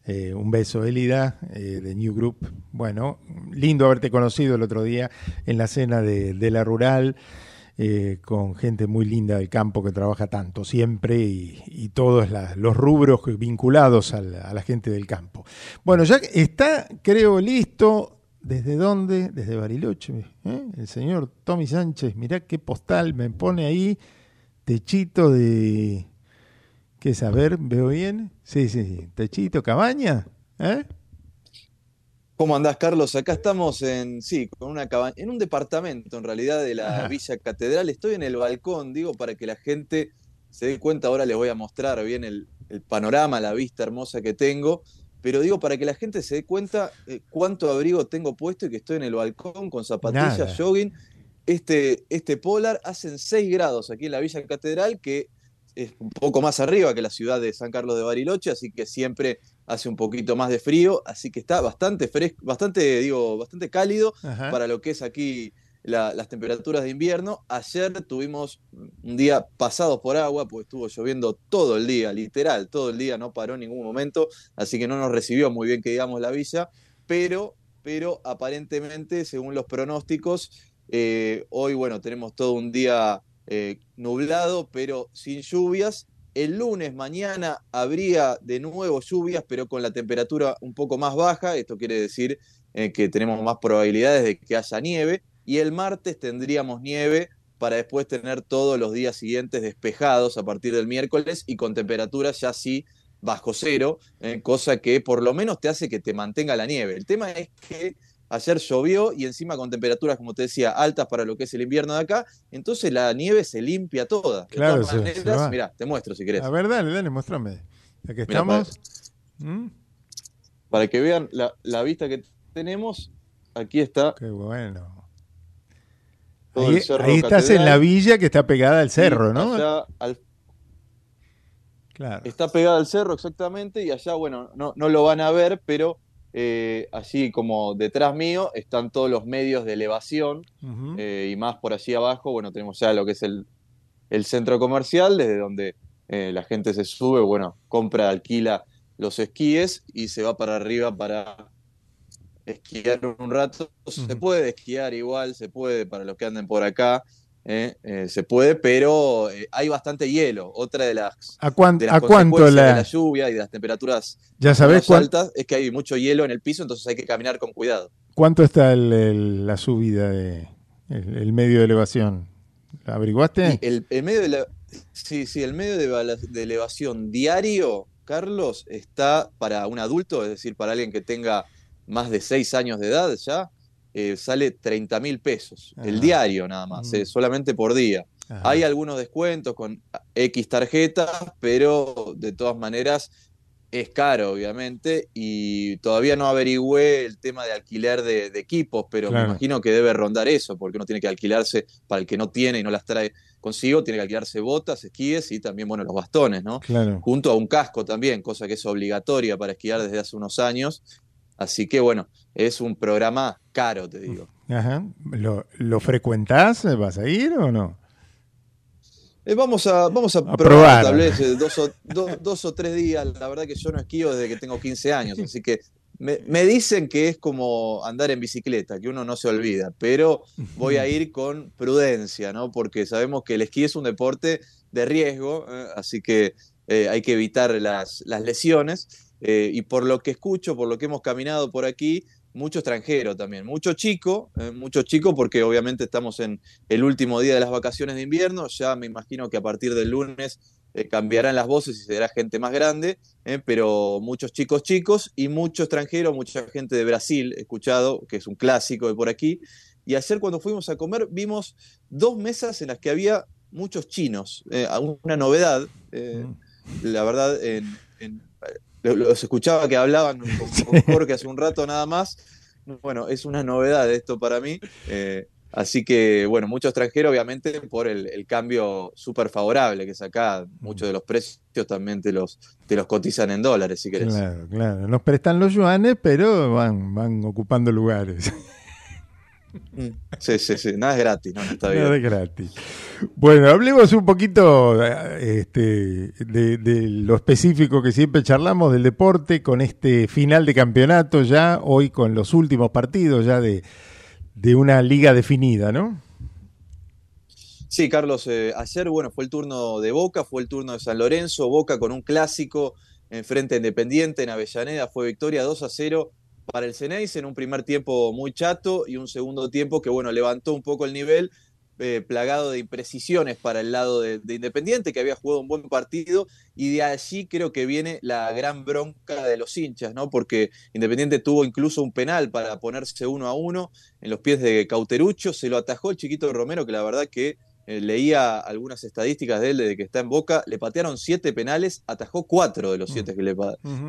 Eh, un beso, Élida, eh, de New Group. Bueno, lindo haberte conocido el otro día en la cena de, de la Rural. Eh, con gente muy linda del campo que trabaja tanto siempre y, todos los rubros vinculados a la gente del campo. Bueno, ya está, creo, listo. ¿Desde dónde? Desde Bariloche. ¿eh? El señor Tommy Sánchez, mirá qué postal me pone ahí. Techito de... ¿Qué ver, ¿veo bien? Sí, sí, sí. Techito, cabaña. ¿Eh? ¿Cómo andás, Carlos? Acá estamos en, sí, con una cabaña, en un departamento en realidad de la Ajá. Villa Catedral. Estoy en el balcón, digo, para que la gente se dé cuenta. Ahora les voy a mostrar bien el, el panorama, la vista hermosa que tengo. Pero digo, para que la gente se dé cuenta eh, cuánto abrigo tengo puesto y que estoy en el balcón con zapatillas, Nada. jogging. Este, este polar hacen 6 grados aquí en la Villa Catedral, que es un poco más arriba que la ciudad de San Carlos de Bariloche, así que siempre hace un poquito más de frío, así que está bastante fresco, bastante, digo, bastante cálido Ajá. para lo que es aquí la- las temperaturas de invierno. Ayer tuvimos un día pasado por agua, porque estuvo lloviendo todo el día, literal, todo el día, no paró en ningún momento, así que no nos recibió muy bien que digamos la villa, pero, pero aparentemente, según los pronósticos, eh, hoy, bueno, tenemos todo un día eh, nublado, pero sin lluvias. El lunes, mañana, habría de nuevo lluvias, pero con la temperatura un poco más baja. Esto quiere decir eh, que tenemos más probabilidades de que haya nieve. Y el martes tendríamos nieve para después tener todos los días siguientes despejados a partir del miércoles y con temperaturas ya sí bajo cero, eh, cosa que por lo menos te hace que te mantenga la nieve. El tema es que ayer llovió y encima con temperaturas, como te decía, altas para lo que es el invierno de acá, entonces la nieve se limpia toda. De Claro, todas se- maneras, mirá, te muestro si querés. A ver, dale, dale, muéstrame. Mirá, estamos. ¿Mm? Para que vean la, la vista que tenemos, aquí está. Qué bueno. Ahí, ahí estás en la villa que está pegada al cerro, ¿no? allá al- Claro. Está pegada al cerro exactamente y allá, bueno, no, no lo van a ver, pero eh, allí como detrás mío están todos los medios de elevación eh, y más por allí abajo, bueno, tenemos ya lo que es el, el centro comercial, desde donde eh, la gente se sube, bueno, compra, alquila los esquíes y se va para arriba para esquiar un rato. Se puede esquiar igual, se puede para los que anden por acá. Eh, eh, se puede, pero eh, hay bastante hielo. Otra de las, ¿A, cuán- de las a cuánto la, de la lluvia y de las temperaturas Ya sabés más cuán- altas es que hay mucho hielo en el piso, entonces hay que caminar con cuidado. cuánto está el- el- la subida de el, el medio de elevación? ¿La averiguaste? El, medio de la- sí, sí, el medio de, de elevación diario, Carlos, está para un adulto, es decir, para alguien que tenga más de 6 años de edad ya, eh, sale 30 mil pesos. El Ajá. diario nada más, Mm. eh, solamente por día. Ajá. Hay algunos descuentos con X tarjetas, pero de todas maneras es caro, obviamente, y todavía no averigüé el tema de alquiler de, de equipos, pero Claro. me imagino que debe rondar eso, porque uno tiene que alquilarse, para el que no tiene y no las trae consigo, tiene que alquilarse botas, esquíes y también, bueno, los bastones, ¿no? Claro. Junto a un casco también, cosa que es obligatoria para esquiar desde hace unos años. Así que, bueno, es un programa caro, te digo. Ajá. ¿Lo, ¿Lo frecuentás? ¿Vas a ir o no? Eh, vamos a, vamos a, A probar, probar. tal vez eh, dos o, do- dos o tres días. La verdad que yo no esquío desde que tengo 15 años, así que me, me dicen que es como andar en bicicleta, que uno no se olvida, pero voy a ir con prudencia, ¿no? Porque sabemos que el esquí es un deporte de riesgo, eh, así que eh, hay que evitar las, las lesiones. Eh, y por lo que escucho, por lo que hemos caminado por aquí, mucho extranjero también, mucho chico, eh, mucho chico porque obviamente estamos en el último día de las vacaciones de invierno, ya me imagino que a partir del lunes eh, cambiarán las voces y será gente más grande, eh, pero muchos chicos chicos y mucho extranjero, mucha gente de Brasil, he escuchado, que es un clásico de por aquí, y ayer cuando fuimos a comer vimos dos mesas en las que había muchos chinos, una novedad, eh, la verdad, en- los escuchaba que hablaban con, Jorge hace un rato nada más. Bueno, es una novedad esto para mí. eh, así que, bueno, mucho extranjero, obviamente, por el, el cambio súper favorable que es acá. Muchos de los precios también te los, te los cotizan en dólares, si querés. Claro, claro. Nos prestan los yuanes, pero van, van ocupando lugares. Sí, sí, sí. Nada es gratis, no, no está bien. Nada es gratis. Bueno, hablemos un poquito este, de, de lo específico que siempre charlamos del deporte con este final de campeonato ya, hoy con los últimos partidos ya de, de una liga definida, ¿no? Sí, Carlos, eh, ayer bueno, fue el turno de Boca, fue el turno de San Lorenzo, Boca con un clásico en frente a Independiente en Avellaneda, fue victoria 2 a 0 para el Ceneice en un primer tiempo muy chato y un segundo tiempo que bueno, levantó un poco el nivel, eh, plagado de imprecisiones para el lado de, de Independiente, que había jugado un buen partido, y de allí creo que viene la gran bronca de los hinchas, ¿no? Porque Independiente tuvo incluso un penal para ponerse uno a uno en los pies de Cauterucho, se lo atajó el chiquito Romero, que la verdad que eh, leía algunas estadísticas de él desde que está en Boca, le patearon siete penales, atajó cuatro de los siete que le,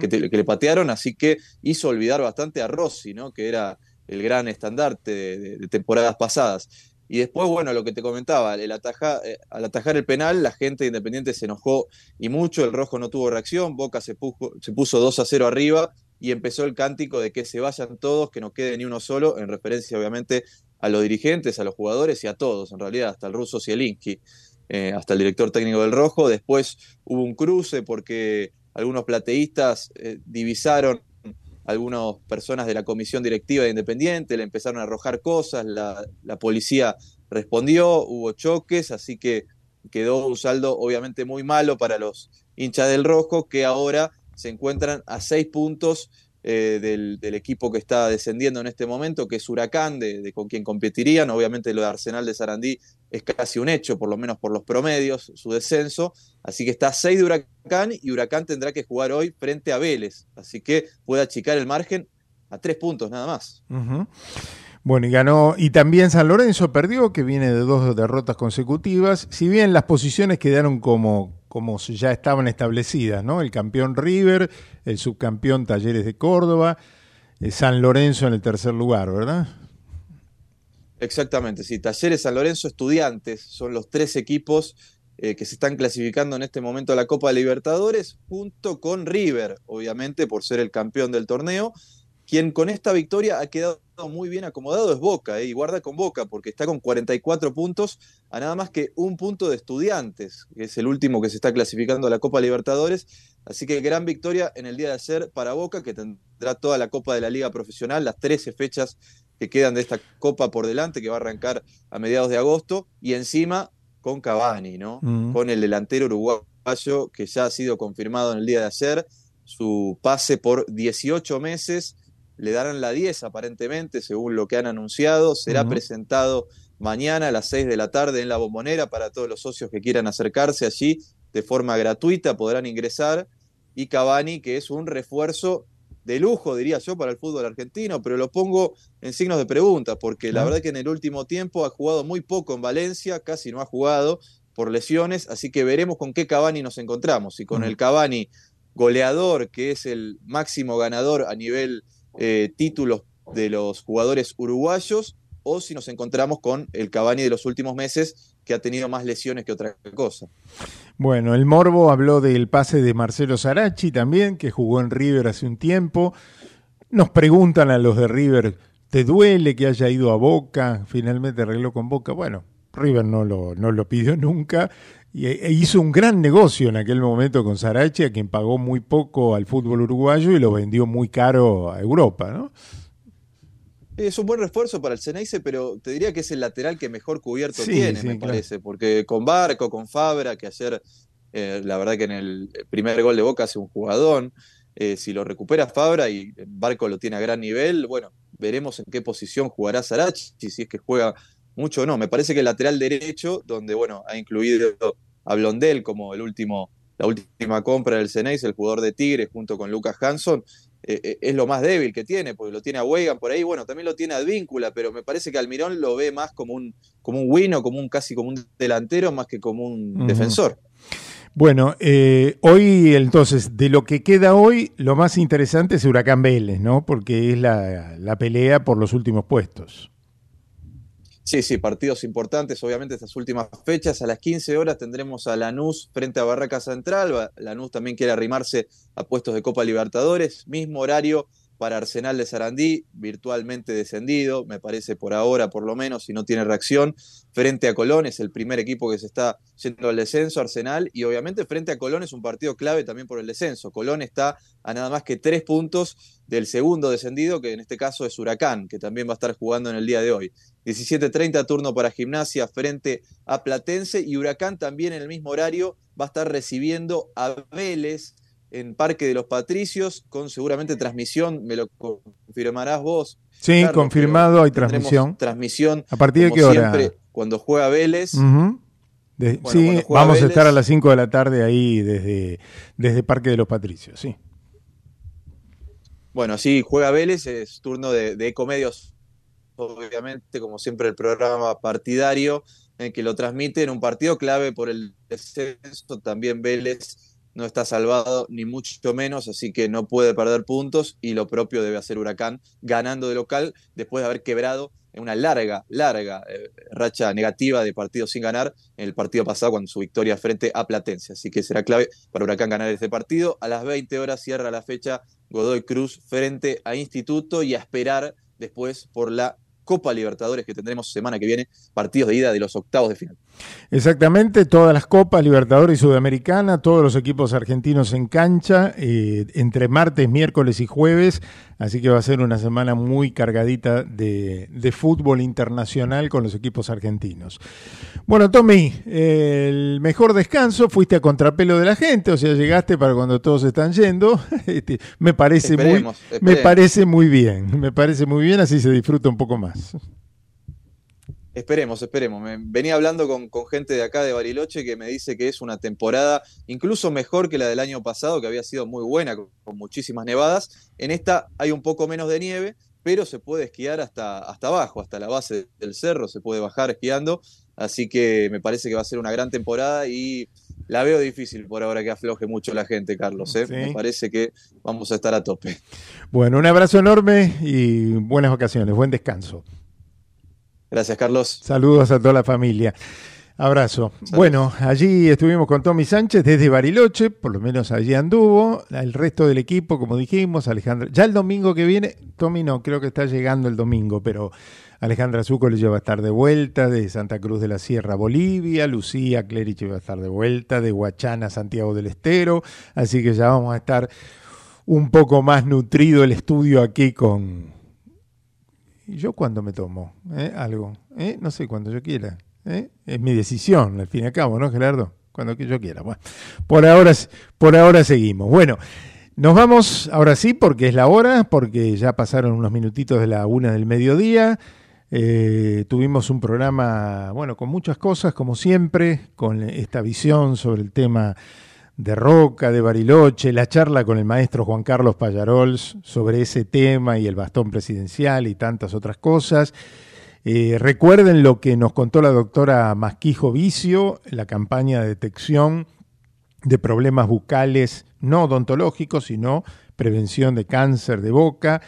que te- que le patearon, así que hizo olvidar bastante a Rossi, ¿no? que era el gran estandarte de, de- de temporadas pasadas. Y después, bueno, lo que te comentaba, el ataja- eh, al atajar el penal, la gente de Independiente se enojó y mucho, el rojo no tuvo reacción, Boca se, puso- se puso 2 a 0 arriba y empezó el cántico de que se vayan todos, que no quede ni uno solo, en referencia obviamente a los dirigentes, a los jugadores y a todos, en realidad, hasta el ruso Zielinski, eh, hasta el director técnico del Rojo. Después hubo un cruce porque algunos plateístas eh, divisaron algunas personas de la comisión directiva de Independiente, le empezaron a arrojar cosas, la policía respondió, hubo choques, así que quedó un saldo obviamente muy malo para los hinchas del Rojo, que ahora se encuentran a seis puntos eh, del, equipo que está descendiendo en este momento, que es Huracán, de, con quien competirían. Obviamente lo de Arsenal de Sarandí es casi un hecho, por lo menos por los promedios, su descenso. Así que está a 6 de Huracán y Huracán tendrá que jugar hoy frente a Vélez. Así que puede achicar el margen a tres puntos nada más. Bueno, y ganó. Y también San Lorenzo perdió, que viene de dos derrotas consecutivas. Si bien las posiciones quedaron como, como ya estaban establecidas, ¿no? El campeón River, el subcampeón Talleres de Córdoba, eh, San Lorenzo en el tercer lugar, ¿verdad? Exactamente, sí. Talleres San Lorenzo, Estudiantes, son los tres equipos eh, que se están clasificando en este momento a la Copa Libertadores, junto con River, obviamente, por ser el campeón del torneo. Quien con esta victoria ha quedado muy bien acomodado es Boca, eh, y guarda con Boca, porque está con 44 puntos a nada más que un punto de Estudiantes, que es el último que se está clasificando a la Copa Libertadores. Así que gran victoria en el día de ayer para Boca, que tendrá toda la Copa de la Liga Profesional, las 13 fechas que quedan de esta Copa por delante, que va a arrancar a mediados de agosto, y encima con Cavani, ¿no? Mm. Con el delantero uruguayo que ya ha sido confirmado en el día de ayer, su pase por 18 meses, le darán la 10 aparentemente, según lo que han anunciado, será presentado mañana a las 6 de la tarde en la bombonera para todos los socios que quieran acercarse allí de forma gratuita, podrán ingresar, y Cavani, que es un refuerzo de lujo, diría yo, para el fútbol argentino, pero lo pongo en signos de pregunta, porque la verdad que en el último tiempo ha jugado muy poco en Valencia, casi no ha jugado por lesiones, así que veremos con qué Cavani nos encontramos, y con el Cavani goleador, que es el máximo ganador a nivel eh, títulos de los jugadores uruguayos, o si nos encontramos con el Cavani de los últimos meses, que ha tenido más lesiones que otra cosa. Bueno, el Morbo habló del pase de Marcelo Sarachi también, que jugó en River hace un tiempo. Nos preguntan a los de River, ¿te duele que haya ido a Boca? Finalmente arregló con Boca. Bueno, River no lo, no lo pidió nunca y e hizo un gran negocio en aquel momento con Sarachi, a quien pagó muy poco al fútbol uruguayo y lo vendió muy caro a Europa, ¿no? Es un buen refuerzo para el Ceneice, pero te diría que es el lateral que mejor cubierto Sí, tiene, sí, me claro. parece, porque con Barco, con Fabra, que ayer, eh, la verdad que en el primer gol de Boca hace un jugadón, eh, si lo recupera Fabra y Barco lo tiene a gran nivel, bueno, veremos en qué posición jugará Sarachi, si es que juega mucho o no. Me parece que el lateral derecho, donde, bueno, ha incluido a Blondel como el último, la última compra del Ceneice, el jugador de Tigre, junto con Lucas Hanson, eh, eh, es lo más débil que tiene, porque lo tiene a Wegan por ahí, bueno, también lo tiene a Advíncula, pero me parece que Almirón lo ve más como un, como un wino, como un casi como un delantero, más que como un defensor. Bueno, eh, hoy entonces, de lo que queda hoy, lo más interesante es Huracán Vélez, ¿no? Porque es la, la pelea por los últimos puestos. Sí, sí, partidos importantes, obviamente estas últimas fechas. A las 15 horas tendremos a Lanús frente a Barraca Central. Lanús también quiere arrimarse a puestos de Copa Libertadores. Mismo horario para Arsenal de Sarandí, virtualmente descendido, me parece por ahora por lo menos, si no tiene reacción, frente a Colón, es el primer equipo que se está yendo al descenso, Arsenal, y obviamente frente a Colón es un partido clave también por el descenso. Colón está a nada más que tres puntos del segundo descendido, que en este caso es Huracán, que también va a estar jugando en el día de hoy. 17.30 turno para Gimnasia frente a Platense y Huracán también en el mismo horario va a estar recibiendo a Vélez en Parque de los Patricios, con seguramente transmisión, me lo confirmarás vos. Sí, Carlos, confirmado, hay transmisión. Transmisión. ¿A partir de qué hora? siempre, cuando juega Vélez. Ujú. De- Bueno, sí, vamos a estar a las 5 de la tarde ahí desde, desde Parque de los Patricios, sí. Bueno, sí, juega Vélez, es turno de, de Ecomedios, obviamente, como siempre, el programa partidario en que lo transmiten, un partido clave por el descenso, también Vélez no está salvado, ni mucho menos, así que no puede perder puntos, y lo propio debe hacer Huracán, ganando de local, después de haber quebrado en una larga, larga eh, racha negativa de partidos sin ganar en el partido pasado con su victoria frente a Platense. Así que será clave para Huracán ganar este partido. A las 20 horas cierra la fecha Godoy Cruz frente a Instituto y a esperar después por la Copa Libertadores que tendremos semana que viene, partidos de ida de los octavos de final. Exactamente, todas las copas Libertadores y Sudamericana, todos los equipos argentinos en cancha, eh, entre martes, miércoles y jueves, así que va a ser una semana muy cargadita de, de fútbol internacional con los equipos argentinos. Bueno, Tommy, eh, el mejor descanso, fuiste a contrapelo de la gente, o sea, llegaste para cuando todos están yendo, Este, me parece muy, Esperemos, me parece muy bien, me parece muy bien, así se disfruta un poco más. Esperemos, esperemos. Venía hablando con, con gente de acá de Bariloche que me dice que es una temporada incluso mejor que la del año pasado, que había sido muy buena, con, con muchísimas nevadas. En esta hay un poco menos de nieve, pero se puede esquiar hasta, hasta abajo, hasta la base del cerro, se puede bajar esquiando. Así que me parece que va a ser una gran temporada y la veo difícil por ahora que afloje mucho la gente, Carlos. ¿eh? Sí. Me parece que vamos a estar a tope. Bueno, un abrazo enorme y buenas vacaciones, buen descanso. Gracias, Carlos. Saludos a toda la familia. Abrazo. Bueno, allí estuvimos con Tommy Sánchez desde Bariloche, por lo menos allí anduvo. El resto del equipo, como dijimos, Alejandra. Ya el domingo que viene, Tommy no, creo que está llegando el domingo, pero Alejandra Zúcoli va a estar de vuelta de Santa Cruz de la Sierra, Bolivia. Lucía Clerici va a estar de vuelta de Huachana, Santiago del Estero. Así que ya vamos a estar un poco más nutrido el estudio aquí con, ¿Y yo cuándo me tomo? ¿Eh? Algo. ¿Eh? No sé, cuando yo quiera. ¿Eh? Es mi decisión, al fin y al cabo, ¿no, Gerardo? Cuando yo quiera. Bueno, por ahora, por ahora seguimos. Bueno, nos vamos ahora sí, porque es la hora, porque ya pasaron unos minutitos de la una del mediodía. Eh, tuvimos un programa, bueno, con muchas cosas, como siempre, con esta visión sobre el tema de Roca, de Bariloche, la charla con el maestro Juan Carlos Payarols sobre ese tema y el bastón presidencial y tantas otras cosas. Eh, recuerden lo que nos contó la doctora Masquijo Vicio, la campaña de detección de problemas bucales no odontológicos, sino prevención de cáncer de boca,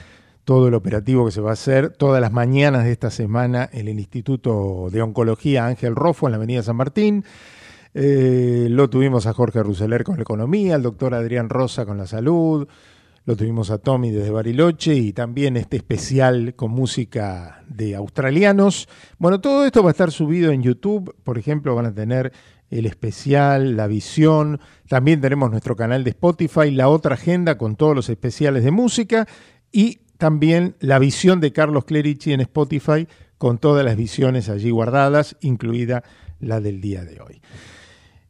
todo el operativo que se va a hacer todas las mañanas de esta semana en el Instituto de Oncología Ángel Rofo en la Avenida San Martín. Eh, lo tuvimos a Jorge Ruseler con la economía, al doctor Adrián Rosa con la salud, lo tuvimos a Tommy desde Bariloche y también este especial con música de australianos. Bueno, todo esto va a estar subido en YouTube, por ejemplo, van a tener el especial, la visión, también tenemos nuestro canal de Spotify, la otra agenda con todos los especiales de música y también la visión de Carlos Clerici en Spotify con todas las visiones allí guardadas, incluida la del día de hoy.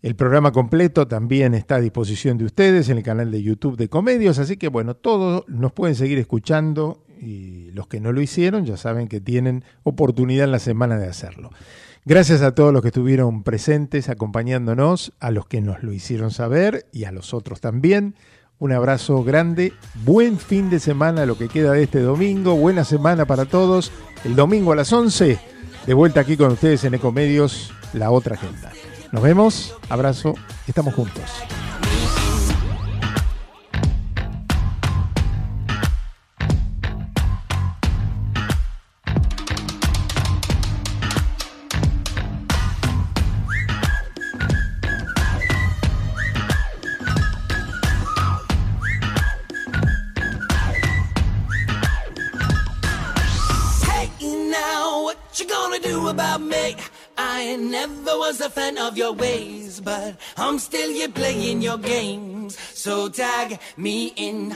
El programa completo también está a disposición de ustedes en el canal de YouTube de Comedios, así que bueno, todos nos pueden seguir escuchando y los que no lo hicieron ya saben que tienen oportunidad en la semana de hacerlo. Gracias a todos los que estuvieron presentes acompañándonos, a los que nos lo hicieron saber y a los otros también. Un abrazo grande, buen fin de semana lo que queda de este domingo, buena semana para todos. El domingo a las 11, de vuelta aquí con ustedes en Ecomedios, la otra agenda. Nos vemos, abrazo, estamos juntos. Was a fan of your ways, but I'm still here playing your games. So tag me in.